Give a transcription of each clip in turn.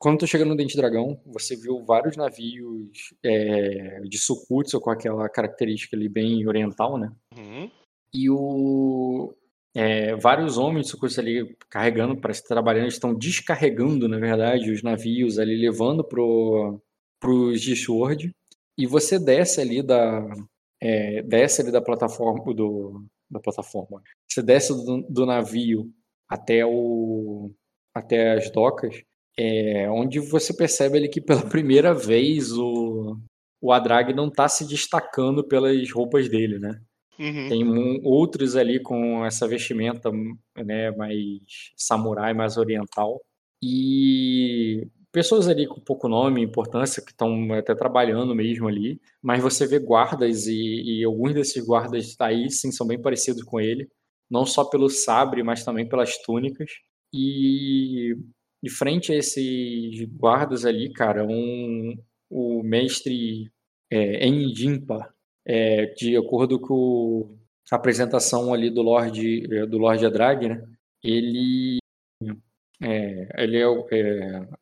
quando tu chega no Dente Dragão, você viu vários navios é, de Sukutsu com aquela característica ali bem oriental, né? Uhum. E o, é, vários homens de Sukutsu ali carregando, parece que trabalhando, estão descarregando, na verdade, os navios ali, levando pro, pros Discord. E você desce ali da, é, desce ali da plataforma, do, da plataforma. Você desce do, do navio até o até as docas é, onde você percebe ali que pela primeira vez o, o Adrag não está se destacando pelas roupas dele, né? Uhum. Tem um, outros ali com essa vestimenta né, mais samurai, mais oriental. E pessoas ali com pouco nome, importância, que estão até trabalhando mesmo ali. Mas você vê guardas e, e alguns desses guardas aí sim são bem parecidos com ele. Não só pelo sabre, mas também pelas túnicas. E de frente a esses guardas ali, cara, um, o mestre é, é, de acordo com a apresentação ali do Lorde do Lorde Adrag, né? Ele é, ele é, é o,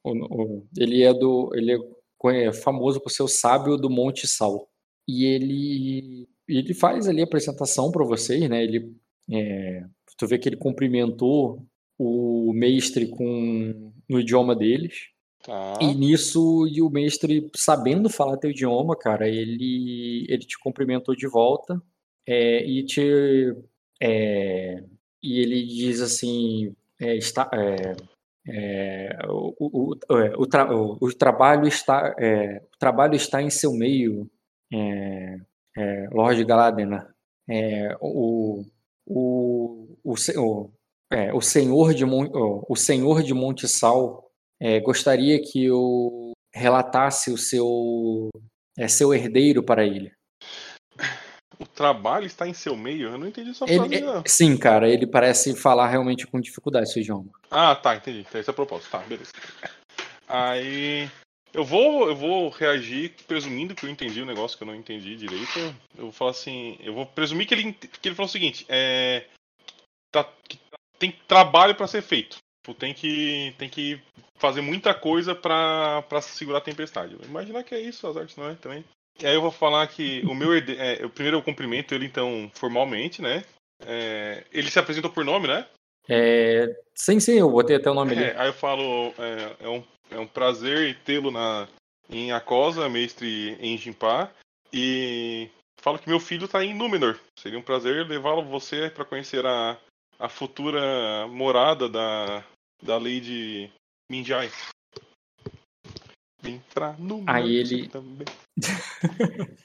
o, ele é do ele é, é famoso por ser o sábio do Monte Sal e ele ele faz ali a apresentação para vocês, né? Ele é, tu vê que ele cumprimentou o mestre com no idioma deles. Tá. E nisso, e o mestre, sabendo falar teu idioma, cara, ele, ele te cumprimentou de volta é, e te. É, e ele diz assim: é, está, é, é, o, o, o, é, o, tra, o, trabalho está, o trabalho está em seu meio, Lord Galadena. o, o, o, o, é, o senhor de o senhor de Montesal é, gostaria que eu relatasse o seu é, seu herdeiro para ele. O trabalho está em seu meio? Eu não entendi sua ele, frase, é. Sim, cara, ele parece falar realmente com dificuldade seu idioma. Ah, tá, entendi. Então, esse é o propósito. Tá, beleza. Aí. Eu vou, eu vou reagir presumindo que eu entendi o negócio que eu não entendi direito. Eu vou falar assim. Eu vou presumir que ele, que ele falou o seguinte: é, tá, que tem trabalho para ser feito. Tipo, tem que, tem que fazer muita coisa para segurar a tempestade. Imaginar que é isso, as artes não é também. E aí eu vou falar que o meu herdeiro, é, eu primeiro eu cumprimento ele então formalmente, né? É, ele se apresentou por nome, né? É, sim, sim, eu botei até o nome é, ali. Aí eu falo, é, é, um, é um prazer tê-lo na em Acosa, mestre em Jimpá, e falo que meu filho está em Númenor. Seria um prazer levá-lo você para conhecer a, a futura morada da, da Lady Minjai. Entrar no Aí ele. Também.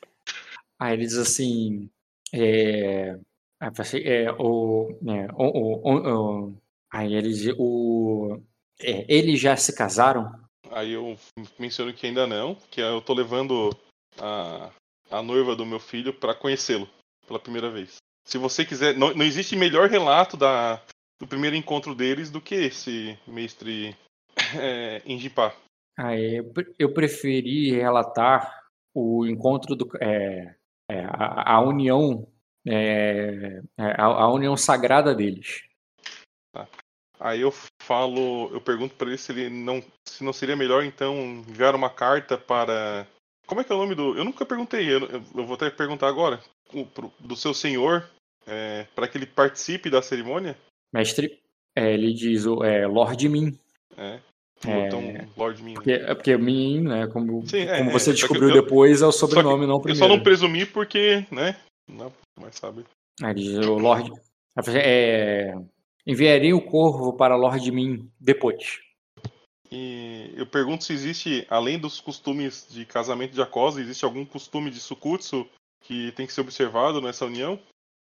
Aí ele diz assim. É, é, o, é, o, o, o, aí ele diz, o, é, eles já se casaram? Aí eu menciono que ainda não, que eu tô levando a, a noiva do meu filho para conhecê-lo pela primeira vez. Se você quiser, não, não existe melhor relato da, do primeiro encontro deles do que esse mestre é, Injipá. Ah, eu preferi relatar o encontro do é, é, a, a, união é, é, a, a, união sagrada deles. Tá. Aí eu falo, eu pergunto para ele se ele não se não seria melhor então enviar uma carta para como é que é o nome do? Eu nunca perguntei, eu, eu vou até perguntar agora do seu senhor é, para que ele participe da cerimônia? Mestre, é, ele diz o é, Lord Min. É. é então, Lord Min. Porque, é porque Min, né, como, Sim, é, como é, você descobriu eu, depois, é o sobrenome, não o primeiro. Eu só não presumi porque, né, não, mas sabe. Ele diz o Lord... É, enviaria o corvo para Lord Min depois. E eu pergunto se existe, além dos costumes de casamento de Acosa, existe algum costume de Sukutsu que tem que ser observado nessa união?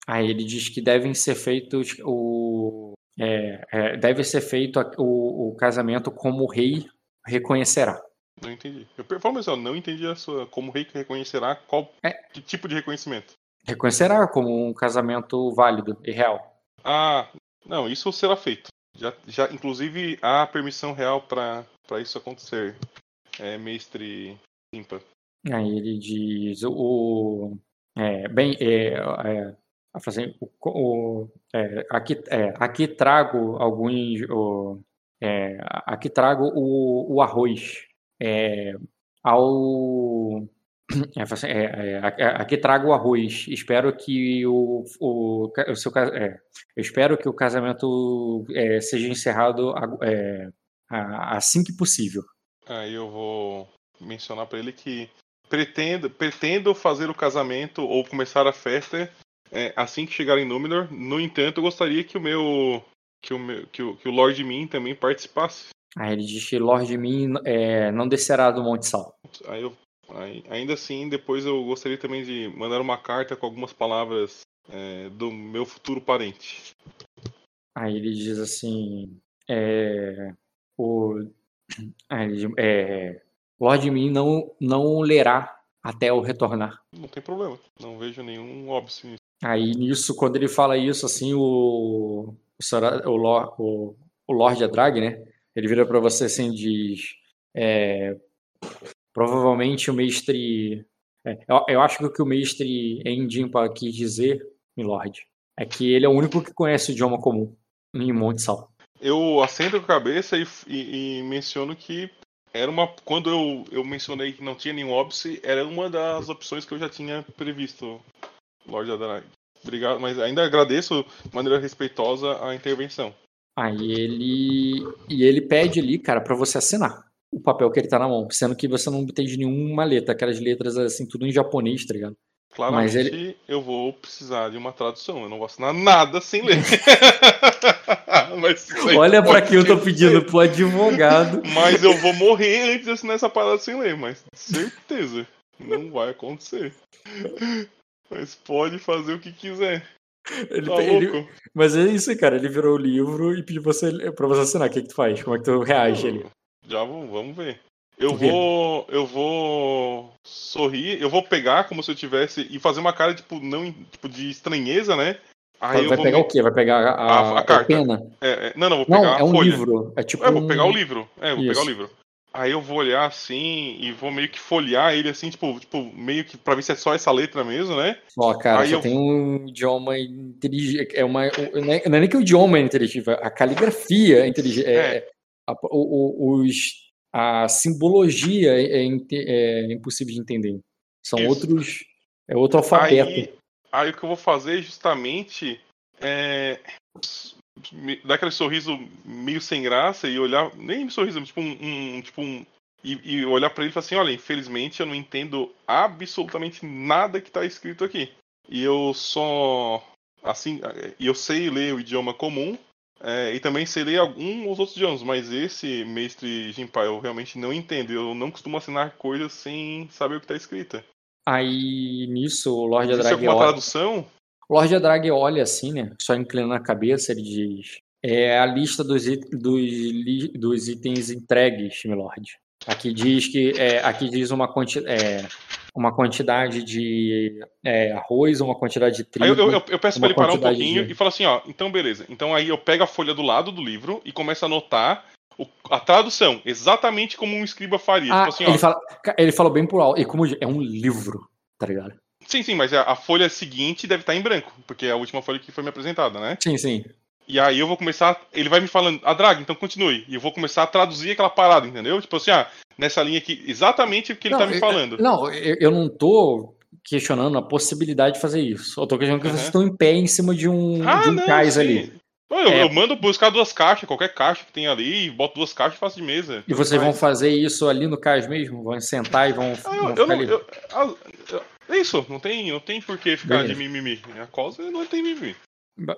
Aí ele diz que devem ser feitos o é, é, deve ser feito o, o, casamento como o rei reconhecerá. Não entendi. Eu mas eu não entendi a sua como o rei reconhecerá qual é. que tipo de reconhecimento? Reconhecerá como um casamento válido e real. Ah, não, isso será feito. Já, já inclusive há permissão real para isso acontecer. É, mestre Impa. Aí ele diz o é, bem é, é, assim, o, o, é, aqui, é, aqui trago alguns o, É, aqui trago o, o arroz. Ao assim, aqui trago o arroz. Espero que o, o, o seu espero que o casamento seja encerrado assim que possível. Aí eu vou mencionar para ele que pretendo, pretendo fazer o casamento ou começar a festa é, assim que chegar em Númenor. No entanto, eu gostaria que o meu que o, meu, que o, que o Lord Min também participasse. Aí ele diz que Lord Min é, não descerá do Monte Sal. Aí eu Ainda assim, depois eu gostaria também de mandar uma carta com algumas palavras é, do meu futuro parente. Aí ele diz assim: é, o é, Lord Min não, não lerá até eu retornar. Não tem problema, não vejo nenhum óbvio nisso. Aí nisso, quando ele fala isso, assim, o, o, o, o, o Lord Adrag, né? Ele vira para você assim diz: é, Provavelmente o mestre. É, eu, eu, acho que o que o mestre Endimpa quis dizer, Milord, é que ele é o único que conhece o idioma comum em Monte Sal. Eu acendo com a cabeça e, e, e, menciono que era uma. Quando eu, eu mencionei que não tinha nenhum óbice, era uma das opções que eu já tinha previsto, Lord Adarai. Obrigado, mas ainda agradeço de maneira respeitosa a intervenção. Aí ele. E ele pede ali, cara, para você assinar o papel que ele tá na mão, sendo que você não entende nenhuma letra, aquelas letras assim, tudo em japonês, tá ligado? Claramente ele... eu vou precisar de uma tradução, eu não vou assinar nada sem ler. Olha para quem eu tô pedindo pro advogado. Mas eu vou morrer antes de assinar essa parada sem ler, mas certeza, não vai acontecer. Mas pode fazer o que quiser. Ele, tá ele, mas é isso, cara. Ele virou o livro e pediu você, pra você assinar. O que, que tu faz? Como é que tu reage ali? Já vamos ver. Eu vou. Eu vou sorrir, eu vou pegar como se eu tivesse. E fazer uma cara, tipo, não, tipo, de estranheza, né? Aí vai pegar me... o quê? Vai pegar a, a, a carta? A pena? É, é, não, não, vou pegar não, é um folha. livro. É tipo. É, vou pegar o livro. É, vou Isso. pegar o livro. Aí eu vou olhar assim e vou meio que folhear ele assim, tipo, tipo meio que pra ver se é só essa letra mesmo, né? Ó, cara, Aí só eu... tem um idioma inteligente. É uma, não é nem que o idioma é inteligente, a caligrafia é inteligente. É, é a, o, os, a simbologia é, é, é, impossível de entender. São Isso. outros. É outro alfabeto. Aí, aí, o que eu vou fazer justamente é dar aquele sorriso meio sem graça e olhar. Nem sorriso, tipo um. um tipo um e, e olhar para ele e falar assim: olha, infelizmente eu não entendo absolutamente nada que está escrito aqui. E eu só. Assim, e eu sei ler o idioma comum, é, e também sei ler alguns outros idiomas, mas esse mestre Jinpai eu realmente não entendo. Eu não costumo assinar coisas sem saber o que está escrito. Aí nisso o Lorde Adrag. Existe alguma tradução? O Lorde Adrag olha assim, né? Só inclinando a cabeça, ele diz: É a lista dos, it dos, dos itens entregues, Milord. Aqui diz que é, aqui diz uma, quanti é, uma quantidade de é, arroz, uma quantidade de trigo. Aí eu, eu, eu peço para ele parar um pouquinho de... e falar assim, ó, então beleza. Então aí eu pego a folha do lado do livro e começo a anotar o, a tradução, exatamente como um escriba faria. Ah, tipo assim, ele, fala, ele falou bem por alto, e como é um livro, tá ligado? Sim, sim, mas a, a folha seguinte deve estar em branco, porque é a última folha que foi me apresentada, né? Sim, sim. E aí eu vou começar. Ele vai me falando, a ah, drag, então continue. E eu vou começar a traduzir aquela parada, entendeu? Tipo assim, ah, nessa linha aqui, exatamente o que ele não, tá me falando. Eu, não, eu, eu não tô questionando a possibilidade de fazer isso. Eu tô questionando que uhum. vocês estão em pé em cima de um, ah, de um não, cais sim. ali. Eu, é. eu, mando buscar duas caixas, qualquer caixa que tem ali, boto duas caixas e faço de mesa. E vocês vão fazer isso ali no cais mesmo? Vão sentar e vão. Ah, eu, vão não, eu, é isso, não tem, não tem por que ficar Beleza. de mimimi. A causa não tem mimimi.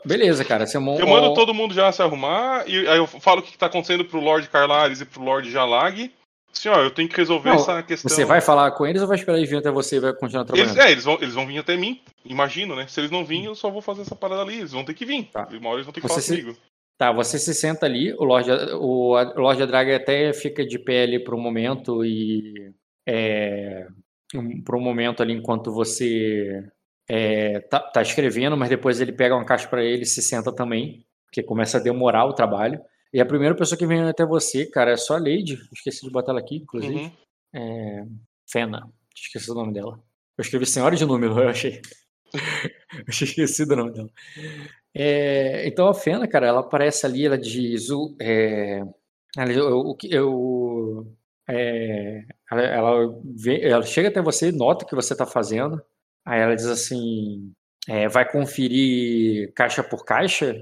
Beleza, cara. Você Eu mando todo mundo já se arrumar e aí eu falo o que está acontecendo pro Lord Carlares e pro Lord Jalag. Assim, ó, eu tenho que resolver não, essa questão. Você vai falar com eles ou vai esperar eles virem até você e vai continuar trabalhando? Eles, é, eles vão, eles vão vir até mim, imagino, né? Se eles não virem, eu só vou fazer essa parada ali. Eles vão ter que vir. Tá. Uma hora eles vão ter que você falar se... comigo. Tá, você se senta ali, o Lorde, o, o Lorde Draga até fica de pé ali por um momento e. É, por um momento ali enquanto você é, tá, tá, escrevendo, mas depois ele pega uma caixa para ele e se senta também, porque começa a demorar o trabalho. E a primeira pessoa que vem até você, cara, é só a Lady. Esqueci de botar ela aqui, inclusive. Uhum. É, Fena. Esqueci o nome dela. Eu escrevi senhora de número, eu achei. eu achei esquecido o nome dela. É, então a Fena, cara, ela aparece ali, ela diz: é, Ela, eu, eu, é, ela, ela, vê, ela, chega até você, nota o que você está fazendo. Aí ela diz assim: é, vai conferir caixa por caixa?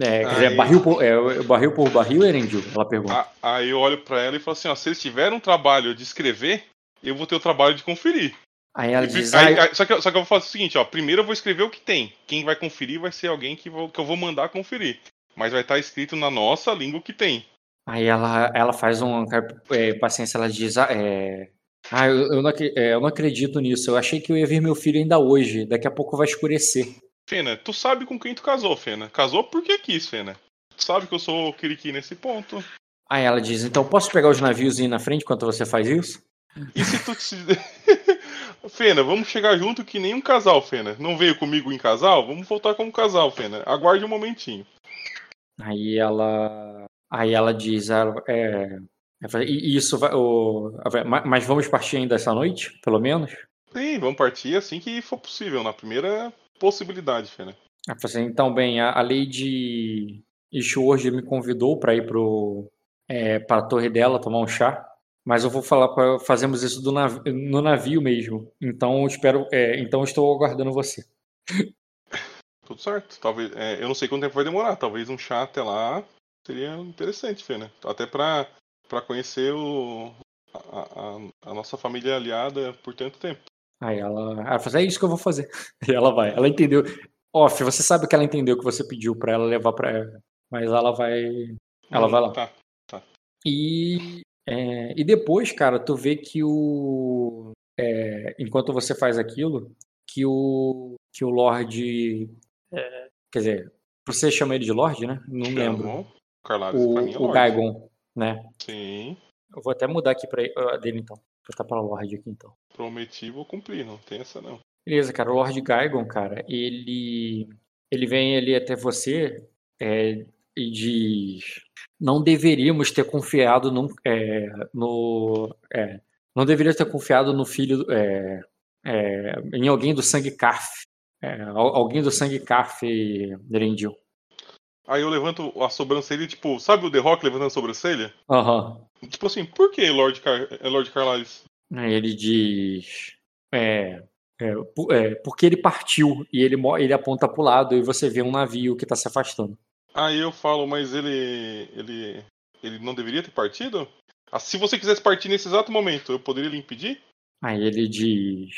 É, quer dizer, barril por, é, barril por barril, Erendil? Ela pergunta. Aí eu olho para ela e falo assim: ó, se eles tiverem um trabalho de escrever, eu vou ter o trabalho de conferir. Aí ela diz. Aí, aí, só, que, só que eu vou fazer o seguinte: ó, primeiro eu vou escrever o que tem. Quem vai conferir vai ser alguém que, vou, que eu vou mandar conferir. Mas vai estar escrito na nossa língua o que tem. Aí ela, ela faz um. É, paciência, ela diz. Ah, é, ah eu, eu, não, é, eu não acredito nisso. Eu achei que eu ia ver meu filho ainda hoje. Daqui a pouco vai escurecer. Fena, tu sabe com quem tu casou, Fena. Casou porque quis, Fena. Tu sabe que eu sou o Kiriki nesse ponto. Aí ela diz: então posso pegar os navios e ir na frente enquanto você faz isso? E se tu. Se... Fena, vamos chegar junto que nem um casal, Fena. Não veio comigo em casal? Vamos voltar como casal, Fena. Aguarde um momentinho. Aí ela Aí ela diz, ah, é, é, isso vai, o, mas vamos partir ainda essa noite, pelo menos? Sim, vamos partir assim que for possível, na primeira possibilidade, Fê, né? Assim, então, bem, a, a Lady Ishword me convidou para ir pro, é, para a torre dela tomar um chá, mas eu vou falar para fazemos isso navio, no navio mesmo. Então, espero, é, então estou aguardando você. Tudo certo. Talvez, é, eu não sei quanto tempo vai demorar. Talvez um chá até lá seria interessante, Fê, né? Até pra, pra conhecer o, a, a, a, nossa família aliada por tanto tempo. Aí ela, ela fala, é isso que eu vou fazer. E ela vai. Ela entendeu. Off, você sabe que ela entendeu que você pediu pra ela levar pra ela. Mas ela vai. Ela hum, vai lá. Tá, tá. E, é, e depois, cara, tu vê que o. É, enquanto você faz aquilo, que o. Que o Lorde. É, quer dizer, você chama ele de Lorde, né? Não lembro. Carlares, o, mim, é o Gaigon, né? Sim. Eu vou até mudar aqui pra uh, dele então. Vou botar pra Lorde aqui então. Prometi, vou cumprir, não tem essa não. Beleza, cara. O Lord Gaigon, cara, ele. Ele vem ali até você é, e diz. Não deveríamos ter confiado num, é, no. É, não deveria ter confiado no filho. É, é, em alguém do sangue Carf. É, alguém do sangue Carf, Erendil. Aí eu levanto a sobrancelha, tipo, sabe o The Rock levantando a sobrancelha? Aham. Uhum. Tipo assim, por que Lord, Car é Lord Carlisle? Aí ele diz. É, é, é, porque ele partiu e ele, ele aponta pro lado e você vê um navio que tá se afastando. Aí eu falo, mas ele. ele. ele não deveria ter partido? Ah, se você quisesse partir nesse exato momento, eu poderia lhe impedir? Aí ele diz.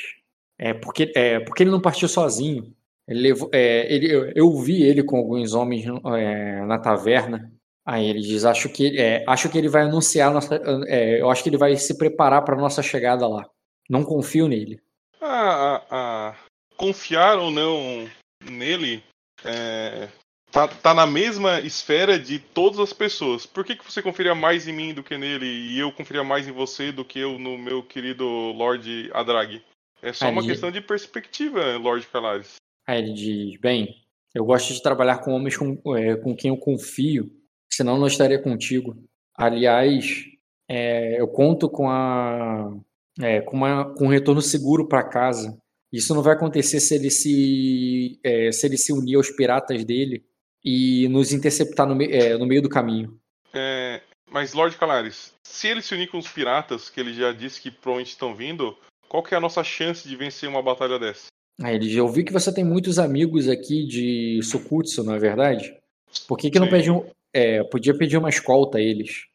É porque, é porque ele não partiu sozinho. Ele levou, é, ele, eu, eu vi ele com alguns homens é, na taverna. Aí ele diz: acho que, é, acho que ele vai anunciar nossa. É, eu acho que ele vai se preparar para nossa chegada lá. Não confio nele. Ah, ah, ah confiar ou não nele é, tá, tá na mesma esfera de todas as pessoas. Por que, que você confiria mais em mim do que nele e eu confiria mais em você do que eu no meu querido Lord Adrag? É só uma questão de perspectiva, Lord Calares. Aí ele diz: Bem, eu gosto de trabalhar com homens com, é, com quem eu confio, senão não estaria contigo. Aliás, é, eu conto com, a, é, com, uma, com um retorno seguro para casa. Isso não vai acontecer se ele se, é, se ele se unir aos piratas dele e nos interceptar no, é, no meio do caminho. É, mas, Lord Calares, se ele se unir com os piratas, que ele já disse que provavelmente estão vindo, qual que é a nossa chance de vencer uma batalha dessa? Aí ele diz, eu vi que você tem muitos amigos aqui de Sukutsu, não é verdade? Por que, que não pediu. É, podia pedir uma escolta a eles?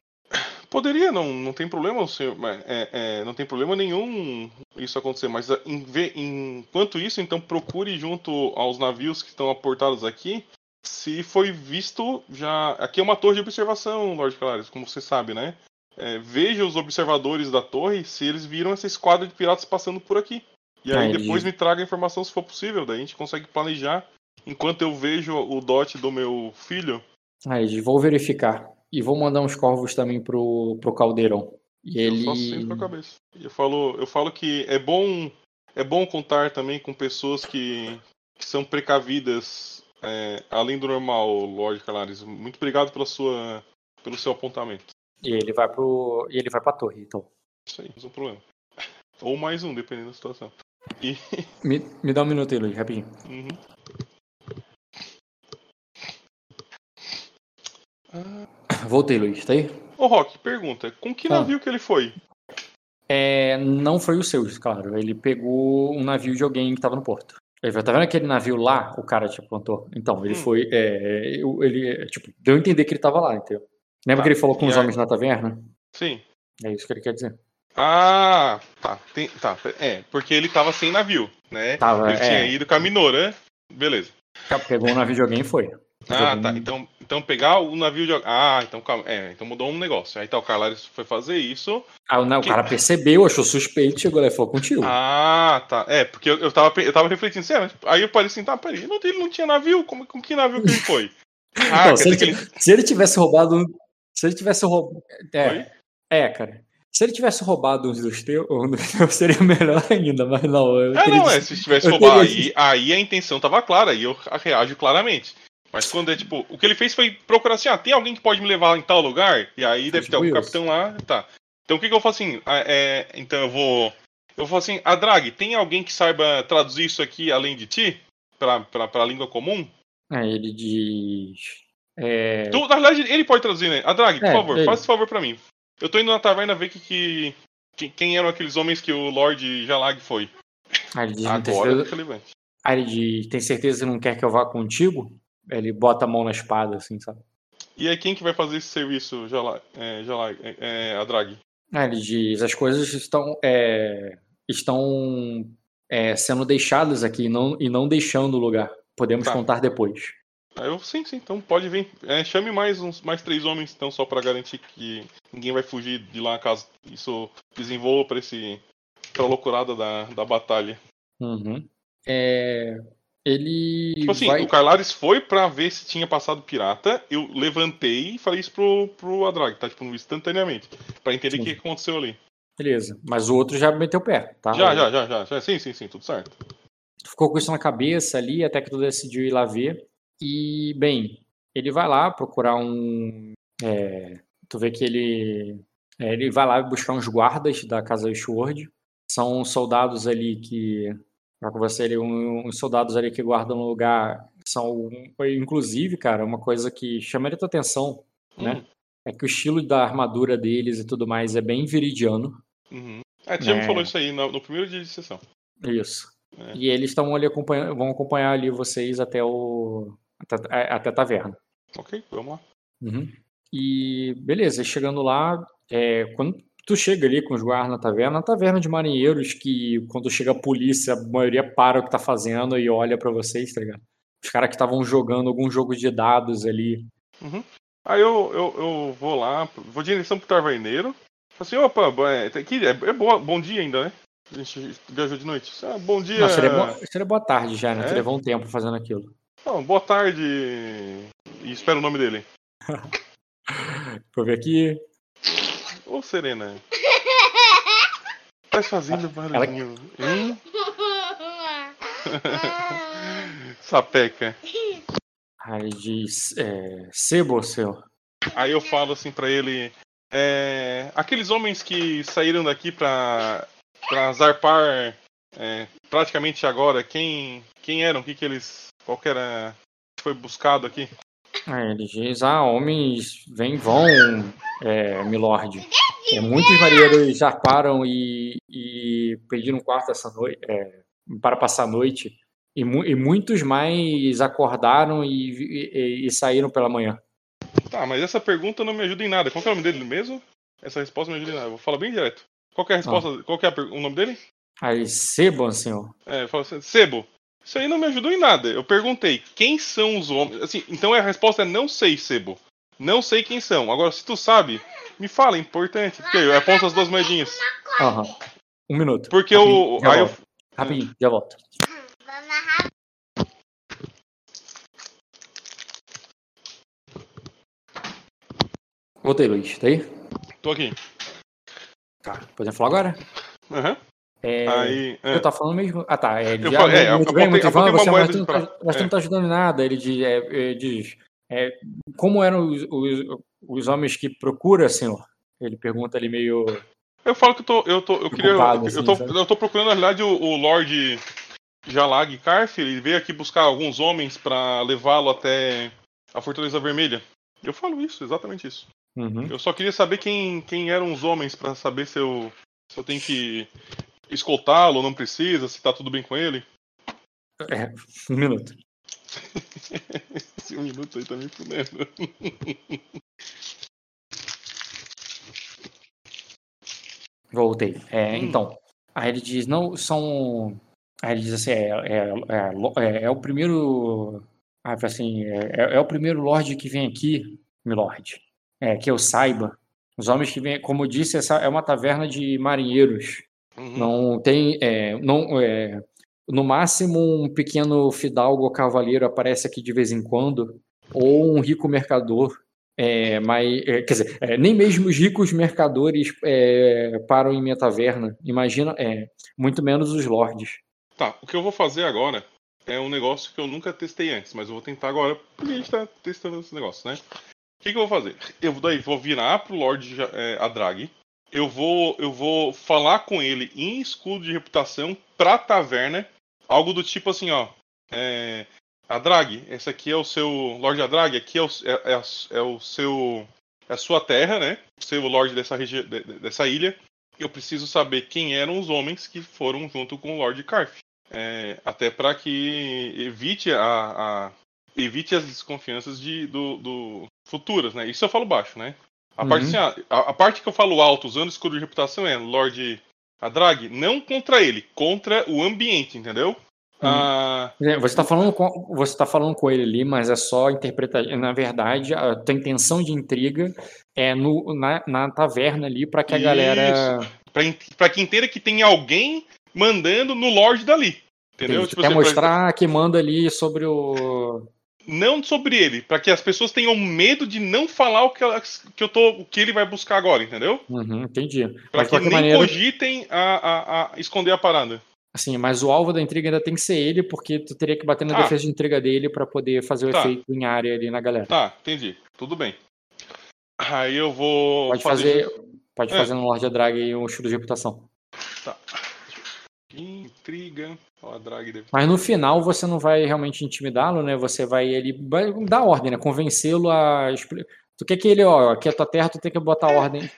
Poderia, não, não tem problema, senhor, é, é, não tem problema nenhum isso acontecer, mas ah, em, enquanto isso, então procure junto aos navios que estão aportados aqui se foi visto já. Aqui é uma torre de observação, Lord Clares, como você sabe, né? É, veja os observadores da torre se eles viram essa esquadra de piratas passando por aqui. E aí depois me traga a informação se for possível, daí a gente consegue planejar enquanto eu vejo o dot do meu filho. Aí, vou verificar. E vou mandar uns corvos também pro, pro caldeirão. E ele... Eu faço assim com a cabeça. Eu falo, eu falo que é bom, é bom contar também com pessoas que, que são precavidas é, além do normal, Lord Calares. Muito obrigado pela sua, pelo seu apontamento. E ele vai pro. E ele vai pra torre, então. Isso aí, não é um problema. Ou mais um, dependendo da situação. E... Me, me dá um minuto aí, Luiz, rapidinho. Uhum. Voltei, Luiz, tá aí? Ô, Rock, pergunta: com que Ah. navio que ele foi? É, não foi o seu, claro. Ele pegou um navio de alguém que tava no porto. Ele falou, tá vendo aquele navio lá? O cara te apontou. Então, ele Hum. foi. é, ele, tipo, deu a entender que ele tava lá, entendeu? Lembra Tá, que ele falou com os aí? homens na taverna? Sim. É isso que ele quer dizer. Ah, tá. Tem- tá. É, porque ele tava sem navio, né? Tava, ele é. tinha ido com a Minora. Beleza. Pegou um navio de alguém e foi. Ah, tá. Então, então pegar o navio de. Ah, então calma. É, então mudou um negócio. Aí tá, o Carlares foi fazer isso. Ah, não, o Que- cara percebeu, achou suspeito, chegou lá e falou contigo. Ah, tá. É, porque eu, eu, tava, eu tava refletindo assim, ah, aí eu parei assim, tá, peraí, ele não, ele não tinha navio? Como, com que navio que ele foi? Ah, Não, se, ele, ele. se ele tivesse roubado. Se ele tivesse roubado. É, é, cara. Se ele tivesse roubado um dos teus, um dos teus seria melhor ainda, mas não. Eu É, não, é, se tivesse roubado, aí, aí a intenção tava clara, aí eu reajo claramente. Mas quando é tipo, o que ele fez foi procurar assim, ah, tem alguém que pode me levar em tal lugar? E aí deve ter tipo algum capitão lá, tá. Então o que, que eu faço assim? Ah, é, então eu vou. Eu vou assim, a Drag, tem alguém que saiba traduzir isso aqui além de ti? Pra, pra, pra língua comum? Aí ele diz. É, Tu, na verdade, ele pode traduzir, né? A Drag, por É, favor, ele. faça esse favor pra mim. Eu tô indo na taverna ver que, que, que- quem eram aqueles homens que o Lord Jalag foi. aí ele diz, não tem Agora é certeza, ele diz, tem certeza que não quer que eu vá contigo? Ele bota a mão na espada, assim, sabe? E aí, quem que vai fazer esse serviço, Jalag, é, Jalag, é, é, a Drag? Aí ele diz, as coisas estão, é, estão é, sendo deixadas aqui e não, e não deixando o lugar. Podemos Tá. contar depois. Aí eu, sim, sim, então pode vir. É, chame mais uns mais três homens, então, só pra garantir que ninguém vai fugir de lá caso isso desenvolva pra esse. pra loucurada da, da batalha. Uhum. É, ele Tipo assim, vai... o Carlares foi pra ver se tinha passado pirata, eu levantei e falei isso pro, pro Adrag, tá? Tipo, instantaneamente. Pra entender o que aconteceu ali. Beleza. Mas o outro já meteu o pé, tá? Já, já, já, já, já. Sim, sim, sim, tudo certo. Ficou com isso na cabeça ali, até que tu decidiu ir lá ver. E, bem, ele vai lá procurar um. é, tu vê que ele. é, ele vai lá buscar uns guardas da casa Sword. São soldados ali que. Pra você, ele, um- uns soldados ali que guardam no lugar. São, inclusive, cara, uma coisa que chamaria tua atenção, né? Hum, É que o estilo da armadura deles e tudo mais é bem viridiano. uhum. É, me É. falou isso aí no, no primeiro dia de sessão. Isso. É. E eles estão ali acompanhando, vão acompanhar ali vocês até o até, é, até a taverna. Ok, vamos lá. Uhum. E beleza, chegando lá, é, quando tu chega ali com os guardas na taverna, a taverna de marinheiros que quando chega a polícia, a maioria para o que tá fazendo e olha pra vocês, tá ligado? Os caras que estavam jogando algum jogo de dados ali. Aí eu, eu, eu vou lá, vou de direção pro taverneiro. Falo assim, opa, é, tá aqui, é, é boa, bom dia ainda, né? A gente viajou de noite. Ah, bom dia. Não, seria, boa, seria boa tarde já, né? É? Tu levou um tempo fazendo aquilo. Não, boa tarde. E espera o nome dele. Deixa eu ver aqui. Ô, Serena. Tá fazendo barulhinho. Hein? Sapeca. Aí diz, é, Sebo, seu. Aí eu falo assim pra ele. é, aqueles homens que saíram daqui pra, pra zarpar é, praticamente agora, quem, quem eram? O que, que eles. Qual que era. Foi buscado aqui? Aí ele diz, ah, homens vêm, vão, é, milord. É, muitos marinheiros zarparam e, e pediram um quarto essa noite, é, para passar a noite. E, mu- e muitos mais acordaram e, e- e saíram pela manhã. Tá, mas essa pergunta não me ajuda em nada. Qual que é o nome dele mesmo? Essa resposta não me ajuda em nada. Eu vou falar bem direto. Qual que é a resposta? Qual que é o nome dele? Aí, Sebon, senhor. É, eu falo assim, Sebo, isso aí não me ajudou em nada. Eu perguntei, quem são os homens? Assim, então a resposta é não sei, Sebo. Não sei quem são. Agora, se tu sabe, me fala, é importante. Porque eu aponto as duas moedinhas. Aham. Um minuto. Porque Rapidinho, o. já Aí eu. Rapidinho, já volto. Voltei, Luiz. Tá aí? tô aqui. Tá. Podemos falar agora? Aham. É, Aí. Eu é. tava falando mesmo. Ah, tá. É, ele Eu já, falei- é, muito eu bem, muito eu bem, você, mas, tu não prata. tá, mas tu É. não tá ajudando em nada. Ele diz, é, é, diz é, como eram os, os, os homens que procura, senhor? Ele pergunta ali meio. Eu falo que eu tô. Eu, tô, eu queria. Preocupado, eu, tô, assim, sabe? eu tô procurando, na realidade, o, o Lord Jalag Karf. Ele veio aqui buscar alguns homens pra levá-lo até a Fortaleza Vermelha. Eu falo isso, exatamente isso. Uhum. Eu só queria saber quem, quem eram os homens pra saber se eu, se eu tenho que escoltá-lo não precisa, se tá tudo bem com ele. É, um minuto. Esse um minuto aí tá me fudendo. Voltei. É, Hum. Então, aí ele diz, não, são... Aí ele diz assim, é, é, é, é- é o primeiro... Ah, assim, é, é- é o primeiro Lorde que vem aqui, Milord. É, que eu saiba. Os homens que vêm, como eu disse, essa é uma taverna de marinheiros. Uhum. Não tem, é, não, é, no máximo um pequeno fidalgo ou cavaleiro aparece aqui de vez em quando, ou um rico mercador. É, mas, é, quer dizer, é, nem mesmo os ricos mercadores é, param em minha taverna. Imagina, é, muito menos os lords. Tá, o que eu vou fazer agora é um negócio que eu nunca testei antes, mas eu vou tentar agora, porque a gente tá testando esse negócio, né? O que, que eu vou fazer? Eu daí vou virar pro Lord Ja- é, Adrag. Eu vou, eu vou falar com ele em escudo de reputação pra taverna. Algo do tipo assim, ó. É, Adrag, esse aqui é o seu. Lord Adrag, aqui é o, é, é a- é o seu. É a sua terra, né? O Lorde dessa, regi- de- de- dessa ilha. Eu preciso saber quem eram os homens que foram junto com o Lord Carf. É, até para que evite a, a- evite as desconfianças de, do, do futuras, né? Isso eu falo baixo, né? A, Uhum. parte, assim, a, a parte que eu falo alto usando escudo de reputação é Lord Adrag, não contra ele, contra o ambiente, entendeu? Ah, É, Você está falando com você tá falando com ele ali, mas é só interpretar. Na verdade, a tua intenção de intriga é no, na, na taverna ali para que a galera Pra, en- pra que entenda que tem alguém mandando no Lorde dali. Entendeu? Tipo quer assim, mostrar que manda ali sobre o. não sobre ele, pra que as pessoas tenham medo de não falar o que, elas- que eu tô, o que ele vai buscar agora, entendeu? Uhum, entendi. De que nem maneira, cogitem a, a- a esconder a parada. assim, mas o alvo da intriga ainda tem que ser ele, porque tu teria que bater na Ah. defesa de intriga dele pra poder fazer o Tá. efeito em área ali na galera. Tá, entendi. Tudo bem. Aí eu vou Pode fazer, pode É. fazer no Lorde Drag aí um estilo de reputação. Tá. Intriga. Ó, deve. Mas no final você não vai realmente intimidá-lo, né? Você vai ele vai dar ordem, né? Convencê-lo a Tu quer que ele, ó, aqui é tua terra, tu tem que botar É. ordem.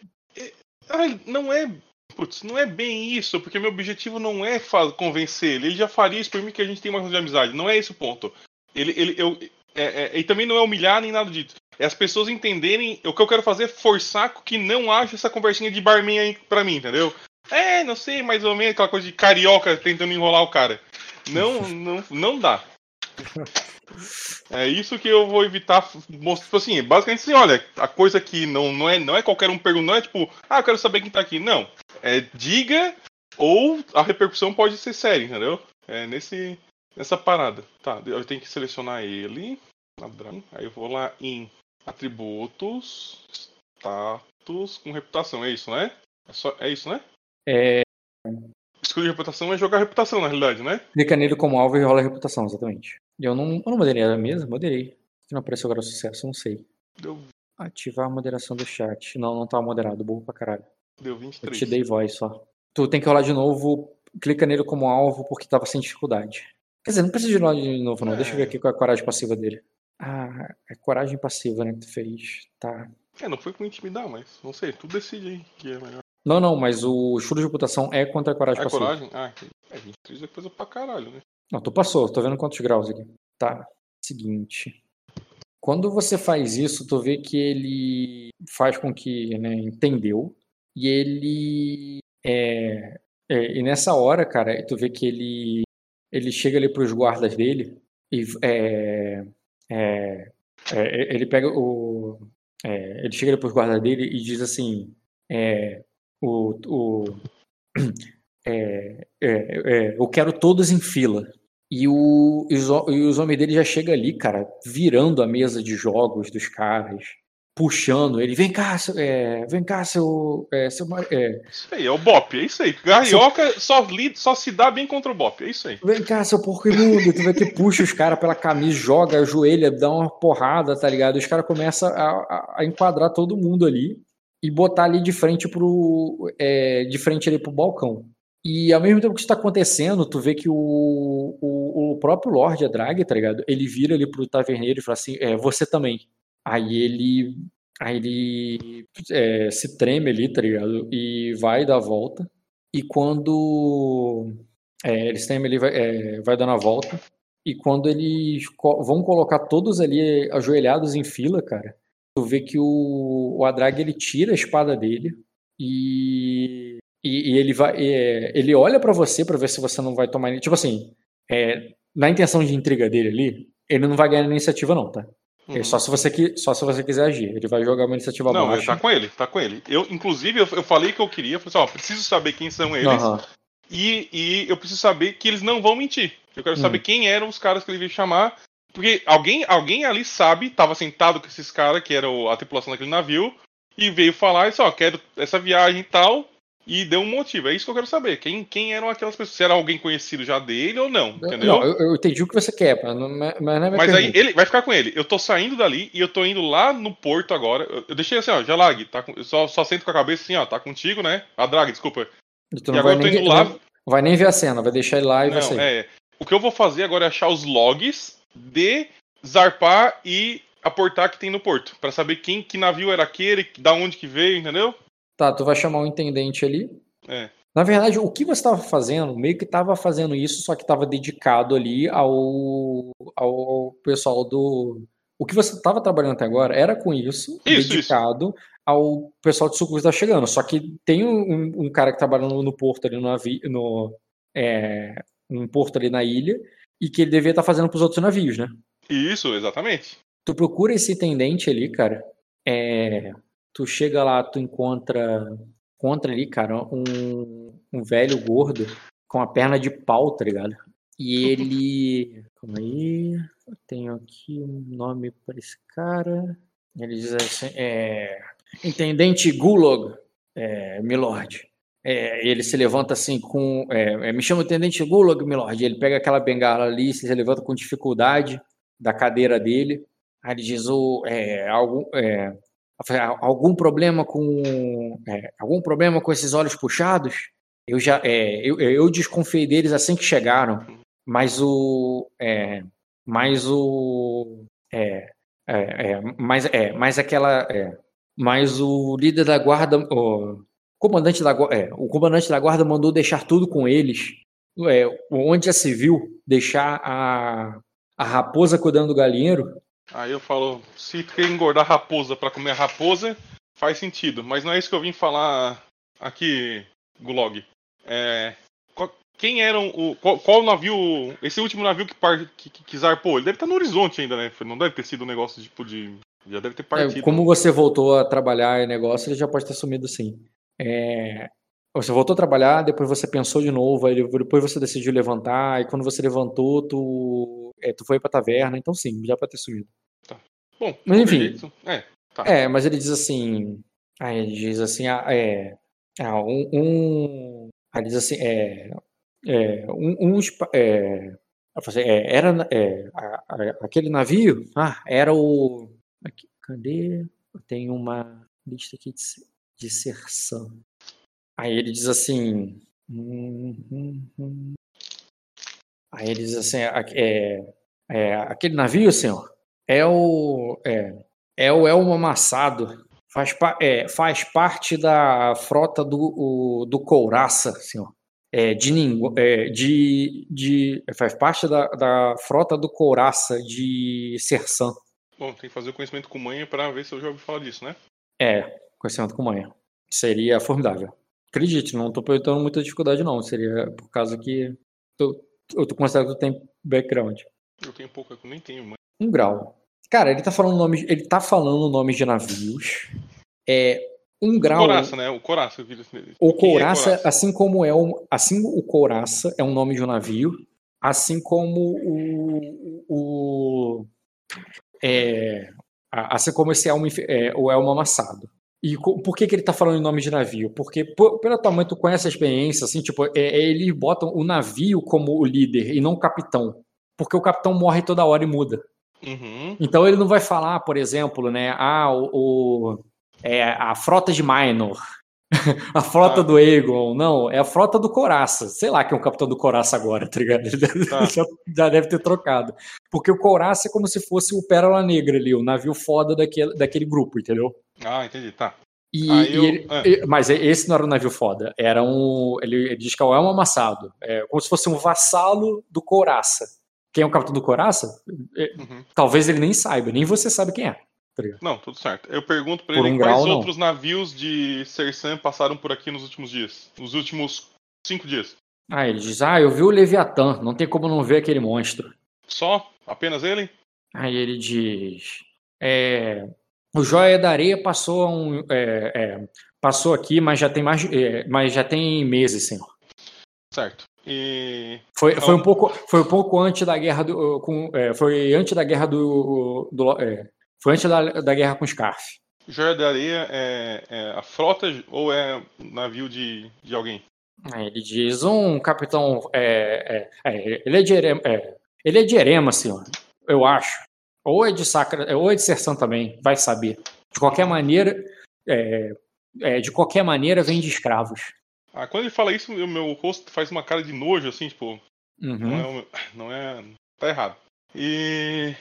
Ai, não é. Putz, não é bem isso, porque meu objetivo não é convencer ele. Ele já faria isso por mim que a gente tem uma relação de amizade. Não é esse o ponto. Ele, ele, eu, é, é, e também não é humilhar nem nada disso. É as pessoas entenderem. O que eu quero fazer é forçar que não haja essa conversinha de barman aí pra mim, entendeu? É, não sei, mais ou menos aquela coisa de carioca tentando enrolar o cara. Não, não, não dá. É isso que eu vou evitar. mostrar, Tipo assim, basicamente assim, olha, a coisa que não, não, é, não é qualquer um perguntar, não é tipo, ah, eu quero saber quem tá aqui. Não. É diga ou a repercussão pode ser séria, entendeu? É nesse, nessa parada. Tá, eu tenho que selecionar ele. Ladrão. Aí eu vou lá em atributos, status com reputação. É isso, né? É, só, é isso, né? É, de reputação é jogar reputação, na realidade, né? clica nele como alvo e rola a reputação, exatamente. Eu não, eu não moderei a mesa? Moderei. Se não apareceu agora sucesso, eu não sei. Deu, Ativar a moderação do chat. Não, não tá moderado, burro pra caralho. deu Eu 23. te dei voz só. Tu tem que rolar de novo, clica nele como alvo porque tava sem dificuldade. Quer dizer, não precisa de rolar de novo, não. Deixa eu ver aqui qual é a coragem passiva dele. Ah, é coragem passiva, né, que tu fez. Tá. É, não foi com intimidar, mas não sei, tu decide aí que é melhor. Não, não, mas o estudo de reputação é contra a coragem É passiva. coragem? Ah, é 23 é coisa pra caralho, né? Não, tu passou, tô vendo quantos graus aqui. Tá. Seguinte. Quando você faz isso, tu vê que ele faz com que, né, entendeu. E ele. É, é, e nessa hora, cara, tu vê que ele. Ele chega ali pros guardas dele e. É, é, é, ele pega o. é, ele chega ali pros guardas dele e diz assim. O, o, é, é, é, eu quero todos em fila. E, o, e, os, e os homens dele já chegam ali, cara, virando a mesa de jogos dos caras, puxando ele. Vem cá, seu, é, vem cá, seu. É, seu é, Isso aí, é o Bop, é isso aí. Carioca só, li, só se dá bem contra o Bop, é isso aí. vem cá, seu porco imundo. Tu vê que puxa os caras pela camisa, joga, ajoelha, dá uma porrada, tá ligado? Os caras começam a, a- a enquadrar todo mundo ali e botar ali de frente pro. é, de frente ali pro balcão. E ao mesmo tempo que isso tá acontecendo, tu vê que o, o, o próprio Lorde Adrag, tá ligado? Ele vira ali pro taverneiro e fala assim: é, você também. Aí ele Aí ele é, se treme ali, tá ligado? E vai dar a volta. E quando é, eles tremem, ele vai, é, vai dando a volta. E quando eles co vão colocar todos ali ajoelhados em fila, cara, tu vê que o, o Adrag ele tira a espada dele e, e, e ele vai, é, ele olha para você para ver se você não vai tomar, tipo assim, é, na intenção de intriga dele ali, ele não vai ganhar iniciativa não, tá? É uhum. só, se você, só se você quiser agir. Ele vai jogar uma iniciativa não, baixa. Tá com ele, tá com ele. Eu, inclusive, eu, eu falei que eu queria, falei assim, ó, preciso saber quem são eles. Uhum. E, e eu preciso saber que eles não vão mentir. Eu quero saber hum. quem eram os caras que ele veio chamar. Porque alguém, alguém ali sabe, tava sentado com esses caras, que era a tripulação daquele navio, e veio falar isso, ó, quero essa viagem e tal, e deu um motivo. É isso que eu quero saber. Quem, quem eram aquelas pessoas? Se era alguém conhecido já dele ou não, entendeu? Não, eu, eu entendi o que você quer, mas não, mas não é Mas aí ele vai ficar com ele. Eu tô saindo dali e eu tô indo lá no porto agora. Eu, eu deixei assim, ó, Jalag, tá com, eu só, só sento com a cabeça assim, ó, tá contigo, né? A Drag, desculpa. E, agora eu tô indo lá. Não vai nem ver a cena, vai deixar ele lá e não, vai sair. É, o que eu vou fazer agora é achar os logs de zarpar e aportar que tem no porto, para saber quem que navio era aquele, da onde que veio, entendeu? Tá, tu vai chamar o um intendente ali. É. Na verdade, o que você estava fazendo, meio que estava fazendo isso, só que estava dedicado ali ao, ao pessoal do. O que você estava trabalhando até agora era com isso, isso dedicado isso. ao pessoal de sucos que está chegando. Só que tem um, um, cara que trabalha no, no porto ali no, no, é, um porto ali na ilha, e que ele devia estar tá fazendo para os outros navios, né? Isso, exatamente. Tu procura esse tendente ali, cara. É, tu chega lá, tu encontra, encontra ali, cara, um, um velho gordo com a perna de pau, tá ligado? E ele. Calma aí. Eu tenho aqui um nome para esse cara. Ele diz assim: é, Intendente Gulag, é, Milord. É, ele se levanta assim com. É, é me chama o Intendente Gulag, Milord. Ele pega aquela bengala ali, se levanta com dificuldade da cadeira dele. Aí ele diz: oh, é, algum, é, algum problema com. É, algum problema com esses olhos puxados? Eu já eu, eu desconfiei deles assim que chegaram, mas o. Mas o. Mas, é, mas aquela. Mas o líder da guarda. O, comandante da, é, o comandante da guarda mandou deixar tudo com eles. É, onde já se viu deixar a, a raposa cuidando do galinheiro. Aí eu falo, se quer engordar raposa para comer raposa, faz sentido. Mas não é isso que eu vim falar aqui, Gulog. É, quem eram o. Qual, qual, navio. Esse último navio que, par, que, que, que zarpou? Ele deve estar no horizonte ainda, né? Não deve ter sido um negócio tipo de. Já deve ter é, partido. É, como você voltou a trabalhar em negócio, ele já pode ter sumido sim. É, você voltou a trabalhar, depois você pensou de novo, depois você decidiu levantar, e quando você levantou, tu, é, tu foi pra taverna, então sim, já pode ter sumido. Tá. Bom, mas enfim. É, tá. é, mas ele diz assim. Aí ele diz assim, ah, é. Ah, um, um. Aí ele diz assim, é. é um, um é, é, era é, a, a, aquele navio, ah, era o. Aqui, cadê? Tem uma lista aqui de disserção. Aí ele diz assim. Hum, hum, hum. Aí ele diz assim: é, é, aquele navio, senhor, é o. É, é o Elmo Amassado. Faz, é, faz parte da frota do, o, do Couraça, senhor. É, de, é, de, de, faz parte da, da frota do Couraça de Sersan. Bom, tem que fazer o conhecimento com manha para ver se eu já ouvi falar disso, né? É, com manha. Seria formidável. Acredite, não estou perguntando muita dificuldade, não. Seria por causa que tu, eu tô considerando que tu tem background. Eu tenho pouco, eu nem tenho, mãe. Um grau. Cara, ele tá falando nome, ele tá falando nome de navios. É um grau. O Coraça, né? O Coraça. O Coraça, é assim como é um, assim o Coraça é um nome de um navio, assim como o, o é, assim como esse elmo, é, o elmo amassado. E por que, que ele tá falando em nome de navio? Porque, por, pelo tamanho, tu conhece a experiência, assim, tipo, é, é, eles botam o navio como o líder e não o capitão. Porque o capitão morre toda hora e muda. Uhum. Então ele não vai falar, por exemplo, né, ah, o, o é, a frota de Minor, a frota ah. do Aegon, não, é a frota do Coraça. Sei lá que é um capitão do Coraça agora, tá ligado? Tá. Já, já, deve ter trocado. Porque o Coraça é como se fosse o Pérola Negra ali, o navio foda daquele, daquele grupo, entendeu? Ah, entendi, tá. E, e eu- ele- ah. e- mas esse não era um navio foda. Era um. Ele, ele diz que é um amassado. É como se fosse um vassalo do Couraça. Quem é o capitão do Couraça? É, Uhum. Talvez ele nem saiba, nem você sabe quem é. tá? Não, tudo certo. Eu pergunto pra Por ele um quais grau, não. outros navios de Sersan passaram por aqui nos últimos dias. Nos últimos cinco dias. Ah, ele diz: Ah, eu vi o Leviatã, não tem como não ver aquele monstro. Só? Apenas ele? Aí ele diz: é, O Joia da Areia passou, um, é, é, passou aqui, mas já tem mais, é, mas já tem meses, senhor. Certo. E. Foi, Então- foi um pouco, foi um pouco antes da guerra do, com, é, foi antes da guerra do, do é, foi antes da, da guerra com Scarf. Joia da Areia é, é a frota ou é um navio de, de alguém? Ele diz: Um capitão, ele é de Erema, ele é de Erema, senhor. Eu acho. Ou é de Sacra, ou é de Sersan também, vai saber. De qualquer maneira, é, é, de qualquer maneira vem de escravos. Ah, quando ele fala isso, o meu rosto faz uma cara de nojo, assim, tipo, não Uhum. é. o meu- Não é. Tá errado. E.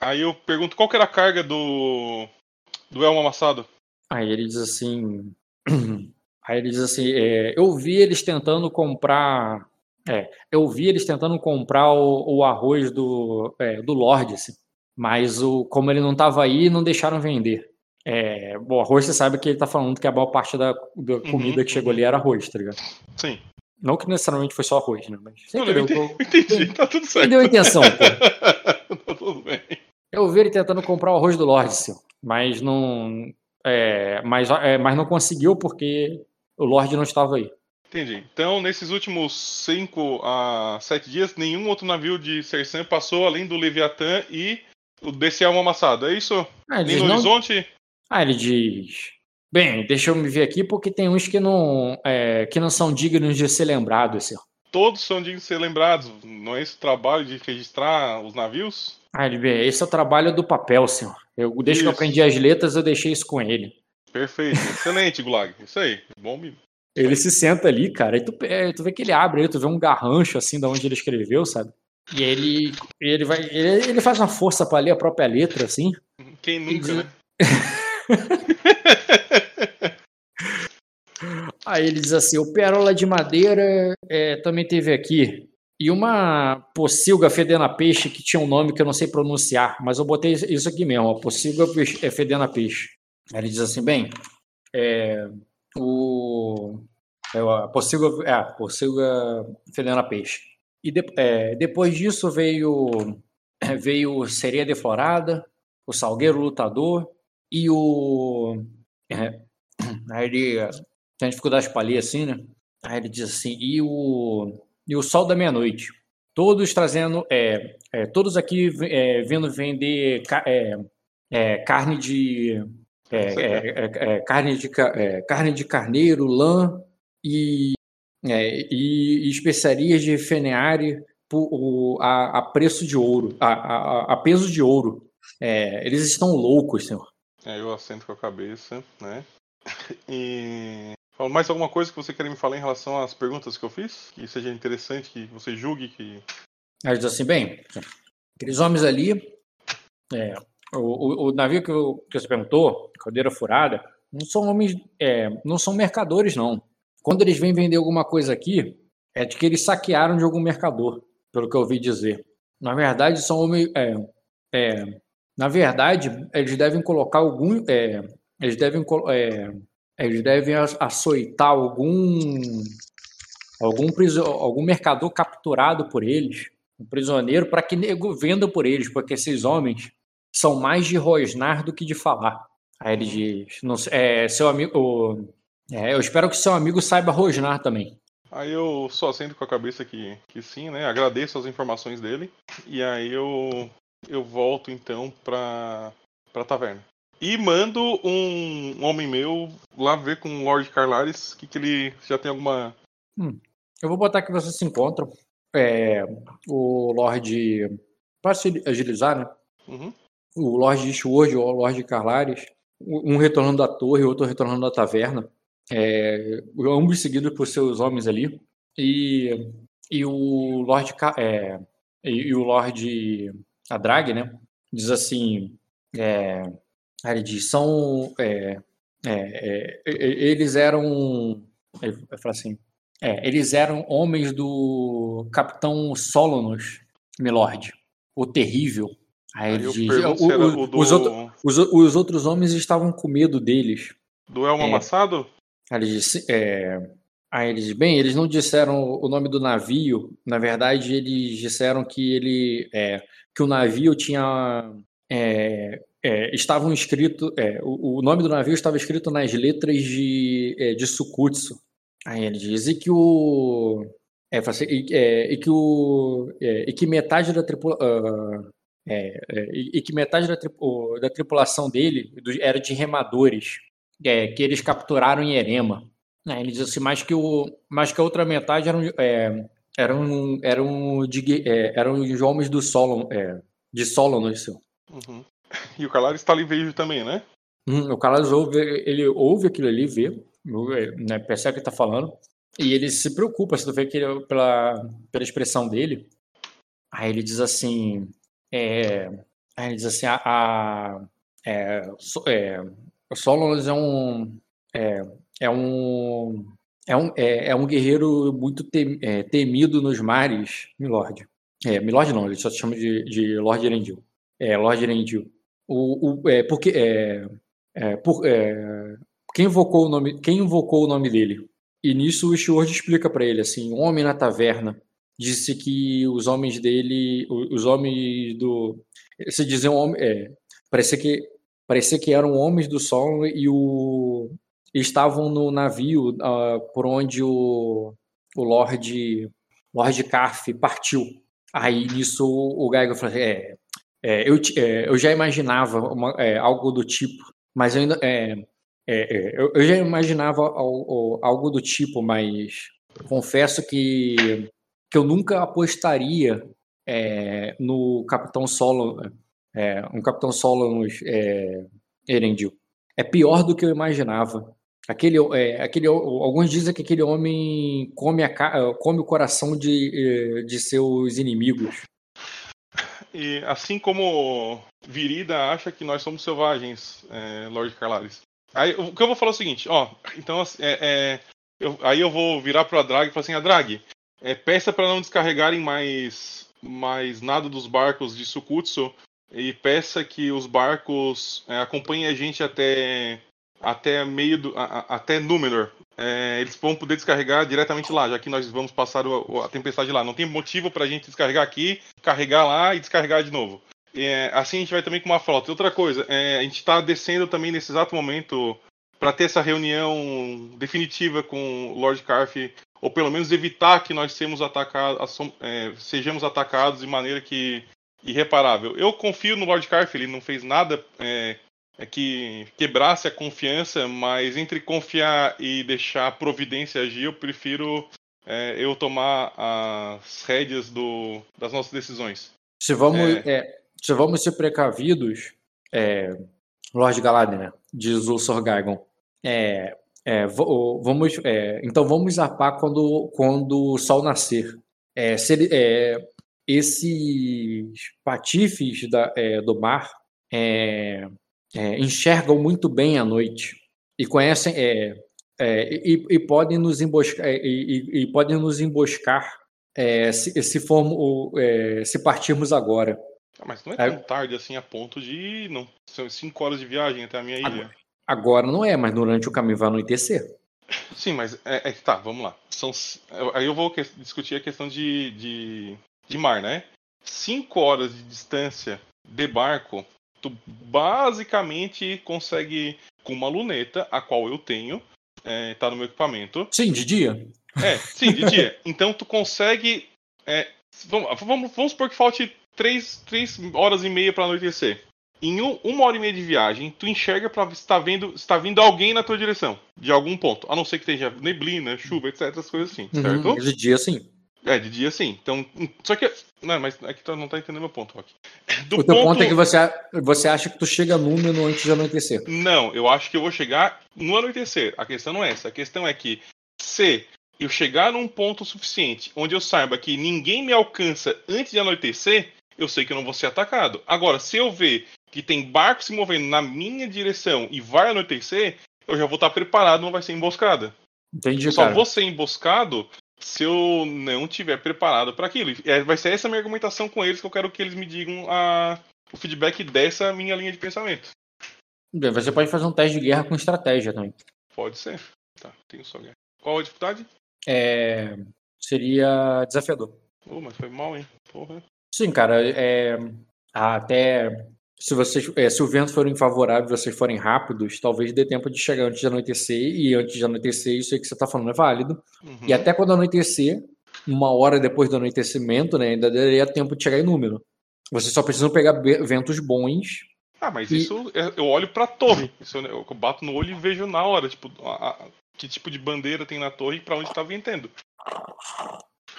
Aí eu pergunto qual que era a carga do. Do Elmo Amassado. Aí ele diz assim. Aí ele diz assim: é, eu vi eles tentando comprar. É, eu vi eles tentando comprar o, o arroz do, é, do Lorde, assim, mas o, como ele não estava aí, não deixaram vender. É, o arroz, você sabe que ele tá falando que a maior parte da, da comida que chegou uhum. ali era arroz, tá ligado? Sim. Não que necessariamente foi só arroz, né? Mas você Não, eu entendeu? entendi, entendi, tá tudo certo. Entendeu a intenção, pô. tá tudo bem. Eu vi ele tentando comprar o arroz do Lorde, senhor, mas não. É, mas, é, mas não conseguiu porque o Lorde não estava aí. Entendi. Então, nesses últimos 5 a 7 dias, nenhum outro navio de Sersan passou além do Leviatã e o desse Elmo Amassado. É isso? Ah, ele Nem diz, no não... horizonte? ah, ele diz. Bem, deixa eu me ver aqui, porque tem uns que não, é, que não são dignos de ser lembrados, senhor. Todos são dignos de ser lembrados. Não é esse o trabalho de registrar os navios? Ah, ele vê, esse é o trabalho do papel, senhor. Eu, desde que eu Isso. aprendi as letras, eu deixei isso com ele. Perfeito. Excelente, Gulag. Isso aí. Bom me. Ele se senta ali, cara, e tu, é, tu vê que ele abre, aí tu vê um garrancho assim da onde ele escreveu, sabe? E ele, ele vai, ele, ele faz uma força pra ler a própria letra, assim. Quem nunca, né? Aí ele diz assim: o pérola de madeira é, também teve aqui. E uma pocilga fedendo a peixe que tinha um nome que eu não sei pronunciar, mas eu botei isso aqui mesmo: a pocilga é, fedendo a peixe. Aí ele diz assim: bem, é, o. É, a pocilga, é, a pocilga fedendo a peixe. E de- é, depois disso veio, veio sereia deflorada, o salgueiro lutador e o. é, aí ele tem dificuldade para ler assim, né? Aí ele diz assim, e o, e o sol da meia-noite. Todos trazendo, é, é, todos aqui é, vindo vender é, é, carne de. é, é, carne, de ca- carne de carneiro, lã e, é, e, e especiarias de feneare por- o- a, a preço de ouro, a, a, a peso de ouro. É, eles estão loucos, senhor. É, eu assento com a cabeça, né? E. Mais alguma coisa que você quer me falar em relação às perguntas que eu fiz? Que seja interessante, que você julgue que. Aí diz assim, bem, aqueles homens ali, é, o, o, o navio que, eu- que você perguntou, Caldeira Furada, não são homens, é, não são mercadores, não. Quando eles vêm vender alguma coisa aqui, é de que eles saquearam de algum mercador, pelo que eu ouvi dizer. Na verdade, são homens, é, é, na verdade, eles devem colocar algum, é, eles devem, é, eles devem açoitar algum, algum, algum mercador capturado por eles, um prisioneiro, para que nego venda por eles, porque esses homens são mais de rosnar do que de falar. Aí ele diz, não é, seu amigo, o- é, eu espero que seu amigo saiba rosnar também. Aí eu só assento com a cabeça que, que sim, né? Agradeço as informações dele. E aí eu, eu volto então pra, pra taverna. E mando um, um homem meu lá ver com o Lord Carlares que, que ele já tem alguma. Eu vou botar que vocês se encontram. É, o Lorde. Para se agilizar, né? Uhum. O Lorde de Sword ou o Lorde Carlares. Um retornando da torre, outro retornando da taverna. É, ambos seguidos por seus homens ali. E, e o Lorde. Ca- É, e, e o Lorde Adrag, né? Diz assim. É, ele diz, são. É, é, é, eles eram. Ele fala assim. É, eles eram homens do capitão Solonos, Milord, o terrível. Aí ele diz, o, o, do... os, outro, os, os, outros homens estavam com medo deles. Do Elmo é, Amassado? Aí ele disse, é, Aí eles, bem, eles não disseram o nome do navio. Na verdade, eles disseram que ele, é, que o navio tinha, é, é, estavam escrito, é, o, o, nome do navio estava escrito nas letras de, é, de Sukutsu. Aí ele diz e que o, é, e, que o, e que metade da tripulação uh, e que metade da, da tripulação dele era de remadores, que eles capturaram em Erema. É, ele diz assim, mais que, o, mais que a outra metade eram, é, eram, eram, de, é, eram os homens do Solon, é, de Solon, isso. Uhum. E o Calares está ali vejo também, né? Uhum, o Calares ouve, ele ouve aquilo ali, vê, né, percebe o que está falando, e ele se preocupa, se tu vê que ele, pela, pela expressão dele, aí ele diz assim, é, aí ele diz assim, a, a é, é, o Solon é um, é, é um é um, é, é um guerreiro muito tem, é, temido nos mares, Milord. É, Milord não, ele só se chama de, de Lord Erendil. É, Lord Erendil. O, o, é, porque, é, é, por, é, quem, invocou o nome, quem invocou o nome dele? E nisso o Steward explica para ele assim, um homem na taverna disse que os homens dele, os homens do, se diziam homem, é, parecia que parecia que eram homens do sol e o estavam no navio uh, por onde o, o Lord, Lord Carf partiu. Aí nisso o, o Geiger falou: é, é, eu, é, eu já imaginava uma, é, algo do tipo, mas eu ainda. É, é, eu, eu, já imaginava algo, algo, do tipo, mas confesso que, que eu nunca apostaria no Capitão Solo, um Capitão Solo é, Erendil. É pior do que eu imaginava. Aquele, é, aquele, alguns dizem que aquele homem come, a, come o coração de, de seus inimigos. E assim como Virida acha que nós somos selvagens, é, Lord Carlares. Aí o que eu vou falar é o seguinte, ó. Então assim, é, é, eu, aí eu vou virar pro Adrag e falar assim, Adrag, é, peça para não descarregarem mais, mais nada dos barcos de Sukutsu e peça que os barcos é, acompanhem a gente até até meio do, a, até Númenor. É, eles vão poder descarregar diretamente lá, já que nós vamos passar o, a tempestade lá. Não tem motivo para a gente descarregar aqui, carregar lá e descarregar de novo. É, assim a gente vai também com uma frota. Outra coisa, é, a gente está descendo também nesse exato momento para ter essa reunião definitiva com o Lord Carf, ou pelo menos evitar que nós sejamos é, sejamos atacados de maneira que irreparável. Eu confio no Lord Carf, ele não fez nada é, é que quebrasse a confiança, mas entre confiar e deixar a providência agir, eu prefiro é, eu tomar as rédeas do, das nossas decisões. Se vamos, é... É, se vamos ser precavidos, é, Lord Galadriel, diz o Sorgagon, é, é, vamos, é, então vamos zarpar quando, quando o sol nascer. É, se ele, esses patifes da, é, do mar é, é, enxergam muito bem à noite e conhecem é, é, e, e, podem nos emboscar é, e, e, podem nos emboscar é, se, se formos é, se partirmos agora. Ah, mas não é tão tarde assim a ponto de não são cinco horas de viagem até a minha ilha. Agora, agora não é, mas durante o caminho vai anoitecer. Sim, mas é, tá, vamos lá. São, aí eu vou discutir a questão de, de, de mar, né? Cinco horas de distância de barco tu basicamente consegue com uma luneta, a qual eu tenho, é, tá no meu equipamento. Sim, de dia. É, sim, de dia. Então tu consegue. É, vamos, vamos, vamos supor que falte 3, três horas e meia para anoitecer. Em um, uma hora e meia de viagem, tu enxerga para ver se tá vendo, está vindo alguém na tua direção, de algum ponto. A não ser que tenha neblina, chuva, etc, essas coisas assim, uhum, certo? De dia, sim. É, de dia sim. Então, só que. Não, mas é que tu não tá entendendo meu ponto, Rock. Do o teu ponto... ponto é que você, você acha que tu chega Númenor antes de anoitecer. Não, eu acho que eu vou chegar no anoitecer. A questão não é essa. A questão é que se eu chegar num ponto suficiente onde eu saiba que ninguém me alcança antes de anoitecer, eu sei que eu não vou ser atacado. Agora, se eu ver que tem barco se movendo na minha direção e vai anoitecer, eu já vou estar preparado, não vai ser emboscada. Entendi, eu só cara. vou ser emboscado se eu não tiver preparado para aquilo. E vai ser essa minha argumentação com eles que eu quero que eles me digam a, o feedback dessa minha linha de pensamento. Você pode fazer um teste de guerra com estratégia também. Pode ser. Tá, tenho só guerra. Qual a dificuldade? É, seria desafiador. Oh, mas foi mal, hein? Porra. Sim, cara. É, até se vocês, é, se o vento for favorável e vocês forem rápidos, talvez dê tempo de chegar antes de anoitecer. E antes de anoitecer, isso aí que você está falando é válido. Uhum. E até quando anoitecer, uma hora depois do anoitecimento, né, ainda daria tempo de chegar em número. Vocês só precisam pegar ventos bons. Ah, mas e... isso eu olho pra torre. Isso eu, bato no olho e vejo na hora, tipo, a, a, que tipo de bandeira tem na torre e pra onde tá ventando.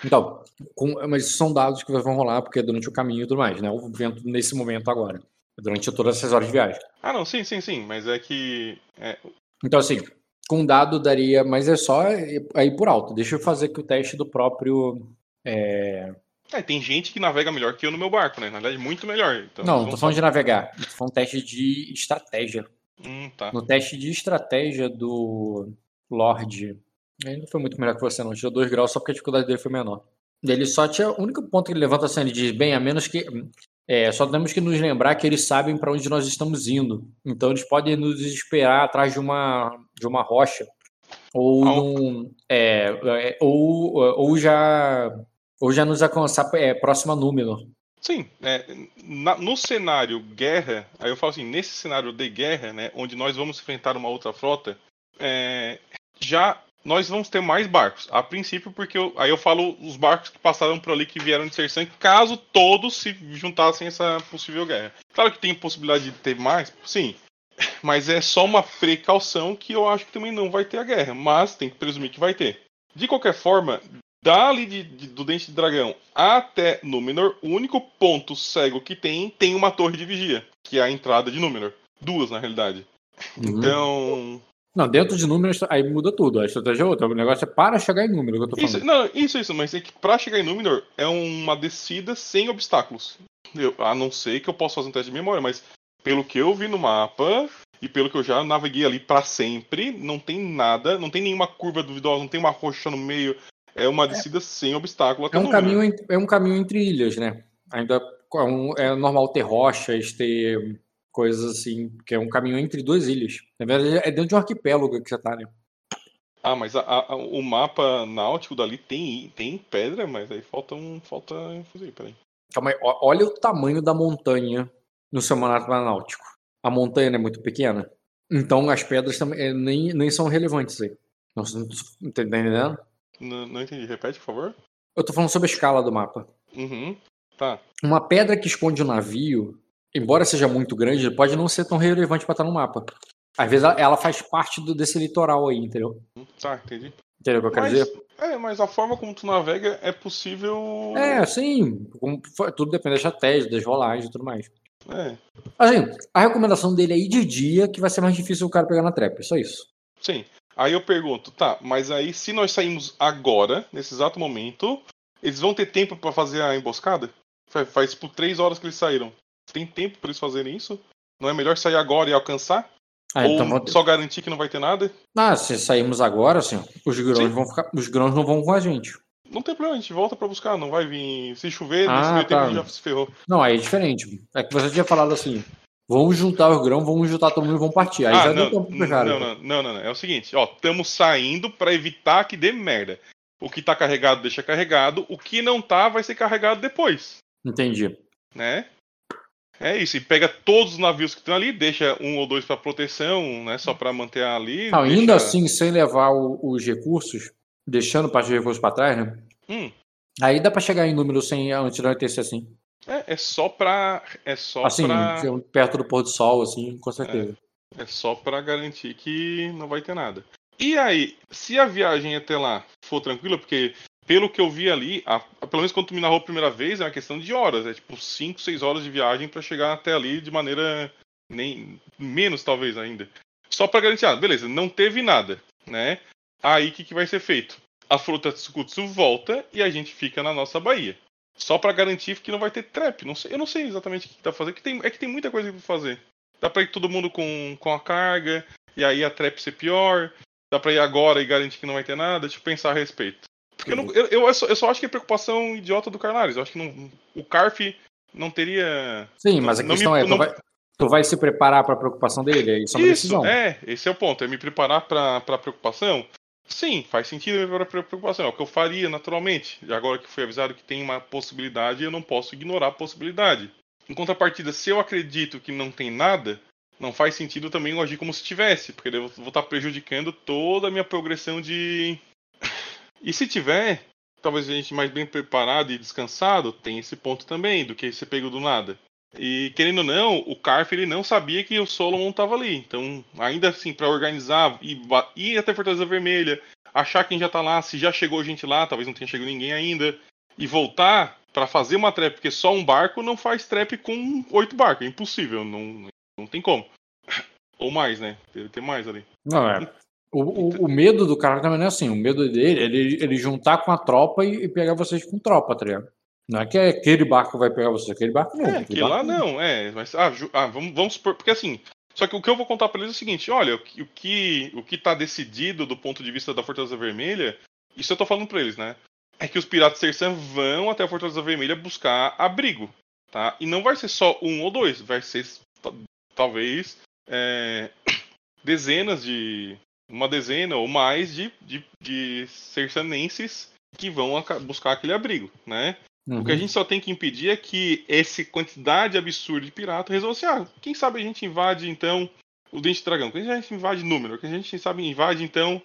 Então, com, mas isso são dados que vão rolar, porque é durante o caminho e tudo mais, né? O vento nesse momento agora. Durante todas essas horas de viagem. Ah, não, sim, sim, sim. Mas é que. É... Então, assim, com dado daria. Mas é só aí por alto. Deixa eu fazer aqui o teste do próprio. É... É, tem gente que navega melhor que eu no meu barco, né? Na verdade, muito melhor. Então, não, não tô falando de navegar. Tô falando teste de estratégia. Hum, tá. No teste de estratégia do Lorde, ele não foi muito melhor que você, não. Tirou 2 graus só porque a dificuldade dele foi menor. Ele só tinha. O único ponto que ele levanta assim, ele diz: bem, a menos que. É, só temos que nos lembrar que eles sabem para onde nós estamos indo. Então eles podem nos esperar atrás de uma, de uma rocha. Ou, num, é, é, ou, ou já ou já nos alcançar é, próximo a número. Sim, é, na, no cenário guerra, aí eu falo assim, nesse cenário de guerra, né, onde nós vamos enfrentar uma outra frota, é, já nós vamos ter mais barcos. A princípio, porque eu, aí eu falo os barcos que passaram por ali que vieram de Sersan, caso todos se juntassem a essa possível guerra. Claro que tem possibilidade de ter mais, sim. Mas é só uma precaução que eu acho que também não vai ter a guerra. Mas tem que presumir que vai ter. De qualquer forma, dali de, de, do Dente de Dragão até Númenor, o único ponto cego que tem tem uma torre de vigia, que é a entrada de Númenor. Duas, na realidade. Uhum. Então. Não, dentro de Númenor aí muda tudo. A estratégia é outra. O negócio é para chegar em Númenor, que eu tô falando. Isso, não, isso, isso, mas é que pra chegar em Númenor é uma descida sem obstáculos. Eu, a não ser que eu possa fazer um teste de memória, mas pelo que eu vi no mapa, e pelo que eu já naveguei ali para sempre, não tem nada, não tem nenhuma curva duvidosa, não tem uma rocha no meio, é uma descida é, sem obstáculo até é um caminho É um caminho entre ilhas, né? Ainda é, um, é normal ter rochas, ter coisas assim, que é um caminho entre duas ilhas. Na verdade, é dentro de um arquipélago que você tá, né? Ah, mas a, a, o mapa náutico dali tem, tem pedra, mas aí falta um. Falta. Peraí. Calma aí, olha o tamanho da montanha no seu mapa náutico. A montanha é muito pequena. Então as pedras também é, nem, nem são relevantes aí. Não, tá entendendo? Não, não entendi. Repete, por favor. Eu tô falando sobre a escala do mapa. Uhum. Tá. Uma pedra que esconde o um navio, embora seja muito grande, pode não ser tão relevante para estar no mapa. Às vezes ela faz parte do, desse litoral aí, entendeu? Tá, entendi. Entendeu o que eu quero mas, dizer? É, mas a forma como tu navega é possível. É, sim. Tudo depende da estratégia, das rolagens e tudo mais. É. Assim, a recomendação dele é ir de dia, que vai ser mais difícil o cara pegar na trap, só isso. Sim. Aí eu pergunto, tá, mas aí se nós saímos agora, nesse exato momento, eles vão ter tempo para fazer a emboscada? Faz, faz por três horas que eles saíram. Tem tempo para eles fazerem isso? Não é melhor sair agora e alcançar? Ah, Ou então só garantir que não vai ter nada? Ah, se sairmos agora, assim, os grãos Sim. vão ficar. Os grãos não vão com a gente. Não tem problema, a gente volta para buscar, não vai vir. Se chover, ah, nesse meio tá. tempo já se ferrou. Não, aí é diferente. É que você tinha falado assim, Vamos juntar os grãos, vamos juntar todo mundo e vamos partir. Aí ah, já não, deu tempo pro cara. Não, não, não, não, não, É o seguinte, ó, estamos saindo para evitar que dê merda. O que tá carregado deixa carregado, o que não tá vai ser carregado depois. Entendi. Né? É isso, e pega todos os navios que estão ali, deixa um ou dois para proteção, né, só para manter ali. Deixa... Ainda assim, sem levar o, os recursos, deixando parte dos recursos para trás, né? Hum. Aí dá para chegar em número sem antes da anoitecer assim. É, é só pra. É só assim, pra... perto do pôr do sol, assim, com certeza. É, é só para garantir que não vai ter nada. E aí, se a viagem até lá for tranquila, porque pelo que eu vi ali, a, pelo menos quando tu me narrou a primeira vez, é uma questão de horas. É tipo 5, 6 horas de viagem para chegar até ali de maneira. nem menos, talvez, ainda. Só para garantir, ah, beleza, não teve nada, né? Aí o que, que vai ser feito? A frota Tsukutsu volta e a gente fica na nossa baía. só para garantir que não vai ter trap. Não sei, eu não sei exatamente o que tá fazendo, que tem, é que tem muita coisa pra fazer. Dá pra ir todo mundo com, com a carga, e aí a trap ser pior. Dá pra ir agora e garantir que não vai ter nada. Deixa eu pensar a respeito. Porque eu, eu, eu, só, eu, só, acho que é preocupação idiota do Carnares. Eu acho que não, o Carf não teria. Sim, mas a questão me, é: tu, vai, tu vai se preparar para a preocupação dele? Isso é Isso. É, esse é o ponto. É me preparar para a preocupação. Sim, faz sentido me preparar para preocupação. É o que eu faria naturalmente. Agora que fui avisado que tem uma possibilidade, eu não posso ignorar a possibilidade. Em contrapartida, se eu acredito que não tem nada, não faz sentido também eu agir como se tivesse, porque eu vou estar prejudicando toda a minha progressão de. E se tiver, talvez a gente mais bem preparado e descansado, tem esse ponto também, do que ser pego do nada. E querendo ou não, o Carf ele não sabia que o Solomon estava ali. Então, ainda assim, para organizar e ir até Fortaleza Vermelha, achar quem já está lá, se já chegou gente lá, talvez não tenha chegado ninguém ainda, e voltar para fazer uma trap, porque só um barco não faz trap com oito barcos, é impossível, não, não tem como. Ou mais, né? Deve ter mais ali. Não, é. O, o, o, medo do cara também não é assim. O medo dele é ele, ele juntar com a tropa e, e, pegar vocês com tropa, tá ligado? Não é que aquele barco vai pegar vocês, aquele barco não. É, que lá não, é. Mas, ah, ah, vamos, vamos supor. Porque assim. Só que o que eu vou contar para eles é o seguinte: olha, o que, o que, o que tá decidido do ponto de vista da Fortaleza Vermelha, isso eu tô falando pra eles, né? É que os piratas Sersan vão até a Fortaleza Vermelha buscar abrigo, tá? E não vai ser só um ou dois, vai ser talvez é, dezenas de. Uma dezena ou mais de, de, de sersanenses que vão buscar aquele abrigo, né? Uhum. O que a uhum. gente só tem que impedir é que essa quantidade absurda de pirata resolva assim, ah, quem sabe a gente invade então o Dente de Dragão, quem a gente invade número, quem a gente sabe invade então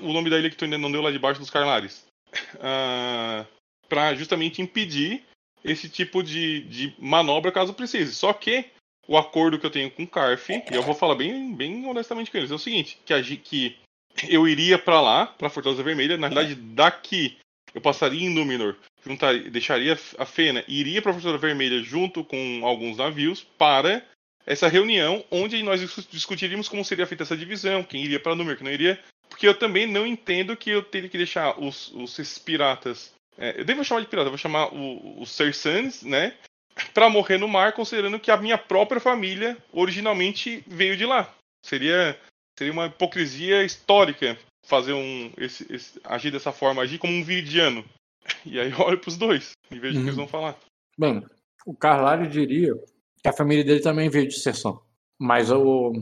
o nome da ilha que tu ainda não deu lá debaixo dos Carnares. Uh, para justamente impedir esse tipo de, de manobra caso precise. Só que o acordo que eu tenho com o Carf, e eu vou falar bem, bem honestamente com eles, é o seguinte, que, a, que eu iria para lá, para Fortaleza Vermelha, na verdade daqui eu passaria em Númenor, juntaria, deixaria a Fena e iria para Fortaleza Vermelha junto com alguns navios para essa reunião onde nós discutiríamos como seria feita essa divisão, quem iria para Númenor, quem não iria, porque eu também não entendo que eu teria que deixar os, os piratas, é, eu devo chamar de pirata, eu vou chamar os Sersans, né, para morrer no mar, considerando que a minha própria família originalmente veio de lá. Seria, seria uma hipocrisia histórica fazer um esse, esse, agir dessa forma, agir como um viridiano. E aí olho para os dois e vejo o que eles vão falar. Bem, o Carlari diria que a família dele também veio de Serção. Mas o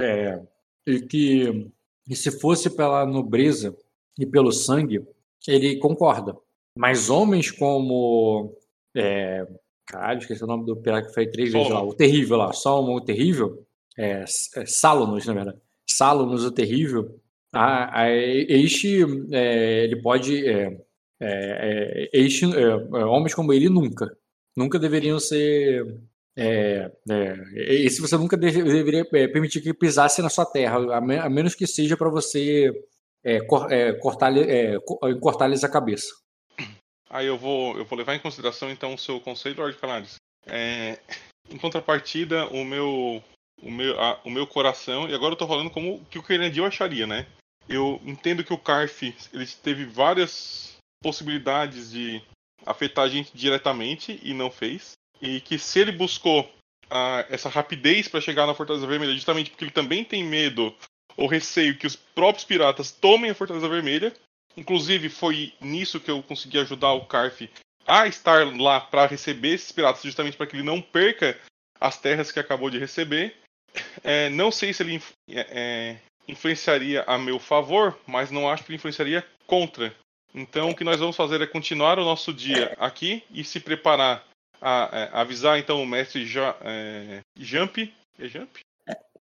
é, e que e se fosse pela nobreza e pelo sangue, ele concorda. Mas homens como é, Caralho, esqueci o nome do pirata que foi três vezes lá. O Terrível lá. Solomon o Terrível. É, é Salonos, na verdade. Salonos o Terrível. A, a, este, é, ele pode. É, é, é este, é, é, homens como ele nunca. Nunca deveriam ser. É, esse você nunca deve, deveria permitir que pisasse na sua terra, a, me, a menos que seja para você cortar-lhes cortar a cabeça. Aí eu vou, eu vou levar em consideração então o seu conselho, Lord Canaris. É, em contrapartida, o meu, o meu, a, o meu coração, e agora eu tô falando como que o Kennedy acharia, né? Eu entendo que o Carf ele teve várias possibilidades de afetar a gente diretamente e não fez. E que se ele buscou a, essa rapidez para chegar na Fortaleza Vermelha, justamente porque ele também tem medo ou receio que os próprios piratas tomem a Fortaleza Vermelha, Inclusive, foi nisso que eu consegui ajudar o Carf a estar lá para receber esses piratas, justamente para que ele não perca as terras que acabou de receber. É, não sei se ele é, é, influenciaria a meu favor, mas não acho que ele influenciaria contra. Então, o que nós vamos fazer é continuar o nosso dia aqui e se preparar a, a é, avisar então o mestre ja, é, Jump, é Jump?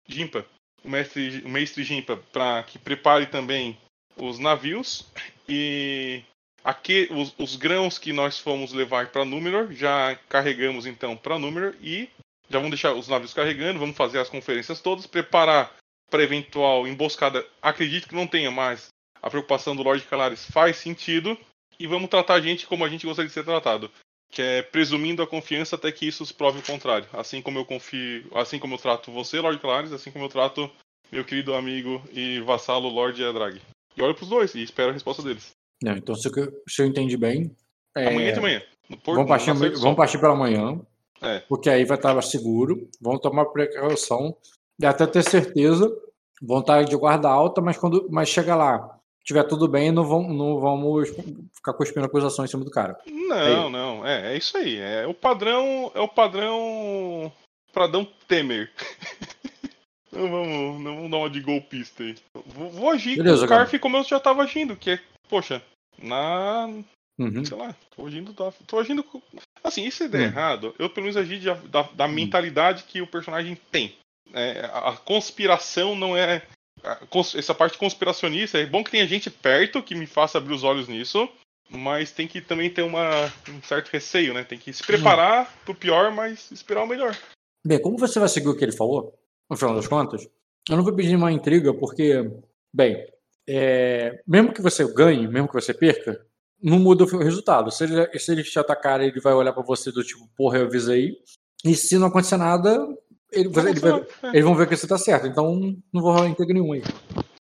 Jimpa, o mestre, o mestre Jimpa, para que prepare também os navios e aqui os, os grãos que nós fomos levar para Númenor já carregamos então para Númenor e já vamos deixar os navios carregando, vamos fazer as conferências todas, preparar para eventual emboscada. Acredito que não tenha mais. A preocupação do Lord Calares faz sentido e vamos tratar a gente como a gente gostaria de ser tratado, que é presumindo a confiança até que isso prove o contrário. Assim como eu confio, assim como eu trato você, Lord Calares, assim como eu trato meu querido amigo e vassalo Lord Edrag. E olho pros dois e espero a resposta deles. Não, então, se eu, se eu entendi bem. É... Amanhã de manhã. Porto, vamos, partir, vamos partir pela manhã. É. Porque aí vai estar seguro. Vamos tomar precaução. E até ter certeza. Vontade de guarda alta, mas quando mas chega lá, tiver tudo bem, não vamos, não vamos ficar cuspindo acusação em cima do cara. Não, é não, é, é isso aí. É o padrão. É o padrão. Pradão Temer. não, vamos, não vamos dar uma de golpista aí. Vou, vou agir Beleza, com o Scarf como eu já tava agindo, que é, poxa, na. Uhum. Sei lá, tô agindo. Tô agindo. Assim, e se der uhum. errado, eu pelo menos agi de, da, da, mentalidade que o personagem tem. É, a conspiração não é. essa parte conspiracionista, é bom que tenha gente perto que me faça abrir os olhos nisso, mas tem que também ter uma, um certo receio, né? Tem que se preparar uhum. pro pior, mas esperar o melhor. Bem, como você vai seguir o que ele falou, no final das contas, eu não vou pedir uma intriga, porque, bem, é, mesmo que você ganhe, mesmo que você perca, não muda o resultado. Se ele, se ele te atacar, ele vai olhar para você do tipo, porra, eu avisei. E se não acontecer nada, ele, ele vai, é. eles vão ver que você tá certo. Então não vou rolar intriga nenhuma aí.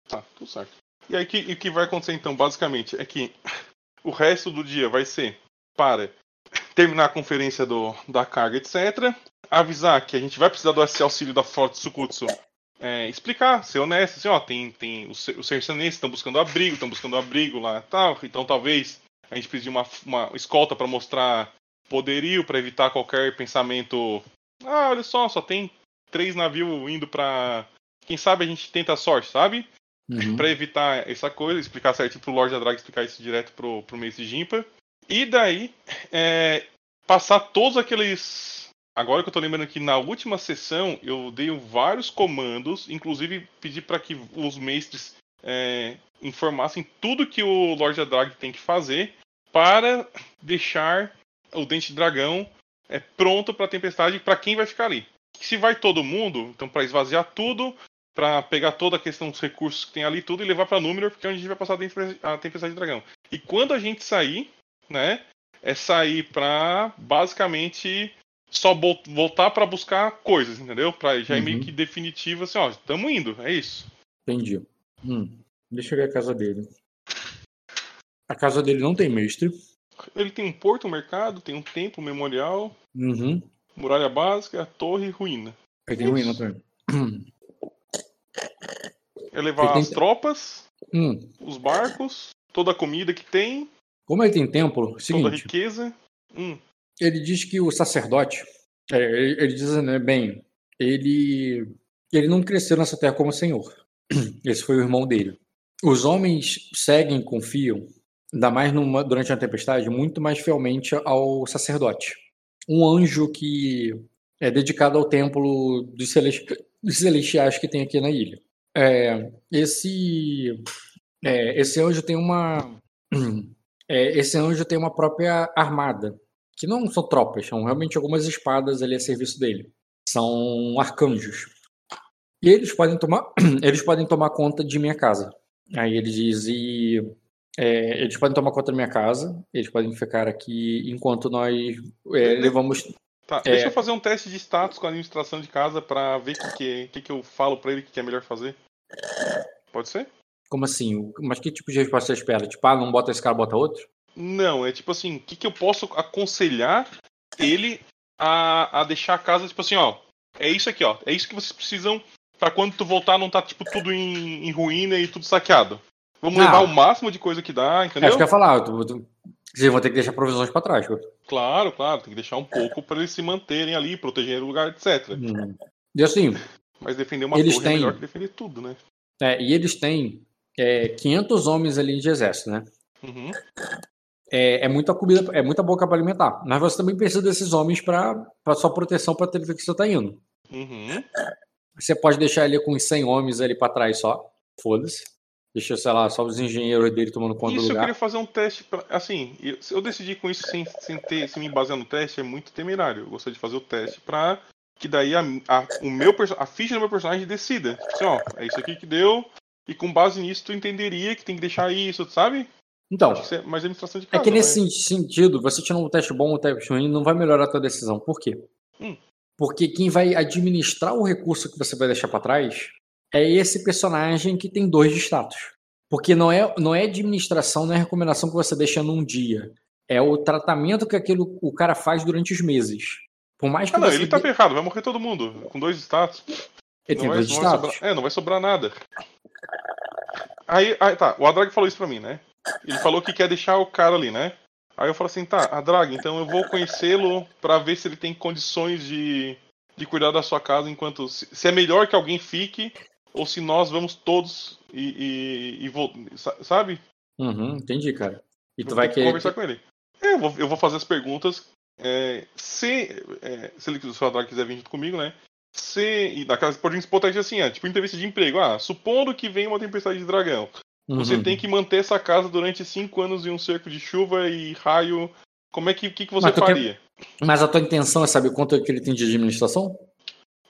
Tá, tudo certo. E aí o que vai acontecer então, basicamente, é que o resto do dia vai ser para terminar a conferência do, da carga, etc. Avisar que a gente vai precisar do auxílio da Forte Sukutsu é, explicar, ser honesto, assim, ó, tem, tem os, os estão buscando abrigo, estão buscando abrigo lá tal, então talvez a gente precise de uma, uma escolta para mostrar poderio, para evitar qualquer pensamento, ah, olha só, só tem três navios indo para quem sabe a gente tenta a sorte, sabe? Uhum. para evitar essa coisa, explicar certinho pro Lorde da Drag, explicar isso direto pro, pro Mace Jimpa. E daí, é, passar todos aqueles Agora que eu tô lembrando que na última sessão eu dei vários comandos, inclusive pedi para que os mestres é, informassem tudo que o Lorde Drag tem que fazer para deixar o Dente de Dragão é, pronto para a tempestade para quem vai ficar ali. Se vai todo mundo, então para esvaziar tudo, para pegar toda a questão dos recursos que tem ali tudo e levar para Númenor, porque é onde a gente vai passar a tempestade de dragão. E quando a gente sair, né, é sair para basicamente só voltar para buscar coisas, entendeu? Pra já uhum. é meio que definitivo, assim, ó, estamos indo, é isso. Entendi. Hum. Deixa eu ver a casa dele. A casa dele não tem mestre. Ele tem um porto, um mercado, tem um templo, um memorial, uhum. muralha básica, torre e ruína. Ele tem ruína também. É levar tem... as tropas, hum. os barcos, toda a comida que tem. Como ele tem templo, seguinte, toda riqueza. Hum ele diz que o sacerdote, é, ele, ele, diz, né, bem, ele, ele não cresceu nessa terra como senhor. Esse foi o irmão dele. Os homens seguem e confiam, ainda mais numa, durante a tempestade, muito mais fielmente ao sacerdote. Um anjo que é dedicado ao templo dos, celesti dos celestiais que tem aqui na ilha. É, esse, é, esse anjo tem uma. É, esse anjo tem uma própria armada que não são tropas, são realmente algumas espadas ali a serviço dele. São arcanjos. E eles podem tomar, eles podem tomar conta de minha casa. Aí ele diz e é, eles podem tomar conta da minha casa, eles podem ficar aqui enquanto nós é, levamos. Tá, é, deixa eu fazer um teste de status com a administração de casa para ver o que, que, que, que eu falo para ele que é melhor fazer. Pode ser? Como assim? Mas que tipo de resposta você espera? Tipo, ah, não bota esse cara, bota outro? Não, é tipo assim, o que, que eu posso aconselhar ele a, a deixar a casa, tipo assim, ó. É isso aqui, ó. É isso que vocês precisam para quando tu voltar não tá, tipo, tudo em, em ruína e tudo saqueado. Vamos ah. levar o máximo de coisa que dá, entendeu? É isso que eu ia falar. Tu, tu, vocês vão ter que deixar provisões para trás, pô. Claro, claro. Tem que deixar um pouco para eles se manterem ali, proteger o lugar, etc. Hum. E assim... Mas defender uma eles têm... é melhor que defender tudo, né? É, e eles têm é, 500 homens ali de exército, né? Uhum é, é, muita comida, é muita boca para alimentar. Mas você também precisa desses homens para sua proteção para ter que você está indo. Uhum. Você pode deixar ele com 100 homens ali para trás só. Foda-se. Deixa, sei lá, só os engenheiros dele tomando conta isso do lugar. Isso eu queria fazer um teste. Pra, assim, eu, eu decidi com isso sem, sem, ter, sem me basear no teste, é muito temerário. Eu gostaria de fazer o teste para que daí a, a, o meu, a ficha do meu personagem decida. Assim, ó, é isso aqui que deu. E com base nisso, tu entenderia que tem que deixar isso, sabe? Então, é mais administração de casa, é que nesse vai. sentido, você tirando um teste bom ou um teste ruim, não vai melhorar a tua decisão. Por quê? Hum. Porque quem vai administrar o recurso que você vai deixar para trás é esse personagem que tem dois de status. Porque não é, não é administração, não é recomendação que você deixa num dia. é o tratamento que aquilo o cara faz durante os meses. Por mais que Ah, não, ele tá ferrado, vai morrer todo mundo. Com dois status. Ele tem não, vai, dois não vai sobrar, é, não vai sobrar nada. Aí, aí tá, o Adrag falou isso pra mim, né? Ele falou que quer deixar o cara ali, né? Aí eu falo assim, tá, Adrag, então eu vou conhecê-lo pra ver se ele tem condições de, de cuidar da sua casa enquanto. Se, se é melhor que alguém fique, ou se nós vamos todos e. e, e sa- sabe? Uhum, entendi, cara. E Eu tu vai querer. conversar com ele. É, eu vou, eu vou fazer as perguntas. é, se, é, se ele se o Adrag quiser vir junto comigo, né? Se. E daquelas por hipotética assim, é, tipo entrevista de emprego. Ah, supondo que venha uma tempestade de dragão. Você Uhum. tem que manter essa casa durante cinco anos em um cerco de chuva e raio. Como é que, que, que você Mas faria? Mas a tua intenção é saber quanto é que ele tem de administração?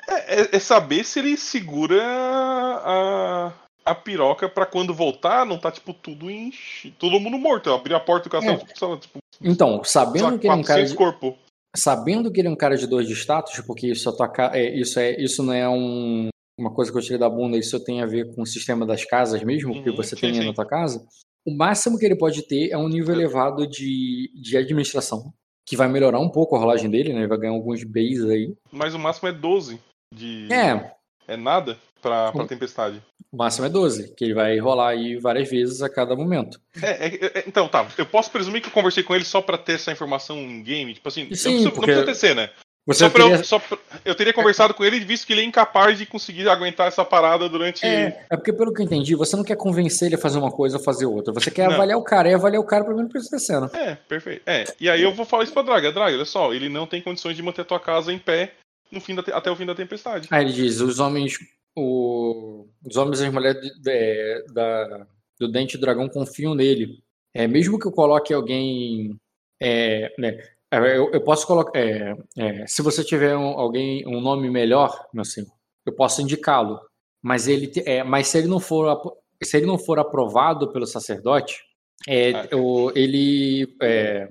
É, é- é saber se ele segura a, a piroca pra quando voltar, não tá tipo tudo em. Todo mundo morto. Eu abri a porta do castelo, É. tipo, sei lá, tipo, Então, sabendo que ele é um cara 400 de, corpo. Sabendo que ele é um cara de dois de status, porque isso, ca- é, isso, é, isso não é um- uma coisa que eu tirei da bunda, isso tem a ver com o sistema das casas mesmo, que Uhum, você sim, tem sim. na tua casa, o máximo que ele pode ter é um nível É. elevado de, de administração, que vai melhorar um pouco a rolagem dele, né? Ele vai ganhar alguns Bs aí. Mas o máximo é 12 de. É, É nada pra, pra Hum. tempestade. o máximo é 12, que ele vai rolar aí várias vezes a cada momento. É, é, é, então, tá. Eu posso presumir que eu conversei com ele só pra ter essa informação em game? Tipo assim, Sim, não, precisa, porque- não precisa ter, né? Você Só pra teria- eu, só pra- eu teria conversado com ele visto que ele é incapaz de conseguir aguentar essa parada durante. É, é porque pelo que eu entendi, você não quer convencer ele a fazer uma coisa ou fazer outra. Você quer Não. avaliar o cara, e avaliar o cara pra essa cena. É, perfeito. É, e aí eu vou falar isso pra Draga. Draga, olha só, ele não tem condições de manter a tua casa em pé no fim da te- até o fim da tempestade. Aí ele diz: os homens, o- os homens e as mulheres de- de- da- do Dente do Dragão confiam nele. É, mesmo que eu coloque alguém. é, né, é, eu, eu posso colocar. é, é, se você tiver um, alguém, um nome melhor, meu senhor, eu posso indicá-lo. Mas ele, é, mas se ele não for, se ele não for aprovado pelo sacerdote, é, o- ele, é,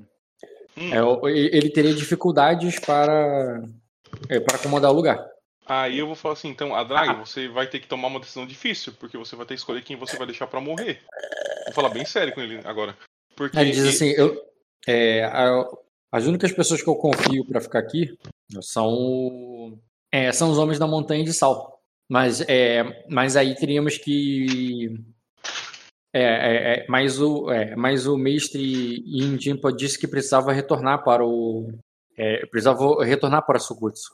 Hum. é, ele teria dificuldades para, é, para acomodar o lugar. Aí eu vou falar assim, então, a Draga, você vai ter que tomar uma decisão difícil, porque você vai ter que escolher quem você vai deixar pra morrer. Vou falar bem sério com ele agora. Porque ele diz assim, eu, é, a- as únicas pessoas que eu confio para ficar aqui são, é, são os homens da montanha de sal. Mas, é, mas aí teríamos que. É, é, é, mas, o, é, mas o mestre Indimpa disse que precisava retornar para o. É, precisava retornar para Sugutsu.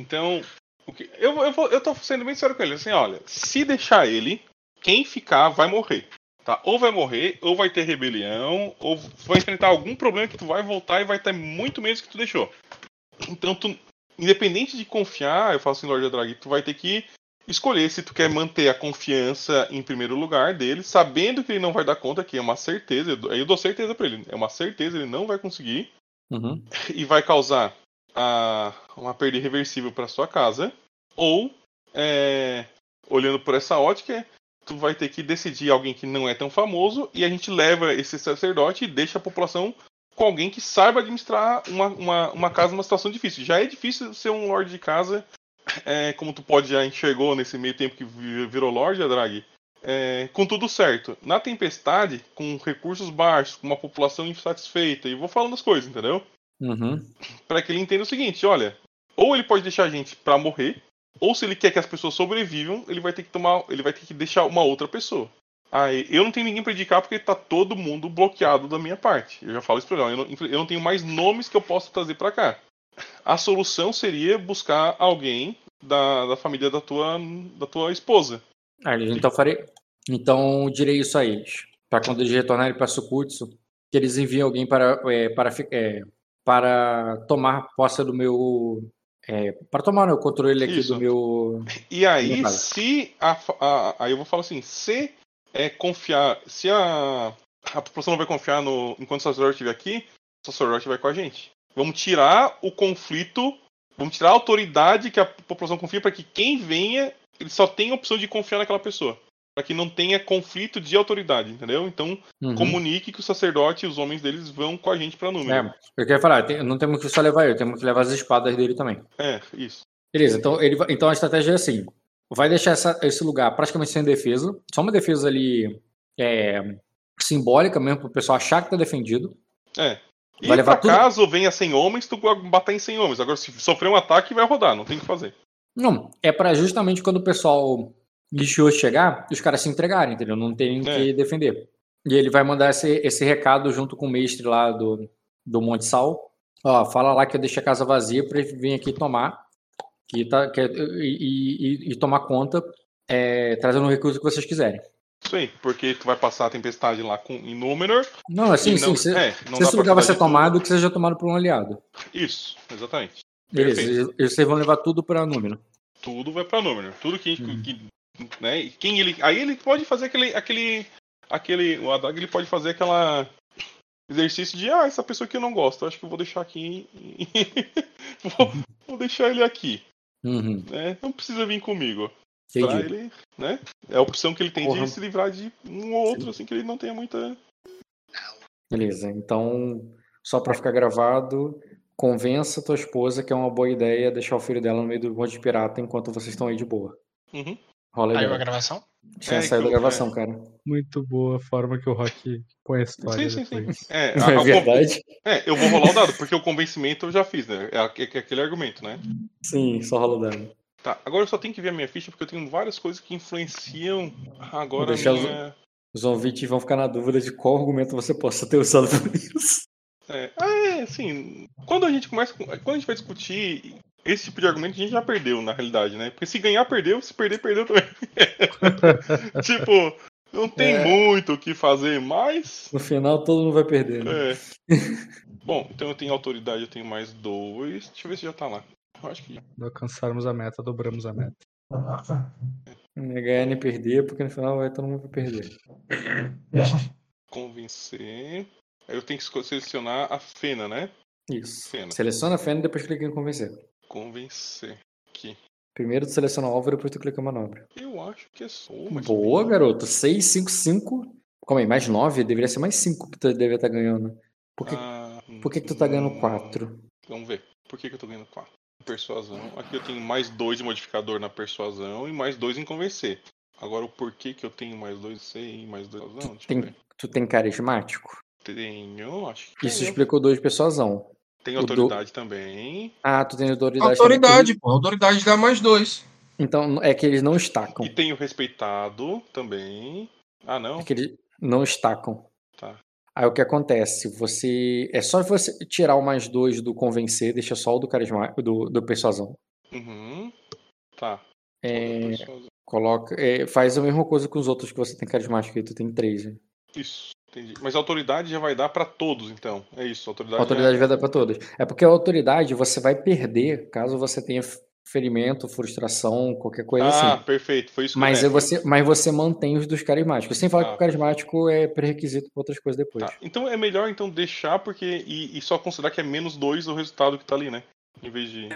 Então, o que- eu, eu, vou, eu tô sendo bem sério com ele. Assim, olha, se deixar ele, quem ficar vai morrer. Tá? Ou vai morrer, ou vai ter rebelião, ou vai enfrentar algum problema que tu vai voltar e vai ter muito menos que tu deixou. Então, tu, independente de confiar, eu falo assim, Lorde Draghi, tu vai ter que escolher se tu quer manter a confiança em primeiro lugar dele, sabendo que ele não vai dar conta, que é uma certeza, eu dou- aí eu dou certeza pra ele, é uma certeza, ele não vai conseguir Uhum. e vai causar a- uma perda irreversível para sua casa, ou é, olhando por essa ótica, tu vai ter que decidir alguém que não é tão famoso e a gente leva esse sacerdote e deixa a população com alguém que saiba administrar uma, uma, uma casa numa situação difícil. Já é difícil ser um lord de casa, é, como tu pode já enxergou nesse meio tempo que vi- virou lord, Drag, é, com tudo certo. Na tempestade, com recursos baixos, com uma população insatisfeita, e vou falando as coisas, entendeu? Uhum. Para que ele entenda o seguinte, olha, ou ele pode deixar a gente pra morrer, ou se ele quer que as pessoas sobrevivam, ele vai ter que tomar, ele vai ter que deixar uma outra pessoa. Aí, eu não tenho ninguém pra indicar porque tá todo mundo bloqueado da minha parte. Eu já falo isso pra ele, ó, eu não, eu não tenho mais nomes que eu possa trazer pra cá. A solução seria buscar alguém da, da família da tua, da tua esposa. Ele, então farei. Então direi isso a eles. Para quando eles retornarem para Sukutsu, que eles enviem alguém para, é, para, é, para tomar posse do meu. é, para tomar o controle aqui Isso. do meu. E aí, se a, a- aí eu vou falar assim, se é confiar, se a, a população não vai confiar no enquanto o sacerdote estiver aqui, o sacerdote vai com a gente. Vamos tirar o conflito, vamos tirar a autoridade que a população confia para que quem venha, ele só tenha a opção de confiar naquela pessoa. Para que não tenha conflito de autoridade, entendeu? Então, Uhum. comunique que o sacerdote e os homens deles vão com a gente para número. É, eu queria falar, não temos que só levar ele, temos que levar as espadas dele também. É, isso. Beleza, então, ele, então a estratégia é assim: vai deixar essa- esse lugar praticamente sem defesa, só uma defesa ali é, simbólica mesmo, pro pessoal achar que tá defendido. É. E Vai levar tudo- caso venha 100 homens, tu bater em 100 homens. Agora, se sofrer um ataque, vai rodar, não tem o que fazer. Não, é pra justamente quando o pessoal lixoso chegar, os caras se entregarem, entendeu? Não tem É. que defender. E ele vai mandar esse, esse recado junto com o mestre lá do, do Monte Sal. Ó, fala lá que eu deixei a casa vazia pra ele vir aqui tomar. Que tá, que, é- e, e- e tomar conta, é, trazendo o recurso que vocês quiserem. Isso aí, porque tu vai passar a tempestade lá com, em Númenor. Não, assim, sim, não, se, é, se pra lugar vai ser de tudo. tomado, que seja tomado por um aliado. Isso, exatamente. Beleza, e- vocês vão levar tudo pra número. Tudo vai pra Númenor. Tudo que, Uhum. que- né? E quem ele, aí ele pode fazer aquele, aquele, aquele, o Adag ele pode fazer aquela exercício de, ah, essa pessoa aqui eu não gosto, acho que eu vou deixar aqui, vou, vou deixar ele aqui, Uhum, né? Não precisa vir comigo. Ele, né? É a opção que ele tem Porra. de se livrar de um ou outro, assim que ele não tenha muita. Beleza, então, só pra ficar gravado, convença tua esposa que é uma boa ideia deixar o filho dela no meio do monte de pirata enquanto vocês estão aí de boa. Uhum. Rola aí. Caiu a gravação? Tinha É, saído eu- gravação, cara. Muito boa a forma que o Rock põe a história Sim, sim, sim. É, a- é a- verdade? é, eu vou rolar o dado, porque o convencimento eu já fiz, né? É é aquele argumento, né? Sim, só rola o dano. Tá, agora eu só tenho que ver a minha ficha porque eu tenho várias coisas que influenciam agora a deixar os- minha. Os ouvintes vão ficar na dúvida de qual argumento você possa ter usado por isso. É, ah, é, assim, quando a gente começa. com- Quando a gente vai discutir esse tipo de argumento, a gente já perdeu, na realidade, né? Porque se ganhar, perdeu, se perder, perdeu também. tipo, não tem É. muito o que fazer, mas. No final, todo mundo vai perder. Né? É. Bom, então eu tenho autoridade, eu tenho mais dois. Deixa eu ver se já tá lá. Eu acho que. Quando alcançarmos a meta, dobramos a meta. Não é ganhar nem perder, porque no final vai todo mundo vai perder. Convencer. Aí eu tenho que selecionar a Fena, né? Isso. Fena. Seleciona a fenda e depois clica em convencer. Convencer. Aqui. Primeiro tu seleciona o alvo, depois tu clica em manobra. Eu acho que é só. mas Boa, bem- garoto. 6, 5, 5. Calma aí, mais 9? Deveria ser mais 5 que tu deveria estar ganhando. Por que, Ah, por que, que tu tá ganhando hum, 4? Vamos ver. Por que, que eu tô ganhando 4? Persuasão. Aqui eu tenho mais 2 de modificador na persuasão e mais 2 em convencer. Agora o porquê que eu tenho mais 2 sei mais 2 Não, deixa eu Tem, tu tem carismático? Tenho, acho que Isso tenho. explicou 2 de persuasão. Tem o do- autoridade também. Ah, tu tem autoridade. também. Autoridade, pô. Autoridade dá mais dois. Então é que eles não estacam. E tenho respeitado também. Ah, não? É que eles não estacam. Tá. Aí o que acontece? Você. É só você tirar o mais 2 do convencer, deixa só o do carismático, do, do persuasão. Uhum. Tá. É, coloca, é, faz a mesma coisa com os outros que você tem carismático aí, tu tem 3. Né? Isso, entendi. Mas a autoridade já vai dar pra todos, então. É isso, a A autoridade. autoridade já... vai dar pra todos. É porque a autoridade você vai perder caso você tenha ferimento, frustração, qualquer coisa Ah, assim. perfeito. Foi isso que Mas, é você, mas você mantém os dos carismáticos. Sem falar Ah, que o carismático é pré-requisito para outras coisas depois. Tá. Então é melhor então deixar porque e, e só considerar que é menos dois o resultado que tá ali, né? Em vez de.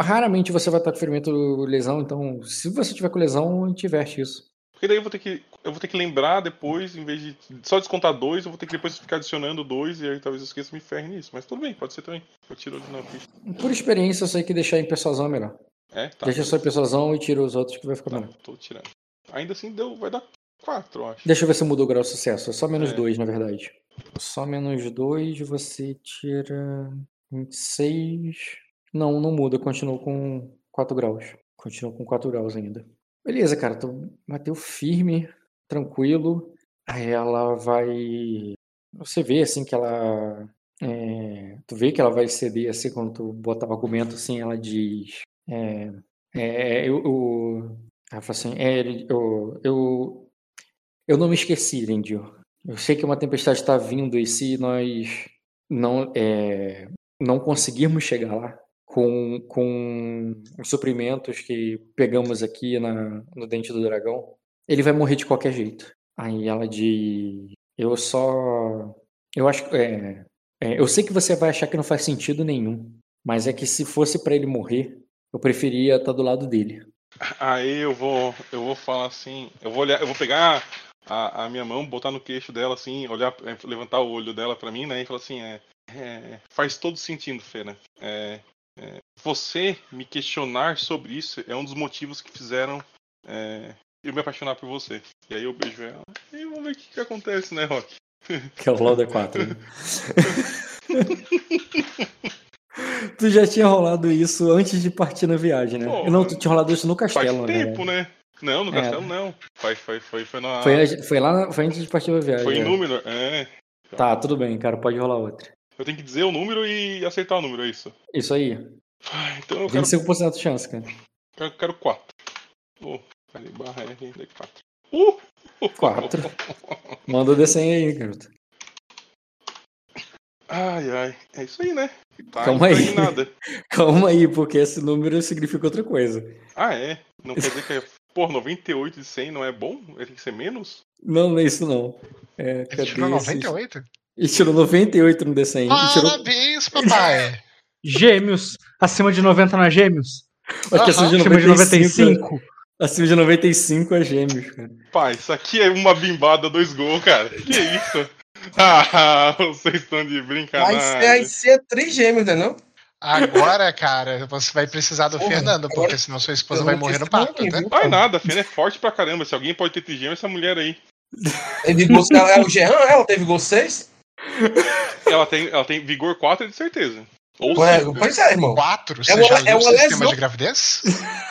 Raramente você vai estar com ferimento lesão, então se você tiver com lesão, a gente inverte isso. Porque daí eu vou ter que. Eu vou ter que lembrar depois, em vez de só descontar dois, eu vou ter que depois ficar adicionando dois, e aí talvez eu esqueça e me ferre nisso. Mas tudo bem, pode ser também. Eu tiro ali na ficha. Por experiência, eu sei que deixar em persuasão é melhor. É, tá. Deixa só em persuasão e tira os outros que vai ficar Tá, melhor. tô tirando. Ainda assim deu, vai dar quatro, acho. Deixa eu ver se muda o grau de sucesso. É só menos É. 2, na verdade. Só menos 2, você tira 26. Não, não muda. Continua com 4 graus. Continua com 4 graus ainda. Beleza, cara. Tu bateu firme, tranquilo. Aí ela vai. Você vê assim que ela. é, Tu vê que ela vai ceder assim quando tu bota o argumento assim, ela diz. É, é, eu, eu- ela fala assim, é, eu, eu, eu não me esqueci, Lindio. Eu sei que uma tempestade está vindo e se nós não, é, não conseguirmos chegar lá com, com os suprimentos que pegamos aqui na, no Dente do Dragão, ele vai morrer de qualquer jeito. Aí ela diz, eu só... Eu acho. É, é, eu sei que você vai achar que não faz sentido nenhum, mas é que se fosse para ele morrer, eu preferia estar do lado dele. Aí eu vou. Eu vou falar assim. Eu vou olhar. Eu vou pegar a, a minha mão, botar no queixo dela, assim, olhar, é, levantar o olho dela pra mim, né? E falar assim, é. é, faz todo sentido, Fena. É, é, você me questionar sobre isso é um dos motivos que fizeram é, eu me apaixonar por você. E aí eu beijo ela e vamos ver o que, que acontece, né, Rock? Que é o LOL D4. né? tu já tinha rolado isso antes de partir na viagem, né? Pô, não, tu tinha rolado isso no Faz castelo, né? tempo, né? Não, no É. castelo não. Foi, foi, foi, foi na. Foi, foi lá, na- foi antes de partir na viagem. Foi em é. número? É. Tá, tudo bem, cara, pode rolar outra. Eu tenho que dizer o número e acertar o número, é isso. Isso aí. Ah, Então eu quero, 25% de chance, cara. quero, quero 4. Oh, peraí, barra R, D4. Uh! 4. Manda o desenho aí, garoto. Ai, ai. É isso aí, né? Tá Calma aí. impregnada. Calma aí, porque esse número significa outra coisa. Ah, é? Não quer dizer que é. Pô, 98 de 100 não é bom? Ele tem que ser menos? Não, não é isso não. É, Ele cadê tirou esses- 98? E tirou 98 no desenho. E tirou... Parabéns, papai! Gêmeos. Acima de 90 não é gêmeos? Acho que acima de Acima de 95. 95. Acima de 95 é gêmeos, cara. Pai, isso aqui é uma bimbada, dois gols, cara. Que isso? Ah, vocês estão de brincadeira. ser, vai ser trigêmeo, entendeu? Agora, cara, você vai precisar do Porra, Fernando, porque agora- senão sua esposa Eu vai morrer no parto, né? Vai nada, a Fena é forte pra caramba. Se alguém pode ter trigêmeo, essa mulher aí. Teve gol, ela, é o Jean, ela teve gol 6? Ela tem, ela tem vigor 4 de certeza. Ou Ué, cinco. pois é, irmão. Quatro? Você É uma- já é viu o uma sistema lesão. de gravidez?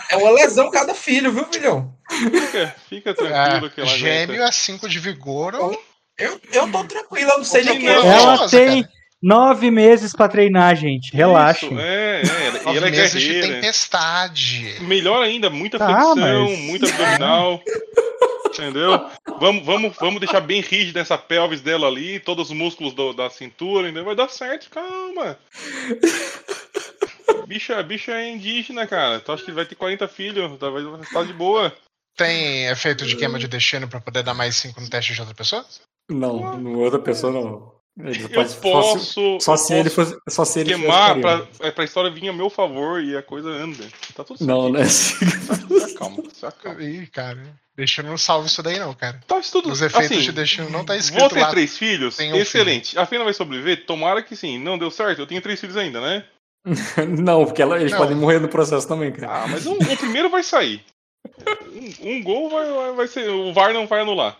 É uma lesão cada filho, viu, filhão? Fica, fica tranquilo É, que ela gêmeo aguenta. a 5 de vigor. ou- Eu, eu tô tranquilo, eu não sei nem quem é. Não, Ela tem nove meses pra treinar, gente. Relaxem. Isso, é, é. ela- E ela é meses de guerreira. tempestade. Melhor ainda, muita Tá, flexão, mas- muita abdominal. Entendeu? Vamos, vamos, vamos deixar bem rígida essa pelvis dela ali, todos os músculos do- da cintura, entendeu? Vai dar certo, calma. Bicha, bicha é indígena, cara. Tu acha que vai ter 40 filhos? Tá, vai tá de boa. Tem efeito de queima de destino pra poder dar mais 5 no teste de outra pessoa? Não, no outra pessoa não. Ele Eu pode- só se- posso. Só se ele fosse. Só se ele queimar pra, é, pra história vir a meu favor e a coisa anda. Tá tudo certo. Não, né? Se acalma, se acalma. Ih, cara. Destino não salva isso daí, não, cara. Tá, isso tudo Os efeitos assim, de destino não tá escrito Vou ter lá. três filhos? tem um Excelente. A Fena vai sobreviver? Tomara que sim. Não deu certo? Eu tenho três filhos ainda, né? Não, porque ela- eles Não. podem morrer no processo também, cara. Ah, mas um- o primeiro vai sair. Um, um gol vai, vai, vai ser. O VAR não vai anular.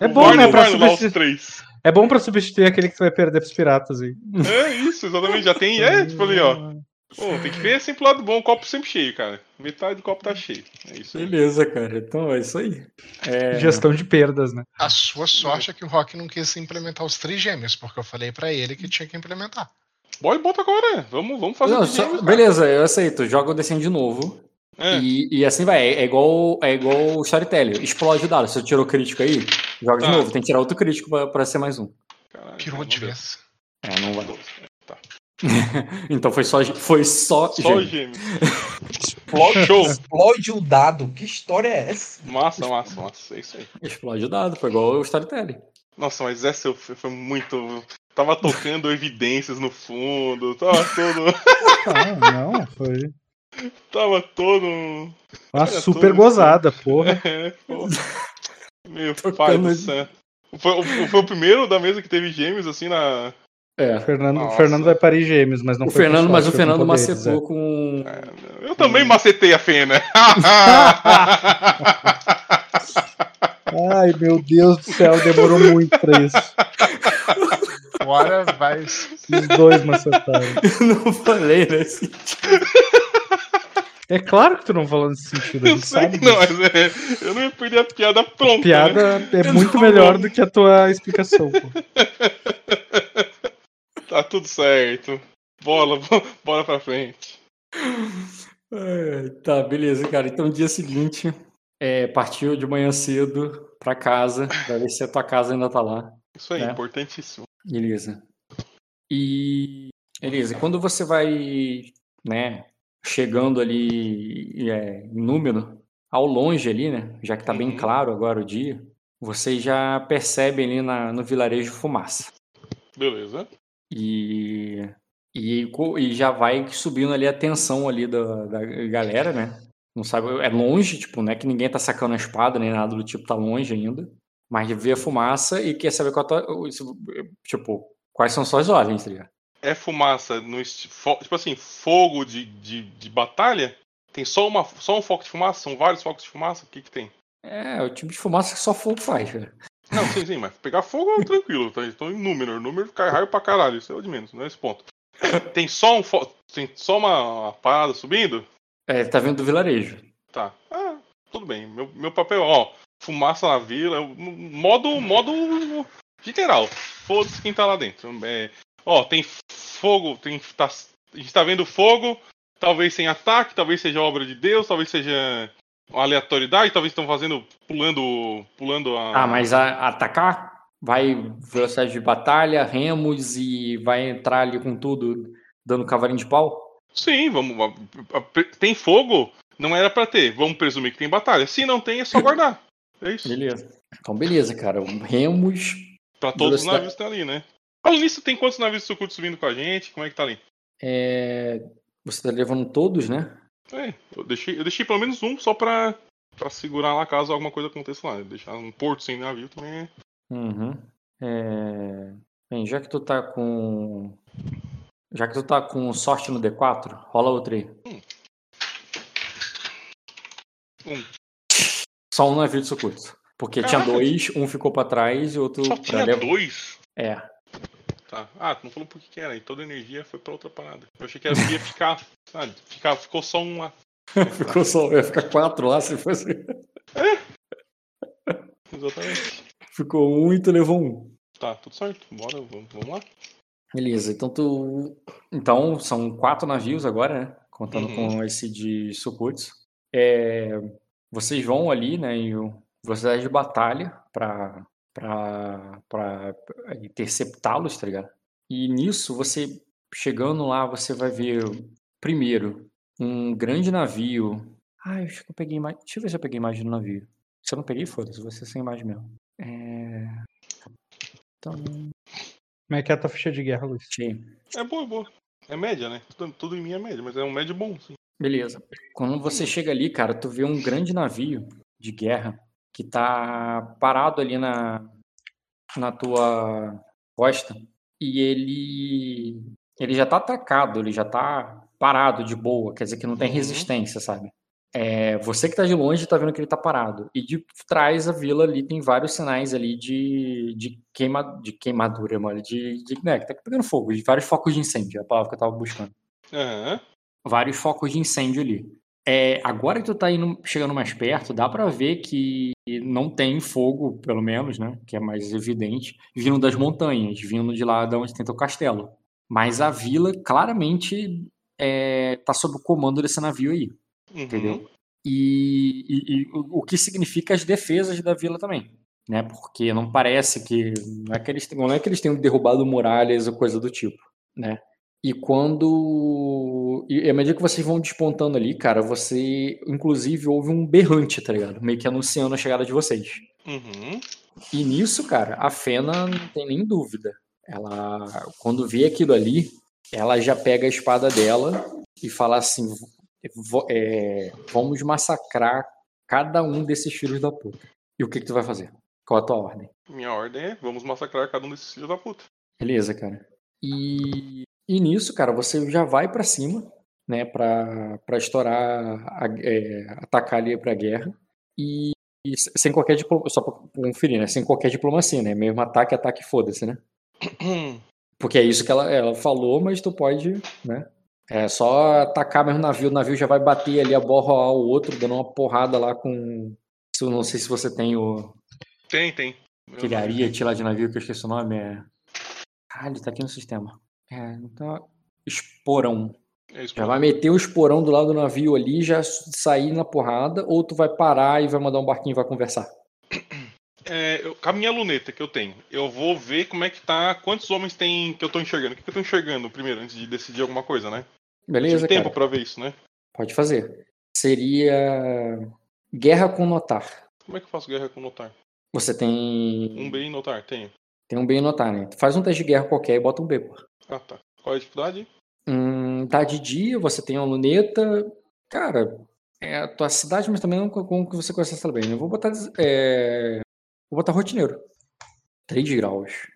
É bom, né? Pra substituir, três. é bom pra substituir aquele que tu vai perder pros piratas aí. É isso, exatamente. Já tem. É, tipo ali, ó. Pô, tem que ver sempre o lado bom, o copo sempre cheio, cara. Metade do copo tá cheio. É isso aí. Beleza, cara. Então é isso aí. É, Gestão de perdas, né? A sua sorte é que o Rock não quis implementar os trigêmeos, porque eu falei pra ele que tinha que implementar. Bora e bota agora. Vamos, vamos fazer Não, só- gêmeos, beleza, eu aceito. Joga o desenho de novo. É. E, e assim vai. É igual, é igual o storytelling. Explode o dado. Se você tirou crítico aí, joga de Tá. novo. Tem que tirar outro crítico pra, pra ser mais um. Caralho, Pirou não de vez. É, não vai. Tá. então foi só. Foi só. Só gêmeos. Explode, Show. explode o dado. Que história é essa? Massa, massa, massa. É isso aí. Explode o dado. Foi igual o storytelling. Nossa, mas essa foi foi muito. Tava tocando evidências no fundo. Tava todo. Ah, não, foi Tava todo. uma Olha, super gozada, porra. É, pô. Meu Tocando pai do céu. Foi, o- foi o primeiro da mesa que teve gêmeos, assim, na. É. O Fernando, o. Fernando vai parir gêmeos, mas não O foi Fernando, sorte, mas o Fernando poderes, macetou é. com. Eu também macetei a Fena. Ai, meu Deus do céu, demorou muito pra isso. Agora vai. Os dois macetaram. Eu não falei, né? assim. É claro que tu não falou nesse sentido, a Eu sei sabe que não, disso. mas é, eu não ia perder a piada pronta. né? Piada é muito melhor do que a tua explicação, pô. Tá tudo certo. Bola, bora pra frente. Ai, tá, beleza, cara. Então, dia seguinte, é, partiu de manhã cedo pra casa, pra ver se a tua casa ainda tá lá. Isso aí, É. importantíssimo. Beleza. E. Beleza, quando você vai, né, chegando ali é, em número, ao longe ali, né, já que tá bem Uhum. claro agora o dia, vocês já percebem ali na, no vilarejo fumaça. Beleza. E, e, e já vai subindo ali a tensão ali da, da galera, né? Não sabe, é longe, tipo, não é que ninguém tá sacando a espada nem nada do tipo, tá longe ainda. Mas vê a fumaça e quer saber qual isso, tipo, quais são suas ordens, tá ligado? É fumaça no tipo assim, fogo de, de, de batalha? Tem só, uma, só um foco de fumaça? São vários focos de fumaça? O que que tem? É, o tipo de fumaça que só fogo faz, cara. Não, sim, sim, mas pegar fogo é tranquilo, tá? Estou em número. Número cai raio pra caralho, isso é o de menos, não é esse ponto. Tem só um fo- tem só uma, uma parada subindo? É, tá vindo do vilarejo. Tá. Ah, tudo bem. Meu, meu papel, ó, fumaça na vila, modo, modo general. Foda-se quem tá lá dentro. É, ó, tem fogo, tem, tá, a gente tá vendo fogo, talvez sem ataque, talvez seja obra de Deus, talvez seja uma aleatoriedade, talvez estão fazendo, pulando, pulando a... Ah, mas a- atacar vai velocidade de batalha, remos e vai entrar ali com tudo, dando cavalinho de pau? Sim, vamos. Tem fogo? Não era pra ter. Vamos presumir que tem batalha. Se não tem, é só guardar. É isso. Beleza. Então, beleza, cara. Remos. Pra todos os navios que estão ali, né? Falando nisso, tem quantos navios sucutos subindo com a gente? Como é que tá ali? é, Você tá levando todos, né? É, eu deixei, eu deixei pelo menos um só pra, pra segurar lá caso alguma coisa aconteça lá. Deixar um porto sem navio também é. Uhum. É, Bem, já que tu tá com. Já que tu tá com sorte no D4, rola outro aí. Um. Só um navio de Sokuto. Porque tinha Caraca. dois, um ficou pra trás e outro Só pra tinha levar. dois? É. Tá. Ah, tu não falou por que que era. E toda a energia foi pra outra parada. Eu achei que era- ia ficar. Sabe? Ficar, ficou só um lá. Ficou só, ia ficar quatro lá se fosse. Exatamente. Ficou um e tu levou um. Tá, tudo certo. Bora, vamos, lá. Beleza, então tu. Então, são quatro navios agora, né? Contando Uhum. com esse de Sukutsu. É, vocês vão ali, né? Em velocidade de batalha pra, pra, pra interceptá-los, tá ligado? E nisso, você chegando lá, você vai ver primeiro um grande navio. Ah, eu acho que eu peguei imagem. Deixa eu ver se eu peguei imagem do navio. Se eu não peguei, foda-se, você sem imagem mesmo. É... Então, Como é que é a tua ficha de guerra, Luiz? achei. É boa, é boa. É média, né? Tudo, tudo em mim é média, mas é um médio bom, sim. Beleza. Quando você chega ali, cara, tu vê um grande navio de guerra que tá parado ali na, na tua costa e ele ele já tá atacado, ele já tá parado de boa, quer dizer que não tem Uhum. resistência, sabe? É, você que tá de longe tá vendo que ele tá parado. E de trás a vila ali tem vários sinais ali de, de, queima, de queimadura, mano, de, de né, que tá pegando fogo, de vários focos de incêndio, é a palavra que eu tava buscando Aham. vários focos de incêndio ali. É, agora que tu tá indo, chegando mais perto, dá pra ver que não tem fogo, pelo menos, né? Que é mais evidente, vindo das montanhas, vindo de lá de onde tem teu castelo. Mas a vila claramente é, tá sob o comando desse navio aí, Uhum. entendeu? E, e- e o o que significa as defesas da vila também, né? Porque não parece que não é que eles, não é que eles tenham derrubado muralhas ou coisa do tipo, né? E quando. E à medida que vocês vão despontando ali, cara, você inclusive ouve um berrante, tá ligado? Meio que anunciando a chegada de vocês. Uhum. E nisso, cara, a Fena não tem nem dúvida. Ela, quando vê aquilo ali, ela já pega a espada dela e fala assim: "Vo- é, vamos massacrar cada um desses filhos da puta. E o que, que tu vai fazer? Qual a tua ordem? Minha ordem é: vamos massacrar cada um desses filhos da puta. Beleza, cara. E, e nisso, cara, você já vai pra cima, né, pra, pra estourar, a- é, atacar ali pra guerra. E, e se- sem qualquer diplomacia, só pra conferir, né, sem qualquer diplomacia, né, mesmo ataque, ataque, foda-se, né. Porque é isso que ela, ela falou, mas tu pode, né, é só atacar mesmo o navio, o navio já vai bater ali a borra ao outro, dando uma porrada lá com... eu Não sei se você tem o, Tem, tem. ariete lá de navio, que eu esqueci o nome, é... Caralho, tá aqui no sistema. É, então... Esporão. É Já vai meter o esporão do lado do navio ali, já sair na porrada, ou tu vai parar e vai mandar um barquinho e vai conversar? É, eu- com a minha luneta que eu tenho, eu vou ver como é que tá. Quantos homens tem que eu tô enxergando? O que que eu tô enxergando primeiro, antes de decidir alguma coisa, né? Beleza, Tive tempo pra ver isso, né? Pode fazer. Seria... Guerra com Notar. Como é que eu faço guerra com notar? Você tem... Um B em notar, tenho. Tem um B Notar, né? Faz um teste de guerra qualquer e bota um B, pô. Ah, tá. Qual é a dificuldade? Hum, tá de dia, você tem a luneta. Cara, é a tua cidade, mas também não com com que você conhece bem. Eu vou botar. é, Vou botar rotineiro. 3 graus.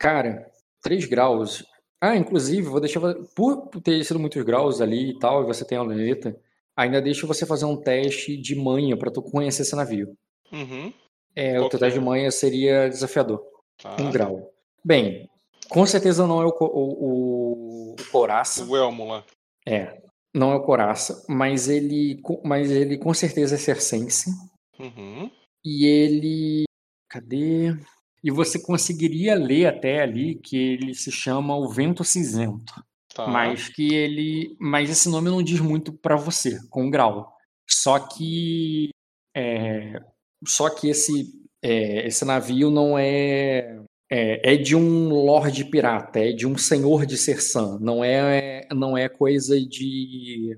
Cara, 3 graus. Ah, inclusive, vou deixar. Por ter sido muitos graus ali e tal, e você tem a luneta, ainda deixa você fazer um teste de manha pra tu conhecer esse navio. Uhum. É, o teu que teste é? de manha seria desafiador. Tá. Um grau. Bem, com certeza não é o, o, o, o Couraça. O Elmo lá. É, não é o Coraça, mas ele, mas ele com certeza é Circense. Uhum. E ele. Cadê? E você conseguiria ler até ali que ele se chama o Vento Cinzento. Tá. Mas que ele. Mas esse nome não diz muito pra você, com grau. Só que. é, só que esse, é, esse navio não é, é. É de um lorde pirata, é de um senhor de Sersan. Não é, não é coisa de.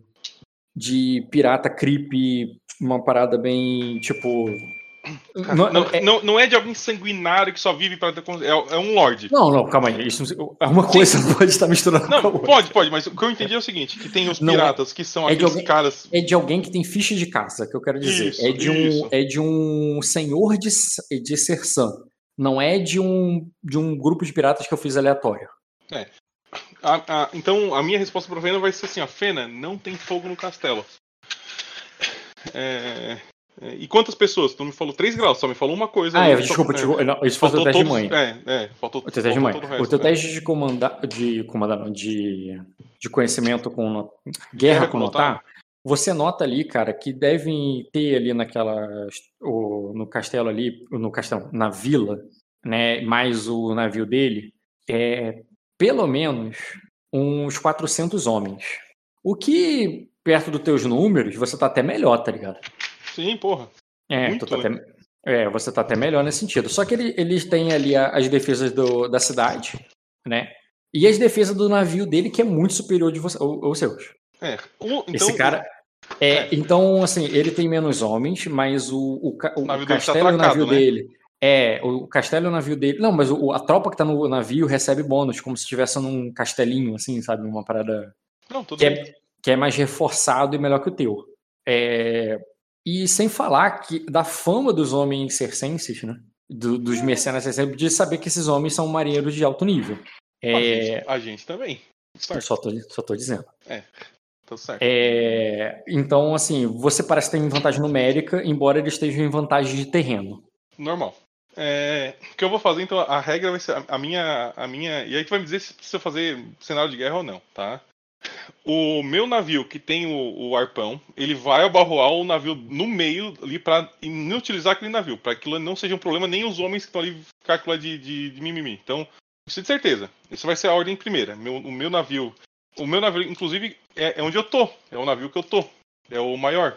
De pirata creepy, uma parada bem. Tipo. Não, não, é- não, não é de alguém sanguinário que só vive para ter. É, é um lorde. Não, não, calma aí. Isso, é uma coisa não pode estar misturando com a Não, outra. pode, pode, mas o que eu entendi é o seguinte: que tem os Não é- piratas, que são é aqueles alguém- caras. É de alguém que tem ficha de caça, que eu quero dizer. Isso, é, de um, é de um senhor de, de Sersan. Não é de um, de um grupo de piratas que eu fiz aleatório. A- a- então, a minha resposta pra Fena vai ser assim: a Fena não tem fogo no castelo. É, é, e quantas pessoas? Tu me falou 3 graus, só me falou uma coisa. Ah, é, só- desculpa, é. Não, isso foi o teu teste de todos- manha. É, é, faltou, O teu teste de todo o teu né? teste de comandar, de comandar, de, de conhecimento com no- guerra com notar, você nota ali, cara, que devem ter ali naquela o, no castelo ali, no castelo, na vila, né, mais o navio dele, é pelo menos uns 400 homens. O que perto dos teus números, você tá até melhor, tá ligado? Sim, porra. É, Muito, tá né? até, é, você tá até melhor nesse sentido. Só que ele- eles têm ali a- as defesas do- da cidade, né? E as defesas do navio dele, que é muito superior de você, ou, aos seus. É. O- então, Esse cara. É, é. Então, assim, ele tem menos homens, mas o, o, o O navio tá castelo navio né? dele. É, o castelo e o navio dele. Não, mas o- a tropa que tá no navio recebe bônus, como se estivesse num castelinho, assim, sabe? Uma parada Não, tudo que bem. é, que é mais reforçado e melhor que o teu. É, e sem falar que da fama dos homens circenses, né? Do- dos mercenários circenses, de saber que esses homens são marinheiros de alto nível. A, É, gente, a gente também. Certo, só, tô, só tô dizendo. tá certo. É, então, assim, você parece ter em vantagem numérica, embora eles estejam em vantagem de terreno. Normal. É, o que eu vou fazer, então, a regra vai ser a, a minha. A minha. E aí tu vai me dizer se precisa fazer cenário de guerra ou não, tá? O meu navio que tem o, o arpão, ele vai abarroar o navio no meio ali pra inutilizar aquele navio, pra que aquilo não seja um problema, nem os homens que estão ali ficar com aquilo de, de, de mimimi. Então, preciso de certeza. Isso vai ser a ordem primeira. Meu, o meu navio. O meu navio, inclusive, é, é onde eu tô. É o navio que eu tô. É o maior.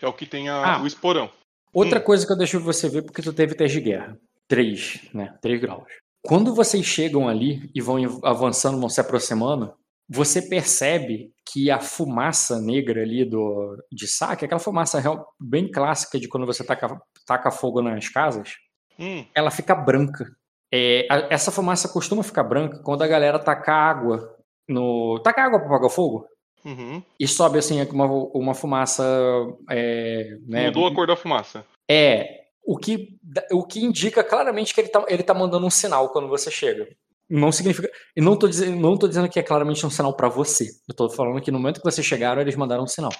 É o que tem a- Ah. o esporão. Outra coisa que eu deixo você ver, porque tu teve teste de guerra. Três, né? Três graus. Quando vocês chegam ali e vão avançando, vão se aproximando, você percebe que a fumaça negra ali do, de saque, aquela fumaça real- bem clássica de quando você taca, taca fogo nas casas, Hum, ela fica branca. É, a- essa fumaça costuma ficar branca quando a galera taca água no. Taca água para apagar o fogo uhum. e sobe assim uma, uma fumaça. É, né, Mudou a cor da fumaça. é, o que, o que indica claramente que ele tá, ele tá mandando um sinal quando você chega. Não significa. E não tô dizendo, não tô dizendo que é claramente um sinal pra você. Eu tô falando que no momento que vocês chegaram, eles mandaram um sinal.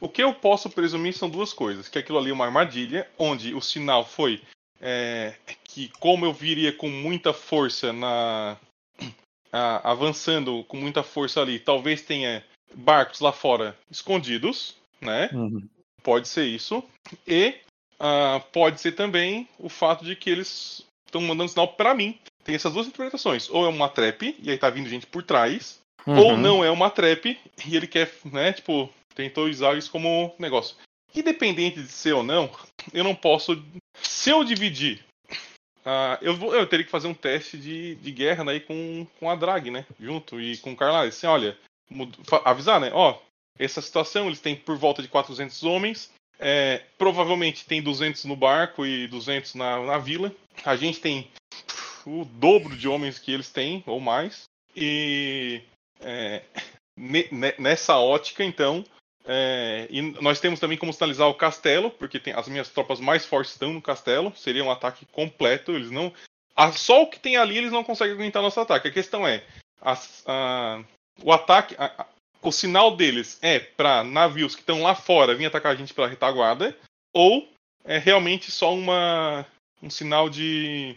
O que eu posso presumir são duas coisas. Que aquilo ali é uma armadilha, onde o sinal foi é, que como eu viria com muita força na. a- avançando com muita força ali, talvez tenha barcos lá fora escondidos, né? Pode ser isso. E ah, pode ser também o fato de que eles estão mandando sinal pra mim. Tem essas duas interpretações. Ou é uma trap, e aí tá vindo gente por trás, ou Uhum. não é uma trap e ele quer, né, tipo, tentou usar isso como negócio. Independente de ser ou não, eu não posso. Se eu dividir. ah, eu, vou, eu teria que fazer um teste de, de guerra né, aí com, com a Drag, né? Junto e com o Carlyle. Assim, olha, avisar, né? Ó, essa situação, eles têm por volta de 400 homens. é, provavelmente tem 200 no barco e 200 na, na vila. A gente tem o dobro de homens que eles têm, ou mais. E é, ne- ne- nessa ótica, então, é, e nós temos também como sinalizar o castelo, porque tem, as minhas tropas mais fortes estão no castelo. Seria um ataque completo. Eles não. a- só o que tem ali eles não conseguem aguentar nosso ataque. A questão é. a- o ataque. a- o sinal deles é para navios que estão lá fora vir atacar a gente pela retaguarda, ou é realmente só uma um sinal de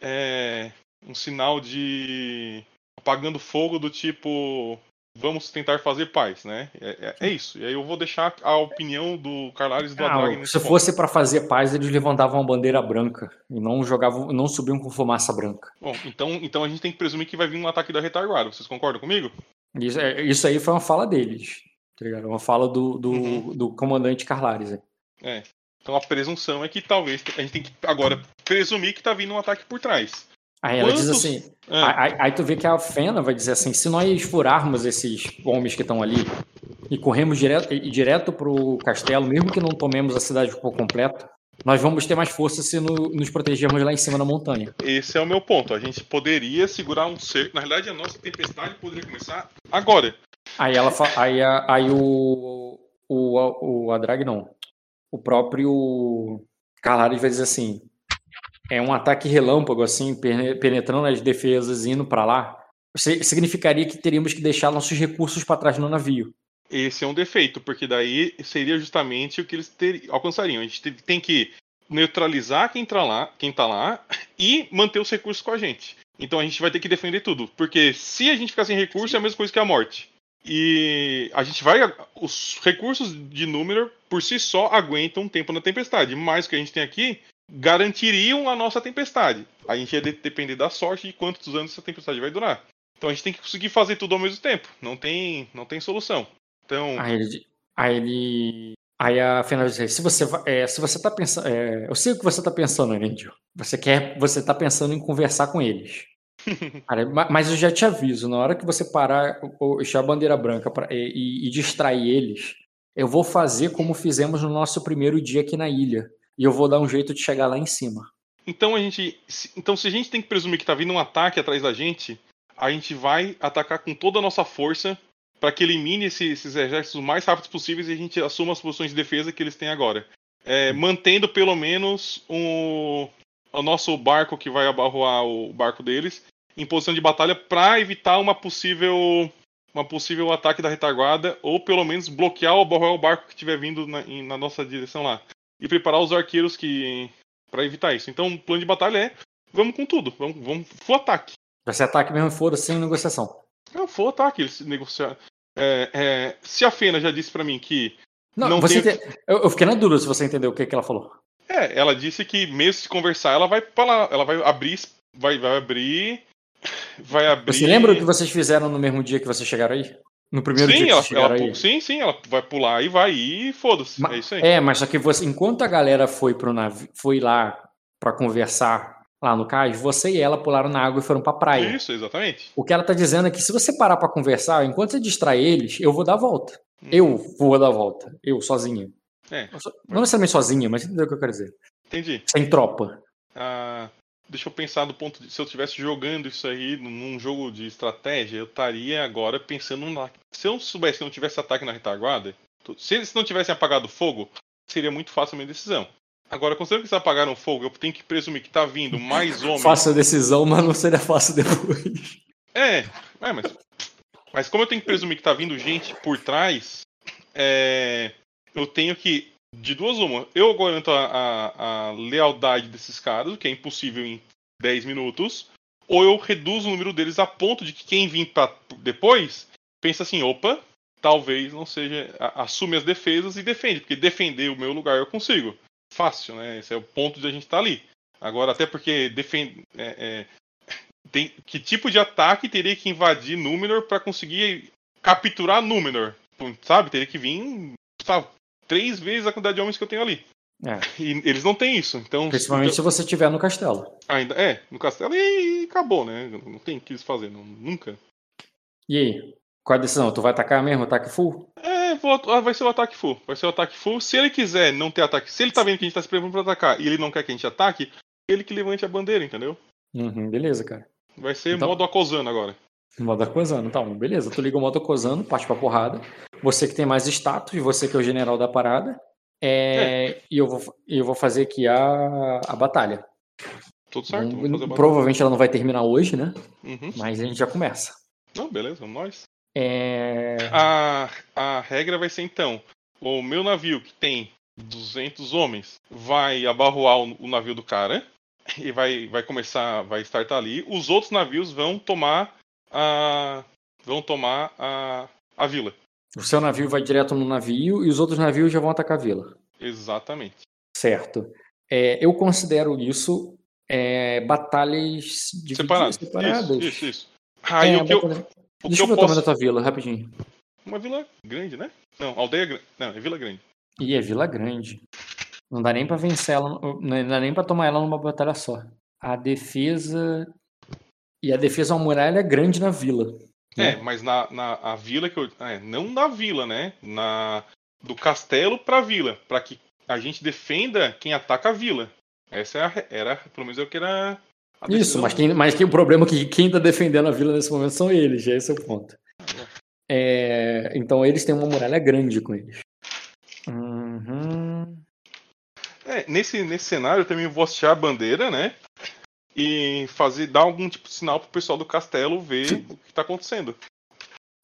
é, um sinal de apagando fogo do tipo vamos tentar fazer paz, né? É, é- é isso. E aí eu vou deixar a opinião do Carlares e do Ah, se fosse pra fazer paz, eles levantavam uma bandeira branca e não jogavam, não subiam com fumaça branca. Bom, então, então a gente tem que presumir que vai vir um ataque da retaguarda. Vocês concordam comigo? Isso, é- isso aí foi uma fala deles, tá ligado? Uma fala do, do, Uhum. do comandante Carlares. É. Então a presunção é que talvez a gente tem que agora presumir que tá vindo um ataque por trás. Aí ela diz Quantos- assim, Ah, aí, aí tu vê que a Fena vai dizer assim, se nós furarmos esses homens que estão ali e corremos direto, e direto pro castelo, mesmo que não tomemos a cidade por completo, nós vamos ter mais força se no- nos protegermos lá em cima da montanha. esse é o meu ponto. A gente poderia segurar um cerco. Na realidade, a nossa tempestade poderia começar agora. Aí ela fa- aí, a- aí o, o, o Adrag não. O próprio Carlares vai dizer assim: é um ataque relâmpago, assim, penetrando as defesas e indo pra lá. Significaria que teríamos que deixar nossos recursos para trás no navio. Esse é um defeito, porque daí seria justamente o que eles ter- alcançariam. A gente te- tem que neutralizar quem tá lá, quem tá lá e manter os recursos com a gente. Então a gente vai ter que defender tudo, porque se a gente ficar sem recurso é a mesma coisa que a morte. E a gente vai os recursos de número por si só aguentam um tempo na tempestade, mas o que a gente tem aqui garantiriam a nossa tempestade. A gente ia de- depender da sorte de quantos anos essa tempestade vai durar. Então a gente tem que conseguir fazer tudo ao mesmo tempo. Não tem, não tem solução. Então, Aí ele. Aí, ele, aí a Fena vai dizer: se você, é, se você tá pensando. é, eu sei o que você tá pensando, Anendio. Você quer. Você tá pensando em conversar com eles. Cara, ma- mas eu já te aviso, na hora que você parar, deixar a bandeira branca pra- e, e- distrair eles, eu vou fazer como fizemos no nosso primeiro dia aqui na ilha. E eu vou dar um jeito de chegar lá em cima. então a gente, se- então se a gente tem que presumir que tá vindo um ataque atrás da gente, a gente vai atacar com toda a nossa força para que elimine esse- esses exércitos o mais rápido possíveis e a gente assuma as posições de defesa que eles têm agora, É, mantendo pelo menos o nosso barco que vai abarroar o barco deles em posição de batalha para evitar uma possível uma possível ataque da retaguarda ou pelo menos bloquear ou o barco que estiver vindo na, na nossa direção lá e preparar os arqueiros que para evitar isso. Então, o plano de batalha é vamos com tudo, vamos, vamos full ataque. Vai ser ataque mesmo, foda sem negociação. Não, full ataque, eles negociar. É, é, se a Fena já disse pra mim que Não, Não você tem- eu, eu fiquei na dúvida se você entendeu o que, que ela falou. é, ela disse que mesmo se conversar, ela vai para lá, ela vai abrir, vai, vai abrir, vai abrir. Você lembra o que vocês fizeram no mesmo dia que vocês chegaram aí? No primeiro Sim, dia que ela, ela- aí? sim, sim, ela vai pular e vai e foda-se. É isso aí. É, mas só que você, enquanto a galera foi pro navio, foi lá pra conversar lá no cais, você e ela pularam na água e foram pra praia. Isso, exatamente. O que ela tá dizendo é que se você parar pra conversar, enquanto você distrai eles, eu vou dar a volta. Eu vou dar a volta. Eu, sozinha. É. Não necessariamente sozinha, mas entendeu o que eu quero dizer. Entendi. Sem tropa. Ah, deixa eu pensar do ponto de se eu estivesse jogando isso aí num jogo de estratégia, eu estaria agora pensando na. Se eu soubesse que não tivesse ataque na retaguarda, se eles não tivessem apagado o fogo, seria muito fácil a minha decisão. Agora, considerando que eles apagaram o fogo, eu tenho que presumir que tá vindo mais homens. Fácil a decisão, mas não seria fácil depois. É, é, mas. Mas como eu tenho que presumir que tá vindo gente por trás, é, eu tenho que. De duas uma, eu garanto a, a- a lealdade desses caras, o que é impossível em 10 minutos, ou eu reduzo o número deles a ponto de que quem vir pra depois pensa assim, opa, talvez não seja. a- assume as defesas e defende, porque defender o meu lugar eu consigo. Fácil, né? Esse é o ponto de a gente estar ali. Agora, até porque defende. é, é, tem, que tipo de ataque teria que invadir Númenor para conseguir capturar Númenor? Sabe? Teria que vir sabe, três vezes a quantidade de homens que eu tenho ali. É. E eles não têm isso. Então, Principalmente se você estiver no castelo. ainda é, no castelo e, e acabou, né? Não tem o que eles fazer, não, nunca. E aí? Qual a decisão? Tu vai atacar mesmo? Ataque full? É, vou- ah, vai ser o ataque full. Vai ser o ataque full. Se ele quiser não ter ataque, se ele tá vendo que a gente tá se preparando pra atacar e ele não quer que a gente ataque, ele que levante a bandeira, entendeu? Uhum, beleza, cara. Vai ser Então- modo acosando agora. Modo acosando, tá bom, beleza. Tu liga o modo acosando, parte pra porrada. Você que tem mais status, você que é o general da parada. É, E eu vou, eu vou fazer aqui a, a batalha. Tudo certo? Batalha. provavelmente ela não vai terminar hoje, né? Uhum. Mas a gente já começa. Não, beleza, nós. É, A, a regra vai ser então: o meu navio, que tem 200 homens, vai abarroar o, o navio do cara e vai, vai começar, vai startar ali. Os outros navios vão tomar a. vão tomar a, a vila. o seu navio vai direto no navio e os outros navios já vão atacar a vila. Exatamente. Certo. É, eu considero isso é, batalhas Separado. separadas. Isso, isso, isso. Aí É, o que eu, batalha- o Deixa que eu eu o tamanho da posso. tua vila, rapidinho. Uma vila grande, né? Não, aldeia grande. Não, é vila grande. Ih, é vila grande. Não dá nem pra vencer ela, não dá nem pra tomar ela numa batalha só. A defesa. E a defesa é uma muralha grande na vila. É, né? mas na, na a vila que eu. É, não na vila, né? Na, do castelo pra vila. Pra que a gente defenda quem ataca a vila. Essa era, a re- era pelo menos é o que era. Isso, mas, quem, mas que o problema é que quem tá defendendo a vila nesse momento são eles, esse é o ponto. É, então eles têm uma muralha grande com eles. Uhum. É, nesse, nesse cenário eu também vou hastear a bandeira, né? E fazer, dar algum tipo de sinal pro pessoal do castelo ver o que tá acontecendo.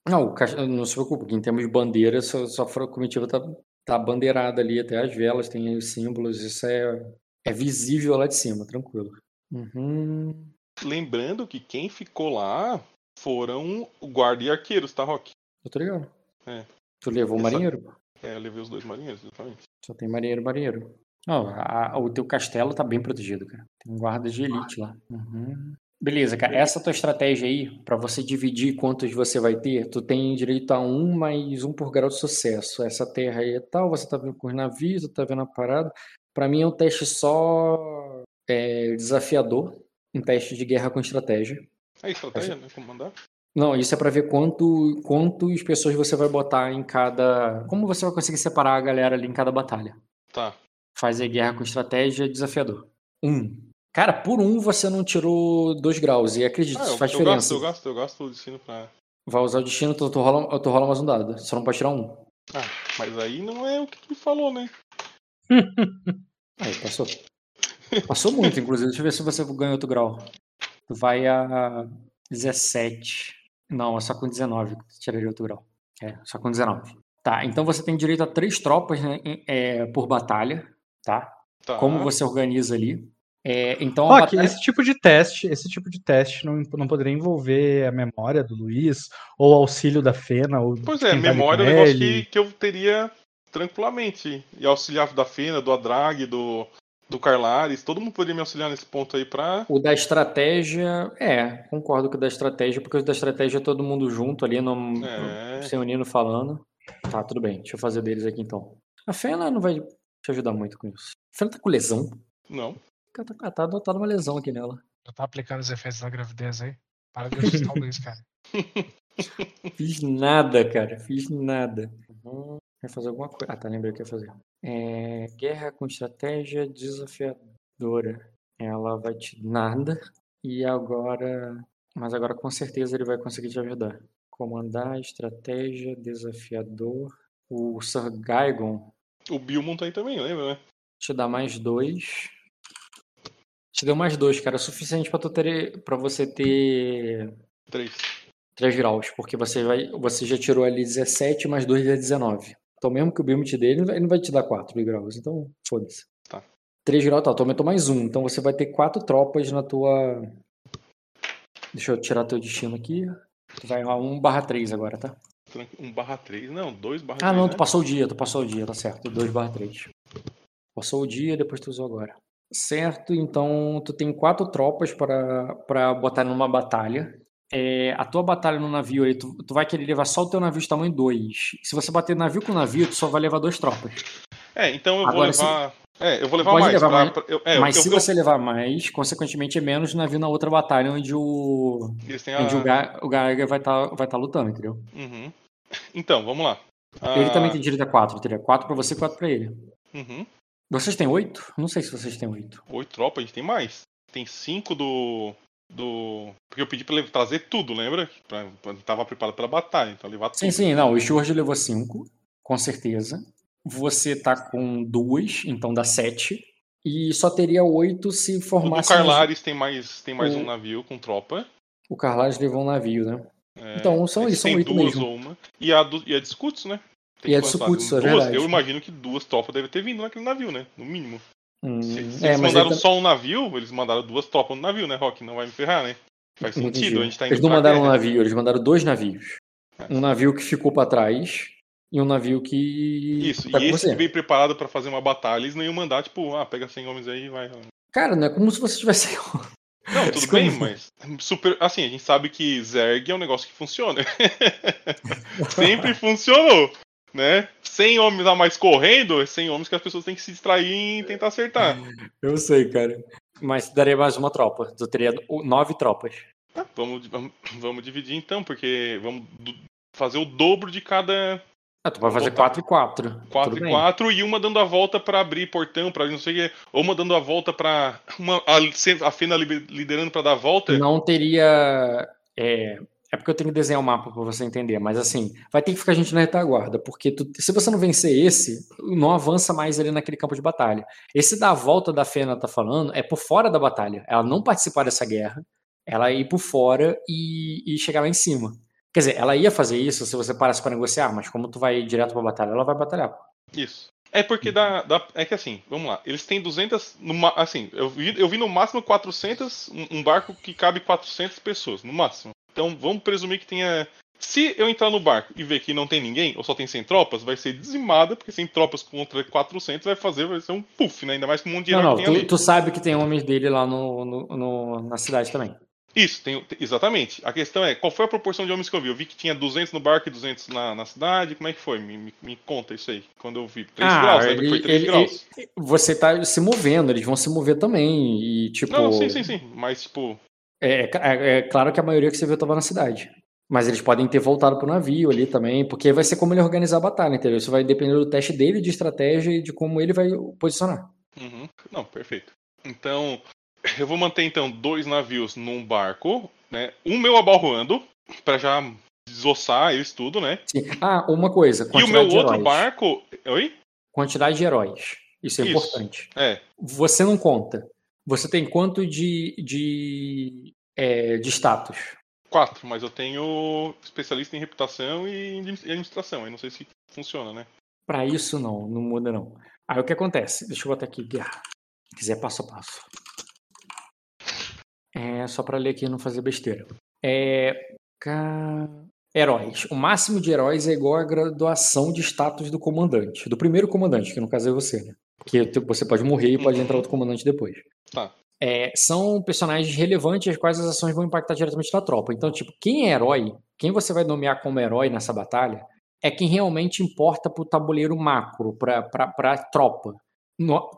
Não, não se preocupe, em termos de bandeira, só, só a comitiva tá, tá bandeirada ali, até as velas tem os símbolos, isso é, é visível lá de cima, tranquilo. Uhum. Lembrando que quem ficou lá foram o guarda e arqueiros, tá, Rock? Eu tô ligado. É. Tu levou o marinheiro? É, eu levei os dois marinheiros, exatamente. Só tem marinheiro, marinheiro. A- o teu castelo tá bem protegido, cara. Tem guardas de elite lá. Uhum. Beleza, cara. Essa tua estratégia aí, pra você dividir quantos você vai ter, tu tem direito a um mais um por grau de sucesso. Essa terra aí é tal, você tá vendo com os navios, tu tá vendo a parada. Pra mim é um teste só é, desafiador, um teste de guerra com estratégia. É estratégia, né? Como mandar? Não, isso é pra ver quanto, quantas pessoas você vai botar em cada. Como você vai conseguir separar a galera ali em cada batalha. Tá. Fazer guerra com estratégia desafiador. Um. Cara, por um você não tirou dois graus. E acredite, Ah, isso faz eu diferença. gasto, eu gasto, eu gasto o destino pra. Vai usar o destino, tu, tu, rola, tu rola mais um dado. Só não pode tirar um. Ah, mas aí não é o que tu falou, né? Aí, passou. Passou muito, inclusive. Deixa eu ver se você ganha outro grau. Tu vai a 17. Não, é só com 19 que tu tiraria outro grau. É, só com 19. Tá, então você tem direito a três tropas né, é, por batalha, tá? Tá. Como você organiza ali. É, então batalha... esse tipo de teste, esse tipo de teste não, não poderia envolver a memória do Luiz, ou o auxílio da Fena, ou Pois é, memória é um negócio que, que eu teria tranquilamente. E auxiliar da Fena, do Adrag, do, do Carlares, todo mundo poderia me auxiliar nesse ponto aí pra. O da estratégia, é, concordo com o da estratégia, porque o da estratégia é todo mundo junto ali, não, É. sem o Nino falando. Tá, tudo bem, deixa eu fazer deles aqui então. A Fena não vai te ajudar muito com isso. A Fena tá com lesão. Não. Tá, tá, tá adotada uma lesão aqui nela. Já tá aplicando os efeitos da gravidez aí. Para de assustar o Luiz, cara. Fiz nada, cara, fiz nada. Uhum. Vai fazer alguma coisa. Ah, tá, lembrei o que ia fazer. É, guerra com estratégia desafiadora. Ela vai te nada. E agora. Mas agora com certeza ele vai conseguir te ajudar. Comandar, estratégia, desafiador. O Sir Gaigon O Bilmon tá aí também, lembra, né? te dá mais dois. Te deu mais dois, cara. É suficiente pra, tu ter, pra você ter Três. 3 graus, porque você, vai, você já tirou ali 17 mais 2 é 19. Então, mesmo que o Bilmo te dê, ele não vai- te dar 4 graus. Então, foda-se. Tá. 3 graus, tá. Tu aumentou mais um. Então, você vai ter 4 tropas na tua. Deixa eu tirar teu destino aqui. Tu vai a 1 barra 3 agora, tá? Tran- Um barra três. Não, dois barra Ah, três. não, né? tu passou o dia, tu passou o dia, tá certo. 2 barra 3. Passou o dia, depois tu usou agora. Certo, então tu tem quatro tropas para para botar numa batalha. É, a tua batalha no navio aí, tu, tu vai querer levar só o teu navio de tamanho 2. Se você bater navio com navio, tu só vai levar duas tropas. É, então eu Agora, vou levar. É, eu vou levar Pode mais. levar pra- mais, pra- eu- é, Mas eu- se eu- você levar mais, consequentemente é menos navio na outra batalha onde o, têm onde o, a. Ga, o Gaiga vai estar vai tá lutando, entendeu? Uhum. Então, vamos lá. Ele Ah, também tem direito a 4, entendeu? 4 pra você e 4 pra ele. uhum. Vocês têm 8? Não sei se vocês têm 8. Oito tropas, a gente tem mais. Tem cinco do. do. Porque eu pedi pra ele trazer tudo, lembra? Pra, pra, tava preparado pela batalha, então levar tudo. Sim, sim, não. O Steward levou 5, com certeza. Você tá com 2, então dá 7. E só teria 8 se O formasse. Carlares tem mais, tem mais O- um navio com tropa. O Carlares levou um navio, né? É, Então, são isso, são tem oito duas mesmo. ou uma. E a, do, e a de Scouts, né? E a? Scouts, é duas, verdade. Eu imagino que duas tropas devem ter vindo naquele navio, né? No mínimo. Hum, Se, se é, eles mandaram ele tam- só um navio, eles mandaram duas tropas no navio, né, Rock? Não vai me ferrar, né? Faz sentido, entendi. a gente tá indo Eles não mandaram um guerra. navio, eles mandaram dois navios. É. Um navio que ficou pra trás e um navio que. Isso, tá e esse você. que veio preparado pra fazer uma batalha, eles não iam mandar, tipo, ah, pega 100 homens aí e vai. Cara, não é como se você tivesse. Não, tudo bem, mas super, assim, a gente sabe que Zerg é um negócio que funciona. Sempre funcionou, né? 100 homens a mais correndo, é 100 homens que as pessoas têm que se distrair e tentar acertar. Eu sei, cara. Mas daria mais uma tropa. Eu teria nove tropas. Tá, vamos, vamos, vamos dividir então, porque vamos fazer o dobro de cada Ah, tu vai fazer botar. 4 e 4. 4 e 4 e uma dando a volta pra abrir portão, pra não sei o quê. Ou uma dando a volta pra. Uma, a, a Fena liderando pra dar a volta. Não teria. É, é porque eu tenho que desenhar o mapa pra você entender, mas assim, vai ter que ficar gente na retaguarda, porque tu- se você não vencer esse, não avança mais ali naquele campo de batalha. Esse da volta da Fena tá falando é por fora da batalha. Ela não participar dessa guerra, ela ir por fora e, e chegar lá em cima. Quer dizer, ela ia fazer isso se você parasse pra negociar, mas como tu vai direto pra batalha, ela vai batalhar. Isso. É porque dá, dá. É que assim, vamos lá. Eles têm 200. No, assim, eu vi, eu vi no máximo 400. Um, barco que cabe 400 pessoas, no máximo. Então vamos presumir que tenha. Se eu entrar no barco e ver que não tem ninguém, ou só tem 100 tropas, vai ser dizimada, porque 100 tropas contra 400 vai fazer, vai ser um puff, né? Ainda mais com um monte de Não, não, tu, tu sabe que tem homens dele lá no, no- no- na cidade também. Isso, tem, exatamente. A questão é, qual foi a proporção de homens que eu vi? Eu vi que tinha 200 no barco e 200 na, na cidade. Como é que foi? Me, me- me conta isso aí. Quando eu vi. 3 Ah, graus, lembra que foi ele- 3 ele- graus. Você tá se movendo, eles vão se mover também. E, tipo. Não, sim, sim, sim. Mas, tipo, É, é- é claro que a maioria que você viu estava na cidade. Mas eles podem ter voltado pro navio ali também, porque vai ser como ele organizar a batalha, entendeu? Isso vai depender do teste dele, de estratégia e de como ele vai posicionar. Uhum. Não, perfeito. Então, eu vou manter então dois navios num barco, né? Um meu abalroando, pra já desossar eles tudo, né? Sim. Ah, uma coisa. E o meu outro barco. Oi? Quantidade de heróis. Isso é Isso. importante. É, Você não conta. Você tem quanto de, de, é, de status? quatro, mas eu tenho especialista em reputação e administração. Aí não sei se funciona, né? Pra isso não, não muda não. Aí o que acontece? Deixa eu botar aqui, guerra. Se quiser passo a passo. É só pra ler aqui e não fazer besteira. É, ca- Heróis. O máximo de heróis é igual à graduação de status do comandante. Do primeiro comandante, que no caso é você, né? Porque você pode morrer e pode entrar outro comandante depois. Tá. É, são personagens relevantes as quais as ações vão impactar diretamente na tropa. Então, tipo, quem é herói, quem você vai nomear como herói nessa batalha, é quem realmente importa pro tabuleiro macro, pra, pra, pra tropa.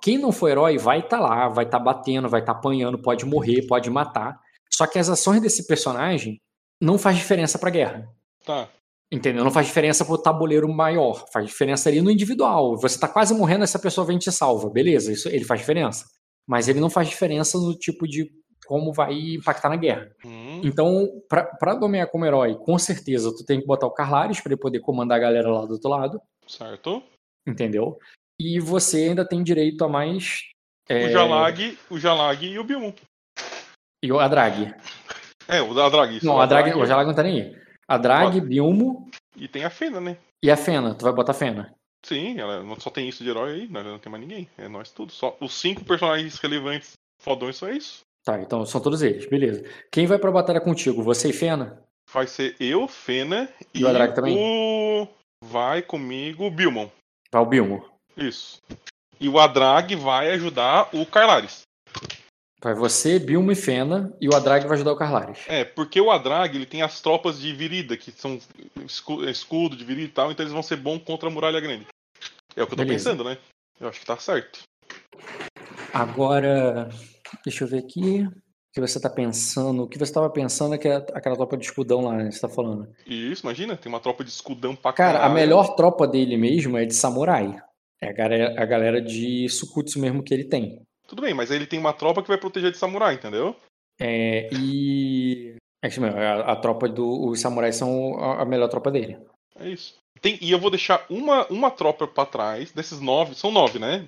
Quem não for herói vai estar lá, vai estar batendo, vai estar apanhando, pode morrer, pode matar. Só que as ações desse personagem não faz diferença pra guerra. Tá. Entendeu? Não faz diferença pro tabuleiro maior. Faz diferença ali no individual. Você tá quase morrendo, essa pessoa vem e te salva. Beleza, isso ele faz diferença. Mas ele não faz diferença no tipo de como vai impactar na guerra. Hum, Então, pra, pra nomear como herói, com certeza tu tem que botar o Carlares pra ele poder comandar a galera lá do outro lado. certo. Entendeu? E você ainda tem direito a mais. é, O Jalag, o Jalag e o Bilmon. E o Adrag. É, o da Drag. isso, Não, o a Drag, Drag o Jalag não tá nem aí. A Drag, Bilmo E tem a Fena, né? e a Fena. Tu vai botar a Fena. Sim, ela não só tem isso de herói aí, né? não tem mais ninguém. É nós tudo. Só os cinco personagens relevantes fodões só é isso. Tá, então são todos eles, beleza. Quem vai pra batalha contigo? Você e Fena? Vai ser eu, Fena E o Adrag também? o- Vai comigo o Bilmon. Vai o Bilmo. Isso. E o Adrag vai ajudar o Carlares. Vai você, Bilmo e Fena, e o Adrag vai ajudar o Carlares. É, porque o Adrag ele tem as tropas de Virida, que são escu- escudo de Virida e tal, então eles vão ser bons contra a Muralha Grande. É o que eu tô Beleza. pensando, né? Eu acho que tá certo. Agora, deixa eu ver aqui. O que você tá pensando? O que você tava pensando é que é aquela tropa de escudão lá, né? Você tá falando. Isso, imagina, tem uma tropa de escudão pra Cara, a caralho. melhor tropa dele mesmo é de samurai. É a galera, a galera de Sukutsu mesmo que ele tem. Tudo bem, mas ele tem uma tropa que vai proteger de samurai, entendeu? É, e. É isso mesmo, a, a tropa dos os samurais são a, a melhor tropa dele. É isso. Tem- e eu vou deixar uma, uma tropa pra trás, desses nove, são nove, né?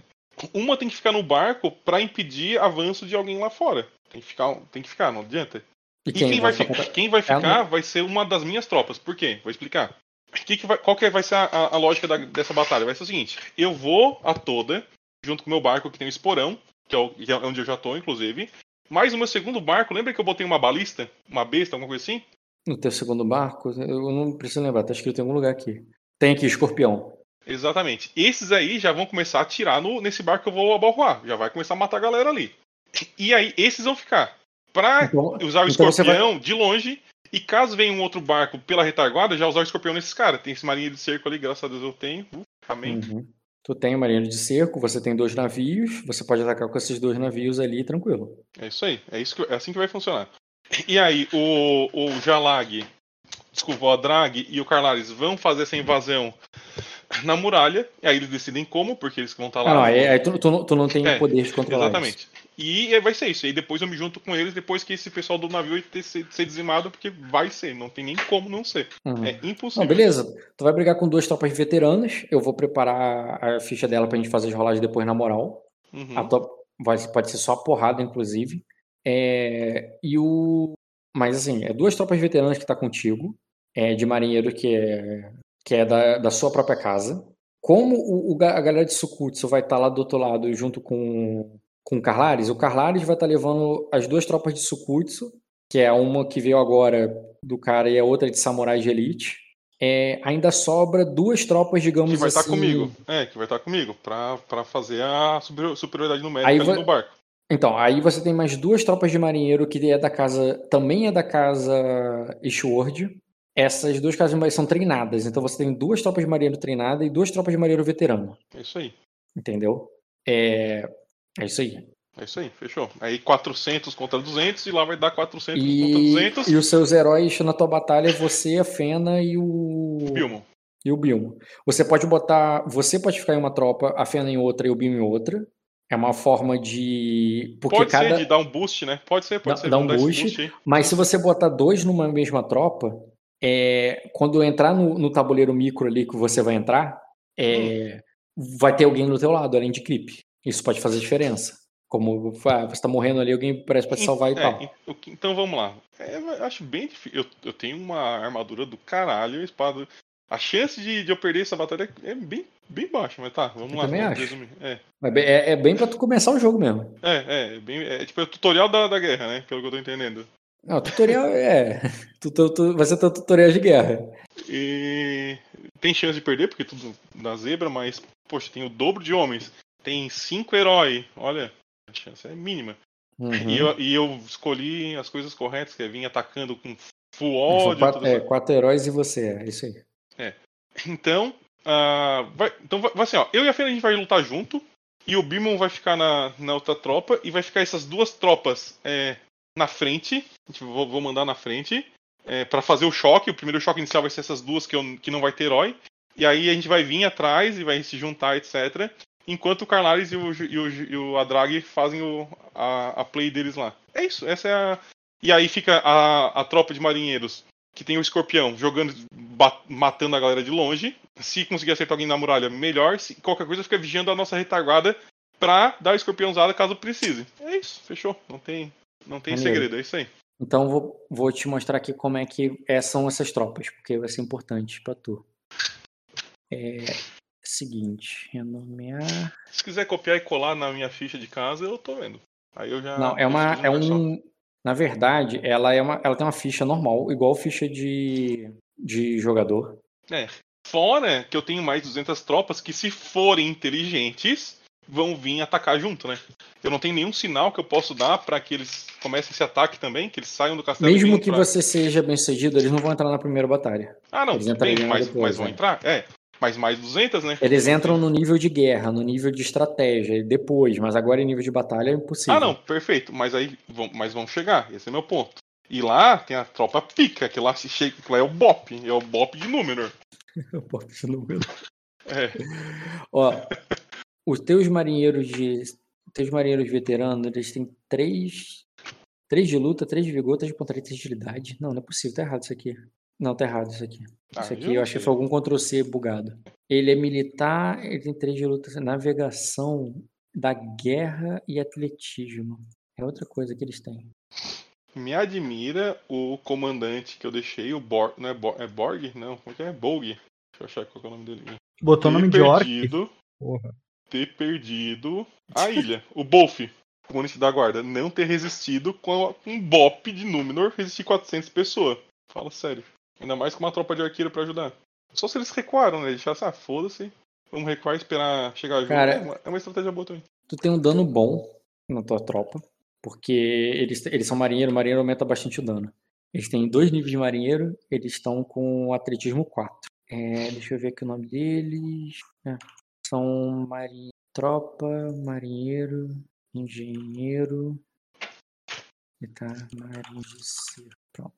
Uma tem que ficar no barco pra impedir avanço de alguém lá fora. Tem que ficar, tem que ficar não adianta. E E quem, vai, ficar ficar, com- quem vai É, ficar vai ser uma das minhas tropas. Por quê? Vou explicar. Que que vai- qual que vai ser a, a- lógica da- dessa batalha? Vai ser o seguinte: eu vou a toda, junto com o meu barco que tem o esporão, que é, o- que é onde eu já tô, inclusive. Mas o meu segundo barco, lembra que eu botei uma balista? Uma besta, alguma coisa assim? No teu segundo barco, eu não preciso lembrar, tá escrito em algum lugar aqui. Tem aqui, escorpião. Exatamente. Esses aí já vão começar a atirar no, nesse barco que eu vou abalroar. Já vai começar a matar a galera ali. E aí, esses vão ficar. Pra Então, usar o então escorpião de longe. E caso venha um outro barco pela retaguarda, já usar o escorpião nesses caras. Tem esse marinheiro de cerco ali, graças a Deus eu tenho. Uh, amém. Uhum. Tu tem marinheiro de cerco, você tem dois navios, você pode atacar com esses dois navios ali, tranquilo. É isso aí. É, isso que, é assim que vai funcionar. E aí, o, o Jalag, desculpa, o Adrag e o Carlares vão fazer essa invasão na muralha. E aí eles decidem como, porque eles vão estar lá. Ah, não, no- aí, aí tu, tu não- tu não tem É, poder de controlar isso. Exatamente. E é, vai ser isso. E aí depois eu me junto com eles depois que esse pessoal do navio ter, ser, ser dizimado, porque vai ser. Não tem nem como não ser. Uhum. É impossível. Não, beleza. Tu vai brigar com duas tropas veteranas. Eu vou preparar a ficha dela pra gente fazer as rolagens depois na moral. Uhum. A tua- vai, pode ser só a porrada, inclusive. É, e o. Mas assim, é duas tropas veteranas que tá contigo. É, de marinheiro que é, que é da, da sua própria casa. Como o, o a galera de Sukutsu vai estar lá do outro lado junto com, com o Carlares, o Carlares vai estar levando as duas tropas de Sukutsu, que é uma que veio agora do cara e a outra de Samurai de Elite. É, ainda sobra duas tropas, digamos Que vai estar assim. comigo. É, que vai estar comigo. Pra fazer a superior- superioridade numérica vai- no barco. Então, aí você tem mais duas tropas de marinheiro que é da casa, também é da casa Ishword. Essas duas casas de marinheiro são treinadas, então você tem duas tropas de marinheiro treinada e duas tropas de marinheiro veterano, É isso aí. entendeu? É, é isso aí. É isso aí, fechou. Aí 400 contra 200 e lá vai dar 400 contra E, 200. e os seus heróis na tua batalha é você, a Fena e o Bilmo. e o Bilmo. Você pode botar, você pode ficar em uma tropa, a Fena em outra e o Bilmo em outra. É uma forma de porque Pode cada ser de dar um boost, né? Pode ser, pode Dá- ser. dá um boost. aí. Mas se você botar dois numa mesma tropa, é, quando entrar no, no tabuleiro micro ali que você vai entrar, é, vai ter alguém do teu lado, além de clipe. Isso pode fazer diferença. Como ah, você tá morrendo ali, alguém parece pra te salvar e É, tal. Então vamos lá. É, eu acho bem difícil. Eu, eu tenho uma armadura do caralho, espada. A chance de, de eu perder essa batalha é bem, bem baixa, mas tá, vamos Eu lá. também vamos acho. resumir. É, É, é bem pra tu começar o jogo mesmo. é, é, é bem, é tipo é o tutorial da, da guerra, né? Pelo que eu tô entendendo. Não, tutorial é. Tu, tu, tu- vai ser teu tutorial de guerra. E tem chance de perder, porque tudo na zebra, mas, poxa, tem o dobro de homens. Tem cinco heróis. Olha, a chance é mínima. Uhum. E, eu, e eu escolhi as coisas corretas, que é vir atacando com full ódio. quatro, é, quatro heróis e você, é isso aí. Então, ah, vai, então vai, vai assim, ó. Eu e a Fena a gente vai lutar junto. E o Bimon vai ficar na, na outra tropa. E vai ficar essas duas tropas é, na frente. Gente vou, vou mandar na frente. É, para fazer o choque. O primeiro choque inicial vai ser essas duas que, eu, que não vai ter herói. E aí a gente vai vir atrás e vai se juntar, etc. Enquanto o Carlares e o, e o, e o Adrag fazem o, a, a play deles lá. É isso, essa é a. E aí fica a, a tropa de marinheiros que tem o escorpião jogando, matando a galera de longe. Se conseguir acertar alguém na muralha, melhor. Se qualquer coisa, fica vigiando a nossa retaguarda pra dar escorpiãozada caso precise. É isso, fechou. Não tem, não tem Maneiro. segredo, é isso aí. Então vou, vou te mostrar aqui como é que é- são essas tropas, porque vai ser importante pra tu. É seguinte, renomear. Se quiser copiar e colar na minha ficha de casa, eu tô vendo. Aí eu já. Não, é uma, é um. Na verdade, ela é uma, ela tem uma ficha normal, igual ficha de, de jogador. Fora que eu tenho mais 200 tropas que, se forem inteligentes, vão vir atacar junto, né? Eu não tenho nenhum sinal que eu posso dar pra que eles comecem esse ataque também, que eles saiam do castelo. Mesmo que pra- você seja bem sucedido, eles não vão entrar na primeira batalha. Ah, não, Eles bem, mas, depois, mas vão é. entrar? É, mas mais 200, né? Eles entram no nível de guerra, no nível de estratégia, depois, mas agora em nível de batalha é impossível. Ah, não, perfeito, mas aí vão, mas vão chegar, esse é meu ponto. E lá tem a tropa pica, que lá se chega, que lá é o BOP, é o BOP de número. Eu boto esse número. É, Ó, os teus marinheiros de. Teus marinheiros veteranos, eles têm três. Três de luta, três de vigor, três de pontaria, três de agilidade. Não, não é possível, tá errado isso aqui. Não, tá errado isso aqui. Ah, Isso aqui eu acho que foi algum Ctrl-C bugado. Ele é militar, ele tem três de luta, navegação da guerra e atletismo. É outra coisa que eles têm. Me admira o comandante que eu deixei, o Borg. Não é, Borg, é Borg? Não, como é que é? Bolg. Deixa eu achar qual é o nome dele. Botou o nome de orc. Porra. Ter perdido a ilha. O Bolf, comunista da guarda, não ter resistido com um bop de Númenor, resistir 400 pessoas. Fala sério. Ainda mais com uma tropa de arqueiro pra ajudar. Só se eles recuaram, né? Assim, ah, foda-se. Vamos recuar e esperar chegar junto. Cara- É uma, é uma estratégia boa também. Tu tem um dano bom na tua tropa, porque eles, eles são marinheiro, marinheiro aumenta bastante o dano. Eles têm dois níveis de marinheiro, eles estão com atletismo 4. É, deixa eu ver aqui o nome deles. É, são tropa, marinheiro, engenheiro. E tá, marinheiro. Pronto.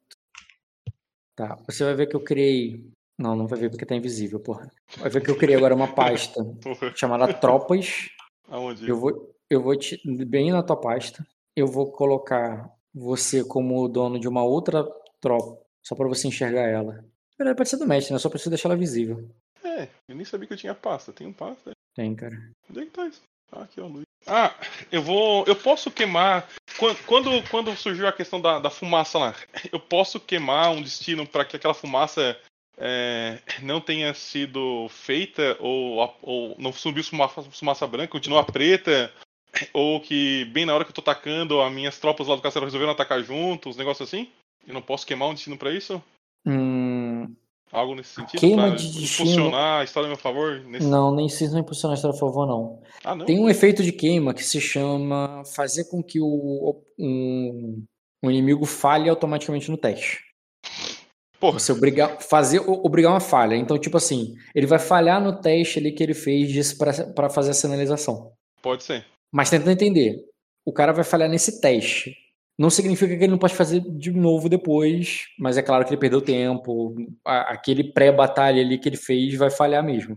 Tá, você vai ver que eu criei. Não, não vai ver porque tá invisível, porra. Vai ver que eu criei agora uma pasta chamada Tropas. aonde? Eu vou, eu vou te, bem na tua pasta. Eu vou colocar você como dono de uma outra tropa, só pra você enxergar ela. Verdade, pode ser do mestre, né? Só preciso deixar ela visível. É, eu nem sabia que eu tinha pasta. Tem um pasta. Tem, cara. Onde é que tá isso? Ah, aqui, ó, luz. Ah, eu vou. Eu posso queimar. Quando, quando, quando surgiu a questão da, da fumaça lá, eu posso queimar um destino para que aquela fumaça é, não tenha sido feita ou, ou não subiu fumaça, fumaça branca, continua preta, ou que bem na hora que eu tô atacando, as minhas tropas lá do castelo resolveram atacar juntos, negócio assim? Eu não posso queimar um destino para isso? Hum, Algo nesse sentido? queima de destino- a história a meu favor? Nesse... não, nem se não impulsionar a história a favor, não. Ah, não? Tem um efeito de queima que se chama fazer com que o, um, um inimigo falhe automaticamente no teste. Porra, Você obrigar, fazer, obrigar uma falha. Então, tipo assim, ele vai falhar no teste ali que ele fez para fazer a sinalização. pode ser. Mas tentando entender, o cara vai falhar nesse teste. Não significa que ele não pode fazer de novo depois, mas é claro que ele perdeu tempo. A- Aquele pré-batalha ali que ele fez vai falhar mesmo.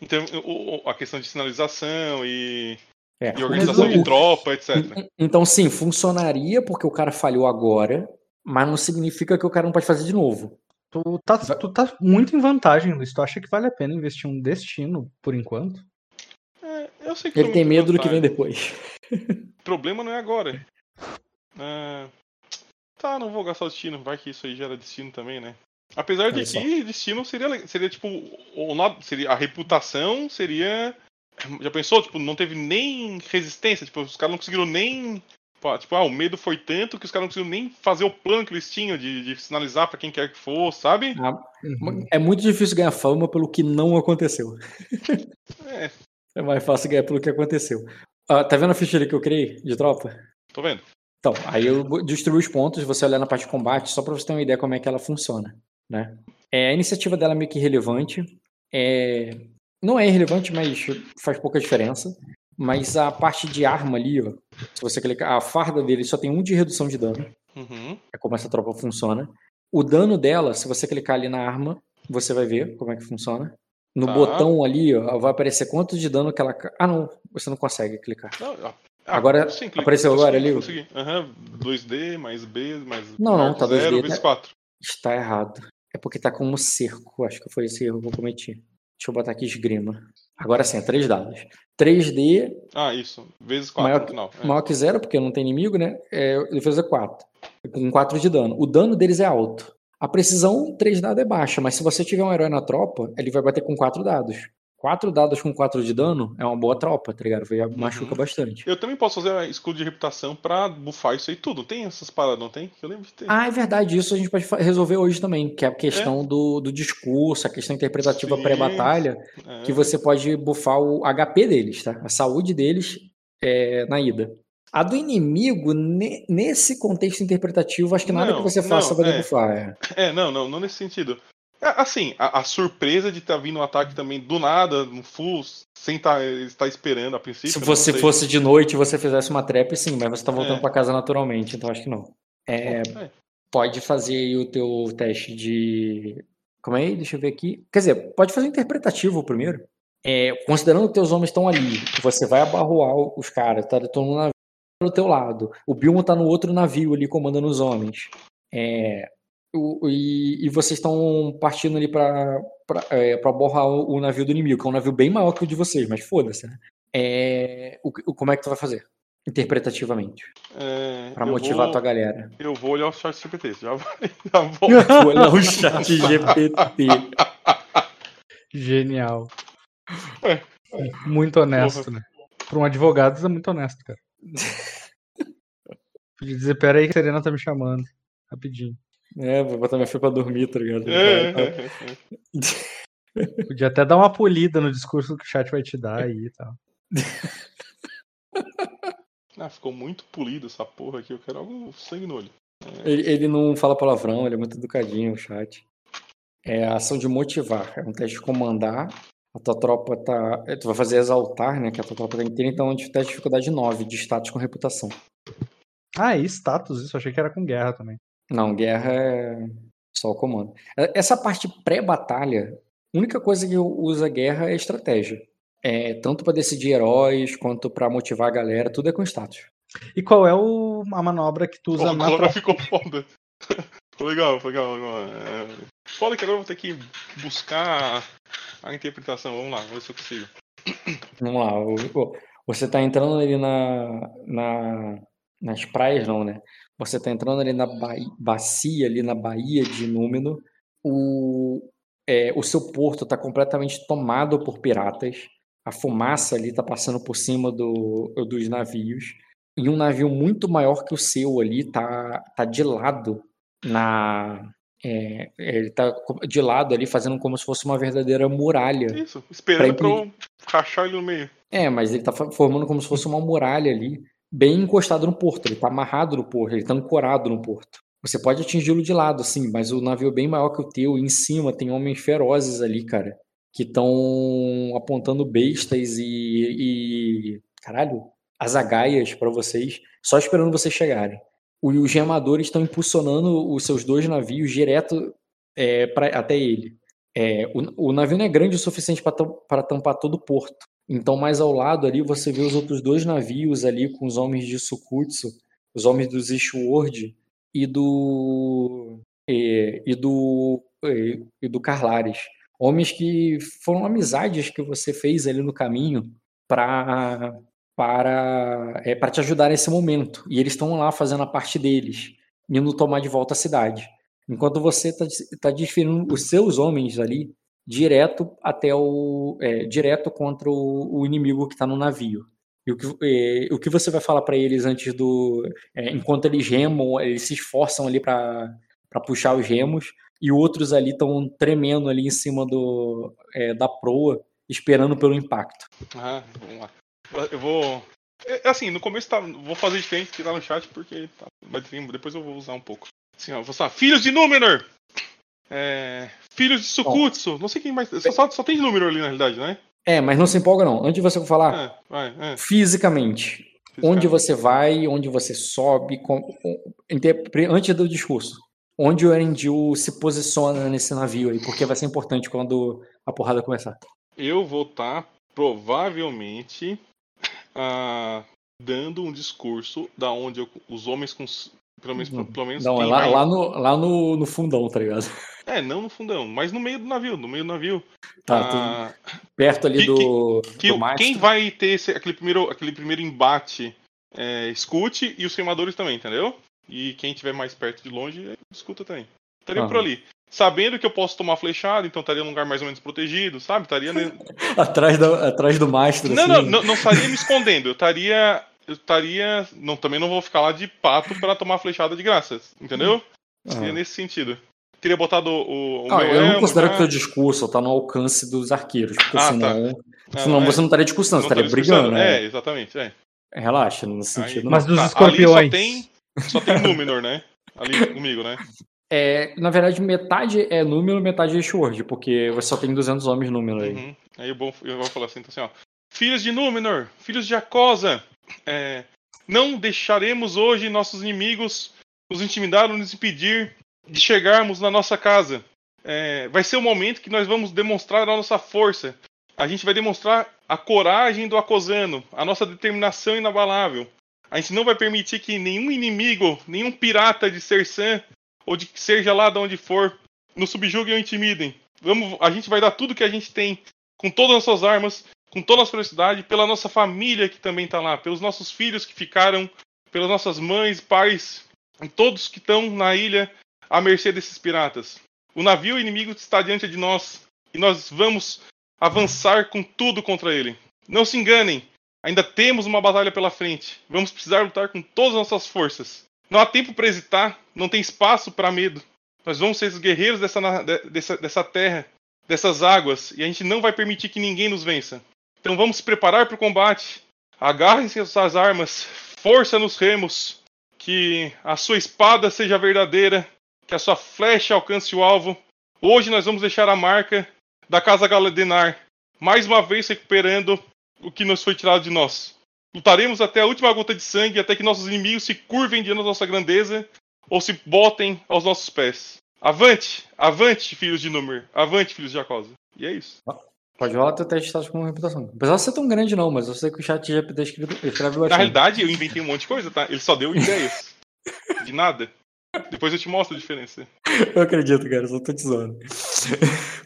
Então, o- o- a questão de sinalização e, É. e organização Mas de o- tropa, etc. Então, sim, funcionaria porque o cara falhou agora, mas não significa que o cara não pode fazer de novo. Tu tá, tu tá muito em vantagem, Luiz. Tu acha que vale a pena investir um destino por enquanto? É, eu sei que Ele tem medo do que vem vantagem. depois. O problema não é agora. É, Tá, não vou gastar o destino. Vai que isso aí gera destino também, né? Apesar de só. que destino seria, seria tipo. O, seria, a reputação seria. Já pensou? Tipo, não teve nem resistência. Tipo, os caras não conseguiram nem. Tipo, ah, o medo foi tanto que os caras não conseguiram nem fazer o plano que eles tinham de, de sinalizar pra quem quer que fosse, sabe? Uhum. É muito difícil ganhar fama pelo que não aconteceu. É, É mais fácil ganhar pelo que aconteceu. Ah, tá vendo a ficha ali que eu criei de tropa? tô vendo. Então, aí eu vou distribuir os pontos, você olhar na parte de combate, só pra você ter uma ideia como é que ela funciona, né? É, a iniciativa dela é meio que irrelevante. É, não é irrelevante, mas faz pouca diferença. Mas a parte de arma ali, ó, se você clicar, a farda dele só tem um de redução de dano. Uhum. É como essa tropa funciona. O dano dela, se você clicar ali na arma, você vai ver como é que funciona. No Tá. botão ali, ó, vai aparecer quanto de dano que ela. Ah, não, você não consegue clicar. Não, ah, Agora, sim, clica. apareceu agora ali Consegui. Aham, 2D mais B mais Não, não, tá 0 2D, vezes tá- 4. Está errado. É porque tá como cerco. Acho que foi esse erro que eu cometi. Deixa eu botar aqui esgrima. Agora sim, é três dados. 3D, Ah, isso. Vezes 4 Maior no que- final. É. maior que zero, porque não tem inimigo, né? É defesa 4. Com 4 de dano. O dano deles é alto. A precisão, 3 dados é baixa, mas se você tiver um herói na tropa, ele vai bater com 4 dados. 4 dados com 4 de dano é uma boa tropa, tá ligado? Já machuca bastante. Eu também posso fazer escudo de reputação pra bufar isso aí tudo. Tem essas paradas, não tem? Eu lembro de ter. Ah, é verdade, isso a gente pode resolver hoje também, que é a questão do, do discurso, a questão interpretativa pré-batalha, É. que você pode buffar o HP deles, tá? A saúde deles é, na ida. A do inimigo, ne- nesse contexto interpretativo, acho que nada Não, que você faça não, vai é. debuffar. É. É, não, não, não nesse sentido. É, Assim, a, a surpresa de estar vindo um ataque também do nada, no full, sem tá, estar esperando a princípio. Se né? você fosse de noite e você fizesse uma trap, sim, mas você tá voltando É. pra casa naturalmente, então acho que não. É, É. pode fazer aí o teu teste de. Como é? Deixa eu ver aqui. Quer dizer, pode fazer interpretativo primeiro. É, considerando que teus homens estão ali, você vai abarroar os caras, tá? Todo mundo navio do teu lado. O Bilmo tá no outro navio ali comandando os homens. É, o- e, e vocês estão partindo ali pra, pra, é, pra borrar o, o navio do inimigo, que é um navio bem maior que o de vocês, mas foda-se, né? É, o, o- como é que tu vai fazer? interpretativamente, É, Pra motivar a vou- tua galera. Eu vou olhar o chat GPT, já. Já vou. Vou olhar o chat GPT. Genial. É. Muito honesto, né? Para um advogado, isso é muito honesto, cara. Podia dizer, pera aí que a Serena tá me chamando. Rapidinho. É, vou botar minha filha pra dormir, tá ligado? É, Tá- é, é. Podia até dar uma polida no discurso que o chat vai te dar aí e tal. Ah, ficou muito polido essa porra aqui. Eu quero algo sangue no olho. Ele, ele não fala palavrão, ele é muito educadinho, o chat. É a ação de motivar, é um teste de comandar. A tua tropa tá. é, Tu vai fazer exaltar, né? Que a tua tropa tá inteira, então é um teste de dificuldade 9, de status com reputação. Ah, e status, isso. Achei que era com guerra também. Não, guerra é só o comando. É- Essa parte pré-batalha, a única coisa que usa guerra é estratégia. É, tanto pra decidir heróis quanto pra motivar a galera, tudo é com status. E qual é o, a manobra que tu usa Pô, na agora tropa? ficou foda. ficou legal, ficou legal. legal. É... Foda que agora eu vou ter que buscar a interpretação. Vamos lá, vamos ver se eu consigo. Vamos lá, você tá entrando ali na, na, nas praias, não, né? Você tá entrando ali na baía, bacia, ali na Baía de Númenor. O, é, o seu porto tá completamente tomado por piratas. A fumaça ali tá passando por cima do, dos navios. E um navio muito maior que o seu ali tá, tá de lado na. é, ele tá co- de lado ali, fazendo como se fosse uma verdadeira muralha. Isso, esperando pra, Pra eu rachar ele no meio. É, mas ele tá fa- formando como se fosse uma muralha ali, bem encostado no porto. Ele tá amarrado no porto, ele tá ancorado no porto. Você pode atingi-lo de lado, sim, mas o navio é bem maior que o teu, e em cima tem homens ferozes ali, cara, que estão apontando bestas e, e. Caralho, azagaias pra vocês, só esperando vocês chegarem. Os gemadores estão impulsionando os seus dois navios direto é, pra- até ele. É, o, o navio não é grande o suficiente para tampar todo o porto. Então, mais ao lado ali, você vê os outros dois navios ali com os homens de Sukutsu, os homens dos Ishword e do e, e do e, e do Carlares. Homens que foram amizades que você fez ali no caminho para para é, para te ajudar nesse momento. E eles estão lá fazendo a parte deles, indo tomar de volta a cidade. Enquanto você está tá desferindo os seus homens ali direto até o é, direto contra o, o inimigo que está no navio. E o que, é, o que você vai falar para eles antes do é, enquanto eles remam, eles se esforçam ali para puxar os remos e outros ali estão tremendo ali em cima do é, da proa, esperando pelo impacto. Ah, vamos lá. Eu vou. é, Assim, no começo tá, vou fazer diferente que tá no chat, porque tá, depois eu vou usar um pouco. Assim, ó, vou falar, filhos de Númenor! É, filhos de Sukutsu! Não sei quem mais. Só, só, só tem de Númenor ali na realidade, né? É, mas não se empolga não. Antes de você falar É, vai, é. fisicamente, onde você vai, onde você sobe, com- antes do discurso. Onde o Erendil se posiciona nesse navio aí, porque vai ser importante quando a porrada começar. Eu vou estar provavelmente ah, dando um discurso da onde eu- os homens com. Pelo menos, pelo menos Não, é lá, lá, no, lá no, no fundão, tá ligado? É, não no fundão, mas no meio do navio, no meio do navio. Tá, Ah, perto ali que- do, que do mastro. quem vai ter esse- aquele, primeiro, aquele primeiro embate é, escute e os queimadores também, entendeu? E quem estiver mais perto de longe, escuta também. Estaria por Aham. ali. Sabendo que eu posso tomar flechada, então estaria num lugar mais ou menos protegido, sabe? Estaria. ne- atrás, da, atrás do mastro. não, assim. não, não, não estaria me escondendo. Eu estaria. Eu estaria. Não, também não vou ficar lá de pato para tomar flechada de graça. Entendeu? Seria Ah. nesse sentido. Teria botado o, o Ah, meu eu não considero já. que o teu discurso tá no alcance dos arqueiros, porque Ah, senão, Ah, senão é. você não estaria discussando, você estaria brigando, né? É, exatamente. É. Relaxa, nesse Aí- sentido. Mas não. dos Tá, escorpiões. Ali só tem, só tem Númenor, né? Ali comigo, né? É, na verdade, metade é número, metade é Sword, porque você só tem 200 homens número aí. Uhum. Aí eu vou, eu vou falar assim, então, assim, ó. Filhos de Númenor, filhos de Acosa, é, não deixaremos hoje nossos inimigos nos intimidar ou nos impedir de chegarmos na nossa casa. É, vai ser o momento que nós vamos demonstrar a nossa força. A gente vai demonstrar a coragem do acosano, a nossa determinação inabalável. A gente não vai permitir que nenhum inimigo, nenhum pirata de Sersan, ou de seja lá de onde for, nos subjuguem ou intimidem. Vamos, a gente vai dar tudo que a gente tem, com todas as suas armas, com toda a nossa felicidade, pela nossa família que também está lá, pelos nossos filhos que ficaram, pelas nossas mães, pais, e todos que estão na ilha à mercê desses piratas. O navio inimigo está diante de nós e nós vamos avançar com tudo contra ele. Não se enganem, ainda temos uma batalha pela frente. Vamos precisar lutar com todas as nossas forças. Não há tempo para hesitar, não tem espaço para medo. Nós vamos ser os guerreiros dessa, dessa, dessa terra, dessas águas, e a gente não vai permitir que ninguém nos vença. Então vamos preparar para o combate. Agarrem-se suas armas, força nos remos, que a sua espada seja verdadeira, que a sua flecha alcance o alvo. Hoje nós vamos deixar a marca da Casa Galadenar, mais uma vez recuperando o que nos foi tirado de nós. Lutaremos até a última gota de sangue, até que nossos inimigos se curvem diante da nossa grandeza ou se botem aos nossos pés. Avante, avante, filhos de Númer, avante, filhos de Jacosa. E é isso. Pode rolar teu teste de status com reputação. Apesar de ser tão grande, não, mas eu sei que o chat GPT escreve, escreve Na realidade, eu inventei um monte de coisa, tá? Ele só deu ideias. De nada. Depois eu te mostro a diferença. Eu acredito, cara, só tô te zoando.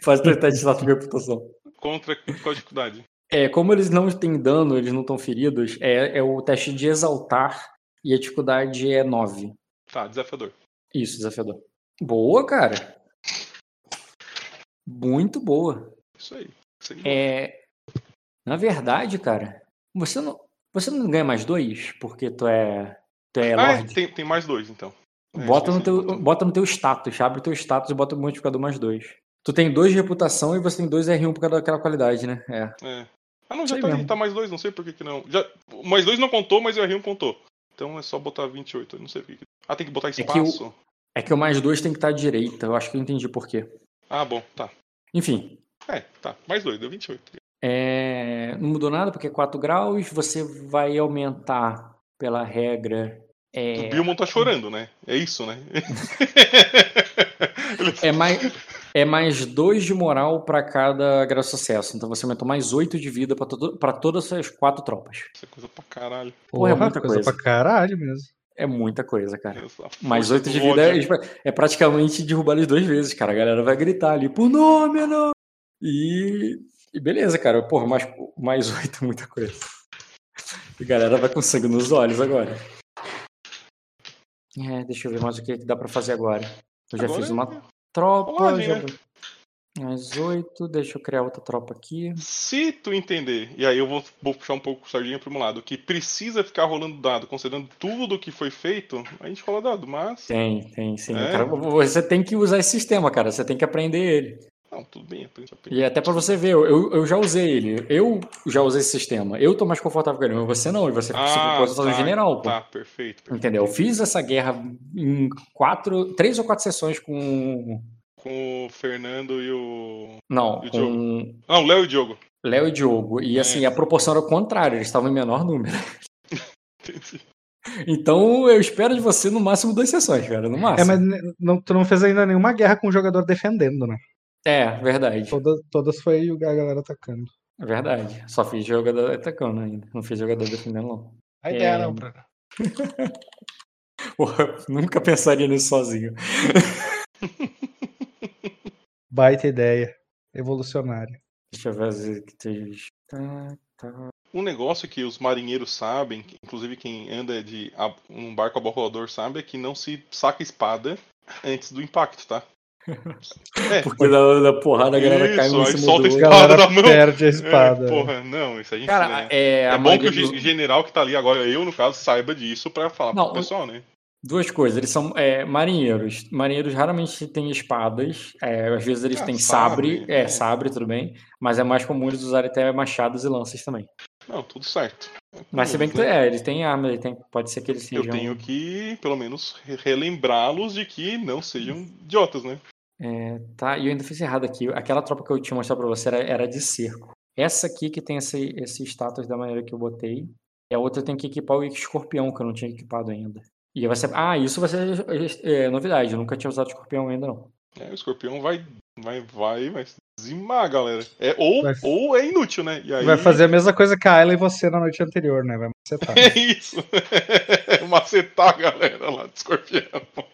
Faz teu teste de status com reputação. Contra qual dificuldade? É, como eles não têm dano, eles não estão feridos, é, é o teste de exaltar e a dificuldade é 9. Tá, desafiador. Isso, desafiador. Boa, cara. Muito boa. Isso aí. É, na verdade, cara, você não, você não ganha mais dois porque tu é, tu é Ah, é, lorde. tem, tem mais dois, então. É, Bota no, esqueci. teu, bota no teu status, abre o teu status e bota o multiplicador mais dois. Tu tem dois de reputação e você tem dois R1 por causa daquela qualidade, né? É. É. Ah, não, já tá, tá mais dois, não sei por que, que não. Já, o mais dois não contou, mas o R1 contou. Então é só botar 28, eu não sei por que. Ah, tem que botar que o- espaço? É que o mais dois tem que estar à direita. Eu acho que eu entendi por quê. Ah, bom, tá. Enfim, É, tá. Mais dois, deu 28. é, não mudou nada porque é 4 graus. Você vai aumentar pela regra. O É, Bilmon tá chorando, né? É isso, né? É mais, é mais dois de moral pra cada grau de sucesso. Então você aumentou mais 8 de vida pra todo- pra todas as quatro tropas. Isso é coisa pra caralho. Porra, é muita coisa coisa. pra caralho mesmo. É muita coisa, cara. Essa Mais força 8 do de vida é, é praticamente derrubar eles duas vezes, cara. A galera vai gritar ali, por nome, não. E, e beleza, cara. Porra, mais, mais 8 é muita coisa. E a galera vai com sangue nos olhos agora. É, deixa eu ver mais o que, que dá pra fazer agora. Eu já Agora fiz uma tropa. já... né? Mais 8, deixa eu criar outra tropa aqui. Se tu entender, e aí eu vou, vou puxar um pouco o sardinha pro meu lado, que precisa ficar rolando dado, considerando tudo que foi feito, a gente rola dado, mas. Tem, tem, sim. É? Cara, você tem que usar esse sistema, cara. Você tem que aprender ele. Não, tudo bem. E até pra você ver, eu, eu já usei ele. Eu já usei esse sistema. Eu tô mais confortável com ele, mas você não. E você Ah, pode fazer um tá, general, pô. Tá, perfeito. perfeito. Entendeu? Eu fiz essa guerra em quatro, três ou quatro sessões com. Com o Fernando e o. Não, E o com Não, o Léo e o Diogo. Léo e Diogo. E É. assim, a proporção era o contrário, eles estavam em menor número. Entendi. Então eu espero de você no máximo duas sessões, cara. No É, máximo. mas ne- não, tu não fez ainda nenhuma guerra com o jogador defendendo, né? É, verdade. Todas, todas foi a galera atacando. É verdade. Só fiz jogador atacando ainda. Não fiz jogador defendendo, não. A ideia É. não, Bruno. Porra, nunca pensaria nisso sozinho. Baita ideia. Evolucionária. Deixa eu ver que tem. Tá, tá. Um negócio que os marinheiros sabem, inclusive quem anda de a- um barco aborrolador sabe, é que não se saca espada antes do impacto, tá? É, Porque da, da porrada a galera cai Isso, aí cima solta do a espada. da mão. perde a é, espada. porra, não, isso a gente. Cara, né? é, É a bom que maioria o general que tá ali agora, eu no caso, saiba disso pra falar Não, pro pessoal, né? Duas coisas, eles são é, marinheiros. Marinheiros raramente têm espadas, é, às vezes eles Ah, têm sabre, sabre, é, é. sabre, tudo bem, mas é mais comum eles usarem até machados e lanças também. Não, tudo certo. Mas se bem que né? é, eles têm arma, ele tem, pode ser que eles Eu sejam. tenho que, pelo menos, re- relembrá-los de que não sejam idiotas, né? É, tá, e eu ainda fiz errado aqui. Aquela tropa que eu tinha mostrado pra você era, era de cerco. Essa aqui que tem esse, esse status da maneira que eu botei. E a outra eu tenho que equipar o escorpião, que eu não tinha equipado ainda. E vai ser. Ah, isso vai ser é, novidade. Eu nunca tinha usado escorpião ainda, não. É, o escorpião vai, vai, vai, vai dizimar a galera. É, ou, Vai- ou é inútil, né? E aí... Vai fazer a mesma coisa que a Ayla e você na noite anterior, né? Vai macetar. É isso. Macetar a galera lá do escorpião.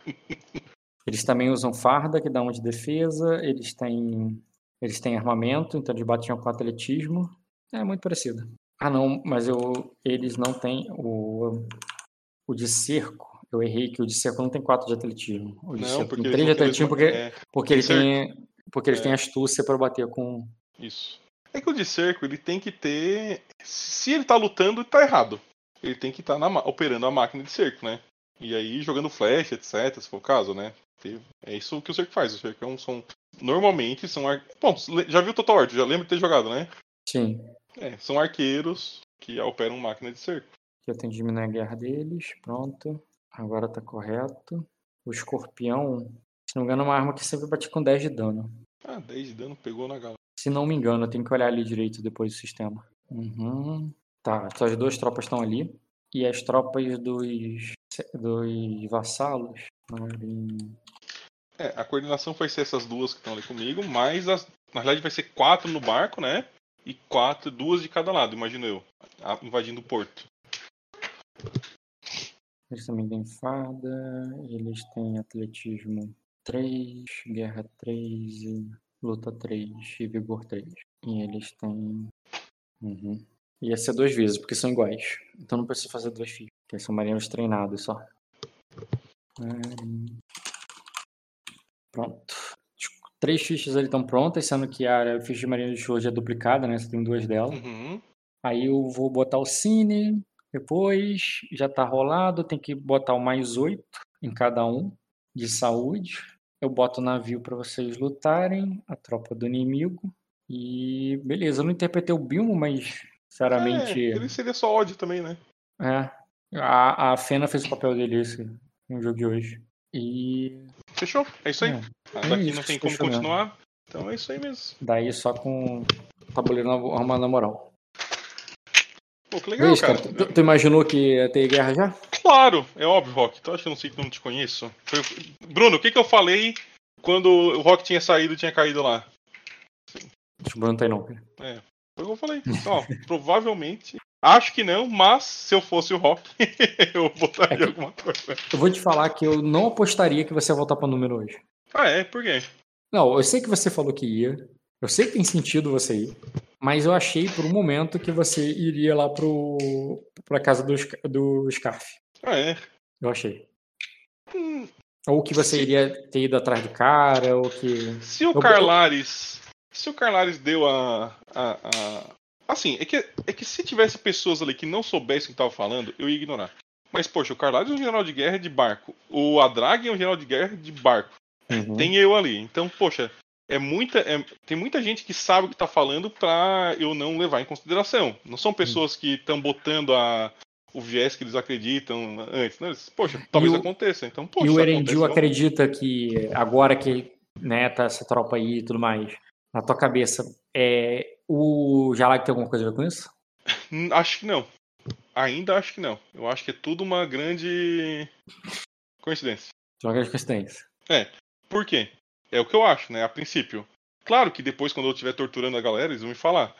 Eles também usam farda, que dá um de defesa. Eles têm, eles têm armamento, então eles batiam com atletismo. É muito parecido. Ah, não, mas eu, eles não têm o, o de cerco. Eu errei que o de cerco não tem 4 de atletismo. O de Não, cerco porque tem 3 de atletismo porque, é, porque eles cerco. têm. Porque eles É. têm astúcia para bater com. Isso. É que o de cerco, ele tem que ter. Se ele tá lutando, tá errado. Ele tem que estar operando a máquina de cerco, né? E aí jogando flash, etc, se for o caso, né? É isso que o cerco faz. O cerco é um som. Normalmente são. Ar... Bom, já viu Total War, já lembra de ter jogado, né? Sim. É, são arqueiros que operam máquina de cerco. Eu tenho que diminuir a guerra deles. Pronto. Agora tá correto. O escorpião, se não me engano, é uma arma que sempre bate com 10 de dano. Ah, 10 de dano pegou na galera. Se não me engano, eu tenho que olhar ali direito depois do sistema. Uhum. Tá, as duas tropas estão ali. E as tropas dos, dos vassalos. Marinho. É, a coordenação vai ser essas duas que estão ali comigo, mas as- na realidade vai ser quatro no barco, né? E quatro, duas de cada lado, imagino eu. Invadindo o porto. Eles também têm fada. Eles têm atletismo 3, guerra 3, e luta 3 e vigor 3. E eles têm. Uhum. Ia ser duas vezes, porque são iguais. Então não precisa fazer duas fichas. Porque são marinheiros treinados só. Pronto. Três fichas ali estão prontas, sendo que a ficha de marinha de hoje é duplicada, né? Você tem duas delas. Uhum. Aí eu vou botar o Cine, depois já tá rolado, tem que botar o mais 8 em cada um de saúde. Eu boto o navio para vocês lutarem, a tropa do inimigo. E beleza, eu não interpretei o Bilmo, mas sinceramente. É, ele seria só ódio também, né? É. A, a Fena fez o papel dele esse, no jogo de hoje. E. Fechou? É isso aí. É, Ah, é daqui isso, não tem como fechou mesmo. continuar. Então é isso aí mesmo. daí só com o tabuleiro armado na moral. Pô, que É legal, isso, cara. Tu, tu imaginou que ia ter guerra já? Claro, é óbvio, Rock. Tu acha que eu não sei que eu não te conheço? Foi- Bruno, o que, que eu falei quando o Rock tinha saído e tinha caído lá? Acho que o Bruno tá aí não, cara. Foi o que eu falei. Ó, provavelmente. Acho que não, mas se eu fosse o Rock, eu botaria alguma coisa. Eu vou te falar que eu não apostaria que você ia voltar para número hoje. Ah, é? Por quê? Não, eu sei que você falou que ia. Eu sei que tem sentido você ir. Mas eu achei por um momento que você iria lá pro, pra casa do, do Scarf. Ah, é. Eu achei. Hum, Ou que você Sim. iria ter ido atrás do cara, ou que. Se o Eu- Carlares. Se o Carlares deu a. a, a- Assim, é que, é que se tivesse pessoas ali que não soubessem o que tava falando, eu ia ignorar. Mas, poxa, o Carlares é um general de guerra de barco. O Adrag é um general de guerra de barco. Uhum. Tem eu ali. Então, poxa, é muita, é- tem muita gente que sabe o que tá falando pra eu não levar em consideração. Não são pessoas que estão botando a, o viés que eles acreditam antes. Né? Eles, Poxa, talvez o- aconteça. Então, poxa, E o Erendil acontece, acredita que agora que né, tá essa tropa aí e tudo mais, na tua cabeça, é, o Jalag tem alguma coisa a ver com isso? Acho que não. Ainda acho que não. Eu acho que é tudo uma grande coincidência. Uma grande coincidência. Por quê? É o que eu acho, né? A princípio. Claro que depois, quando eu estiver torturando a galera, eles vão me falar.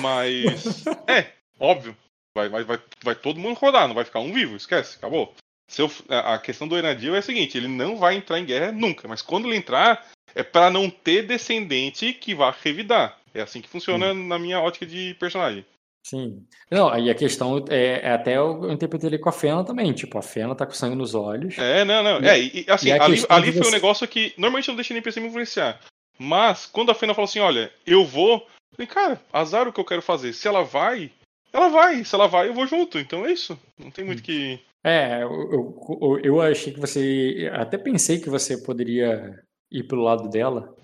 Mas. é, óbvio. Vai, vai, vai, vai todo mundo rodar, não vai ficar um vivo, esquece, acabou. Se eu- a a questão do Enadil é a seguinte: ele não vai entrar em guerra nunca, mas quando ele entrar, é pra não ter descendente que vá revidar. É assim que funciona na minha ótica de personagem. Sim. Não, aí a questão é, é até eu interpretei ele com a Fena também. Tipo, a Fena tá com sangue nos olhos. É, não, não. E- É, e, assim, e ali, ali foi um você- negócio que normalmente eu não deixo nem PC me influenciar. Mas quando a Fena falou assim, olha, eu vou, eu falei, cara, azar o que eu quero fazer. Se ela vai, ela vai. Se ela vai, eu vou junto. Então é isso. Não tem muito que. É, eu, eu, eu achei que você. Até pensei que você poderia ir pelo lado dela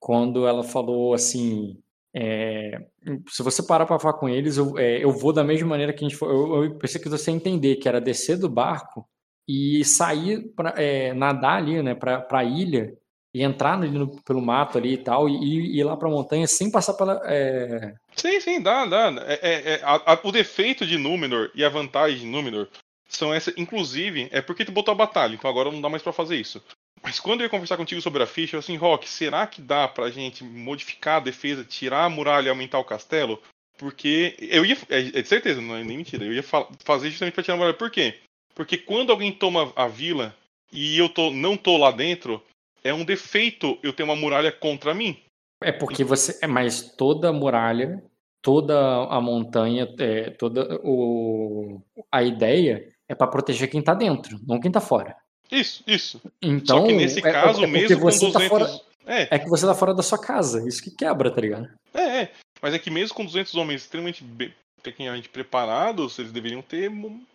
quando ela falou assim. é, se você parar pra falar com eles, eu, é, eu vou da mesma maneira que a gente foi. Eu, eu pensei que você ia entender que era descer do barco e sair, pra, é, nadar ali, né, pra, pra ilha e entrar ali no- pelo mato ali e tal, e, e ir lá pra montanha sem passar pela. é, Sim, sim, dá, dá. É, é- é- a- a- o defeito de Númenor e a vantagem de Númenor são essa. Inclusive, é porque tu botou a batalha, então agora não dá mais pra fazer isso. Mas quando eu ia conversar contigo sobre a ficha, eu assim, Rock, será que dá pra gente modificar a defesa, tirar a muralha e aumentar o castelo? Porque eu ia. É, é de certeza, não é nem mentira. Eu ia fa- fazer justamente pra tirar a muralha. Por quê? Porque quando alguém toma a vila e eu tô, não tô lá dentro, é um defeito eu ter uma muralha contra mim. É porque você. É, mas toda muralha toda a montanha, é, toda o, a ideia é para proteger quem tá dentro, não quem tá fora. Isso, isso. Então, Só que nesse é- caso, é mesmo com você 200. tá fora, É, é que você tá fora da sua casa, isso que quebra, tá ligado? é, é. Mas é que mesmo com 200 homens extremamente bem- tecnicamente preparados, eles deveriam ter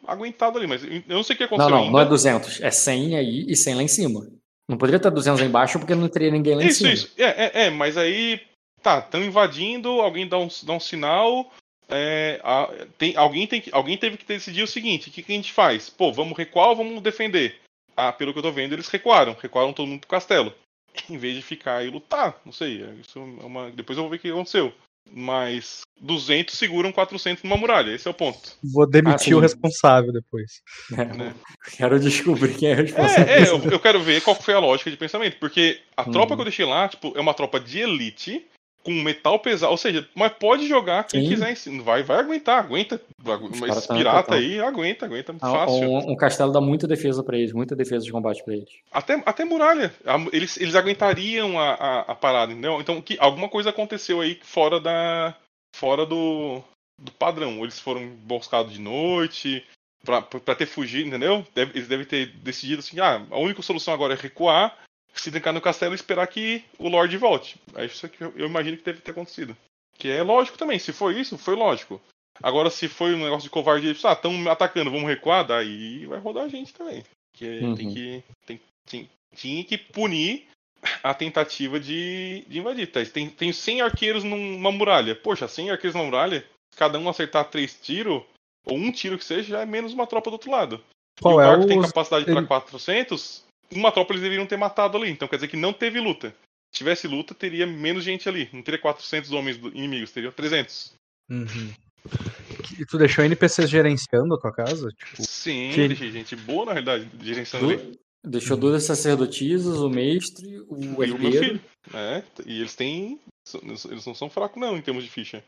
aguentado ali. Mas eu não sei o que Não, aconteceu não, ainda. não é 200, é 100 aí e 100 lá em cima. Não poderia estar 200 lá embaixo porque não teria ninguém lá em Isso, cima. isso. É, é, é, mas aí. Tá, estão invadindo, alguém dá um, dá um sinal. é, a- tem, alguém, tem que, alguém teve que decidir o seguinte: o que, que a gente faz? Pô, vamos recuar ou vamos defender? Ah, pelo que eu tô vendo, eles recuaram. Recuaram todo mundo pro castelo. Em vez de ficar e lutar. Não sei. Isso é uma, depois eu vou ver o que aconteceu. Mas 200 seguram 400 numa muralha. Esse é o ponto. Vou demitir Ah, o responsável depois. Né? Quero descobrir quem é responsável. É, é, eu, eu quero ver qual foi a lógica de pensamento, porque a Uhum. tropa que eu deixei lá, tipo, é uma tropa de elite, com metal pesado, ou seja, mas pode jogar quem Sim. quiser, vai, vai aguentar, aguenta, mas tão pirata aí, aguenta, aguenta Ah, fácil. Um, um castelo dá muita defesa pra eles, muita defesa de combate pra eles. Até, até muralha, eles, eles aguentariam a, a, a parada, entendeu? Então, que, alguma coisa aconteceu aí fora da, fora do, do padrão, eles foram emboscados de noite, pra, pra ter fugido, entendeu? Deve- eles devem ter decidido assim, ah, a única solução agora é recuar, se trancar no castelo e esperar que o Lorde volte. É isso que eu, imagino que deve ter acontecido. Que é lógico também, se foi isso, foi lógico. Agora, se foi um negócio de covardia, tipo, ah, estão atacando, vamos recuar, daí vai rodar a gente também. Que Uhum. tem que. Tem, tem- tinha que punir a tentativa de, de invadir. Tá? Tem, tem 100 arqueiros numa muralha. Poxa, 100 arqueiros numa muralha, cada um acertar três tiros, ou um tiro que seja, já é menos uma tropa do outro lado. e Qual o é cara que tem capacidade para ele- 400, uma tropa eles deveriam ter matado ali. Então quer dizer que não teve luta. Se tivesse luta, teria menos gente ali. Não teria 400 homens do- inimigos, teria 300. Uhum. E tu deixou NPCs gerenciando a tua casa? Tipo, Sim, que- deixei gente boa na realidade, gerenciando ali. Du- Deixou duas sacerdotisas, o mestre, o E o meu herdeiro. filho. É, e eles têm. Eles não são fracos, não, em termos de ficha.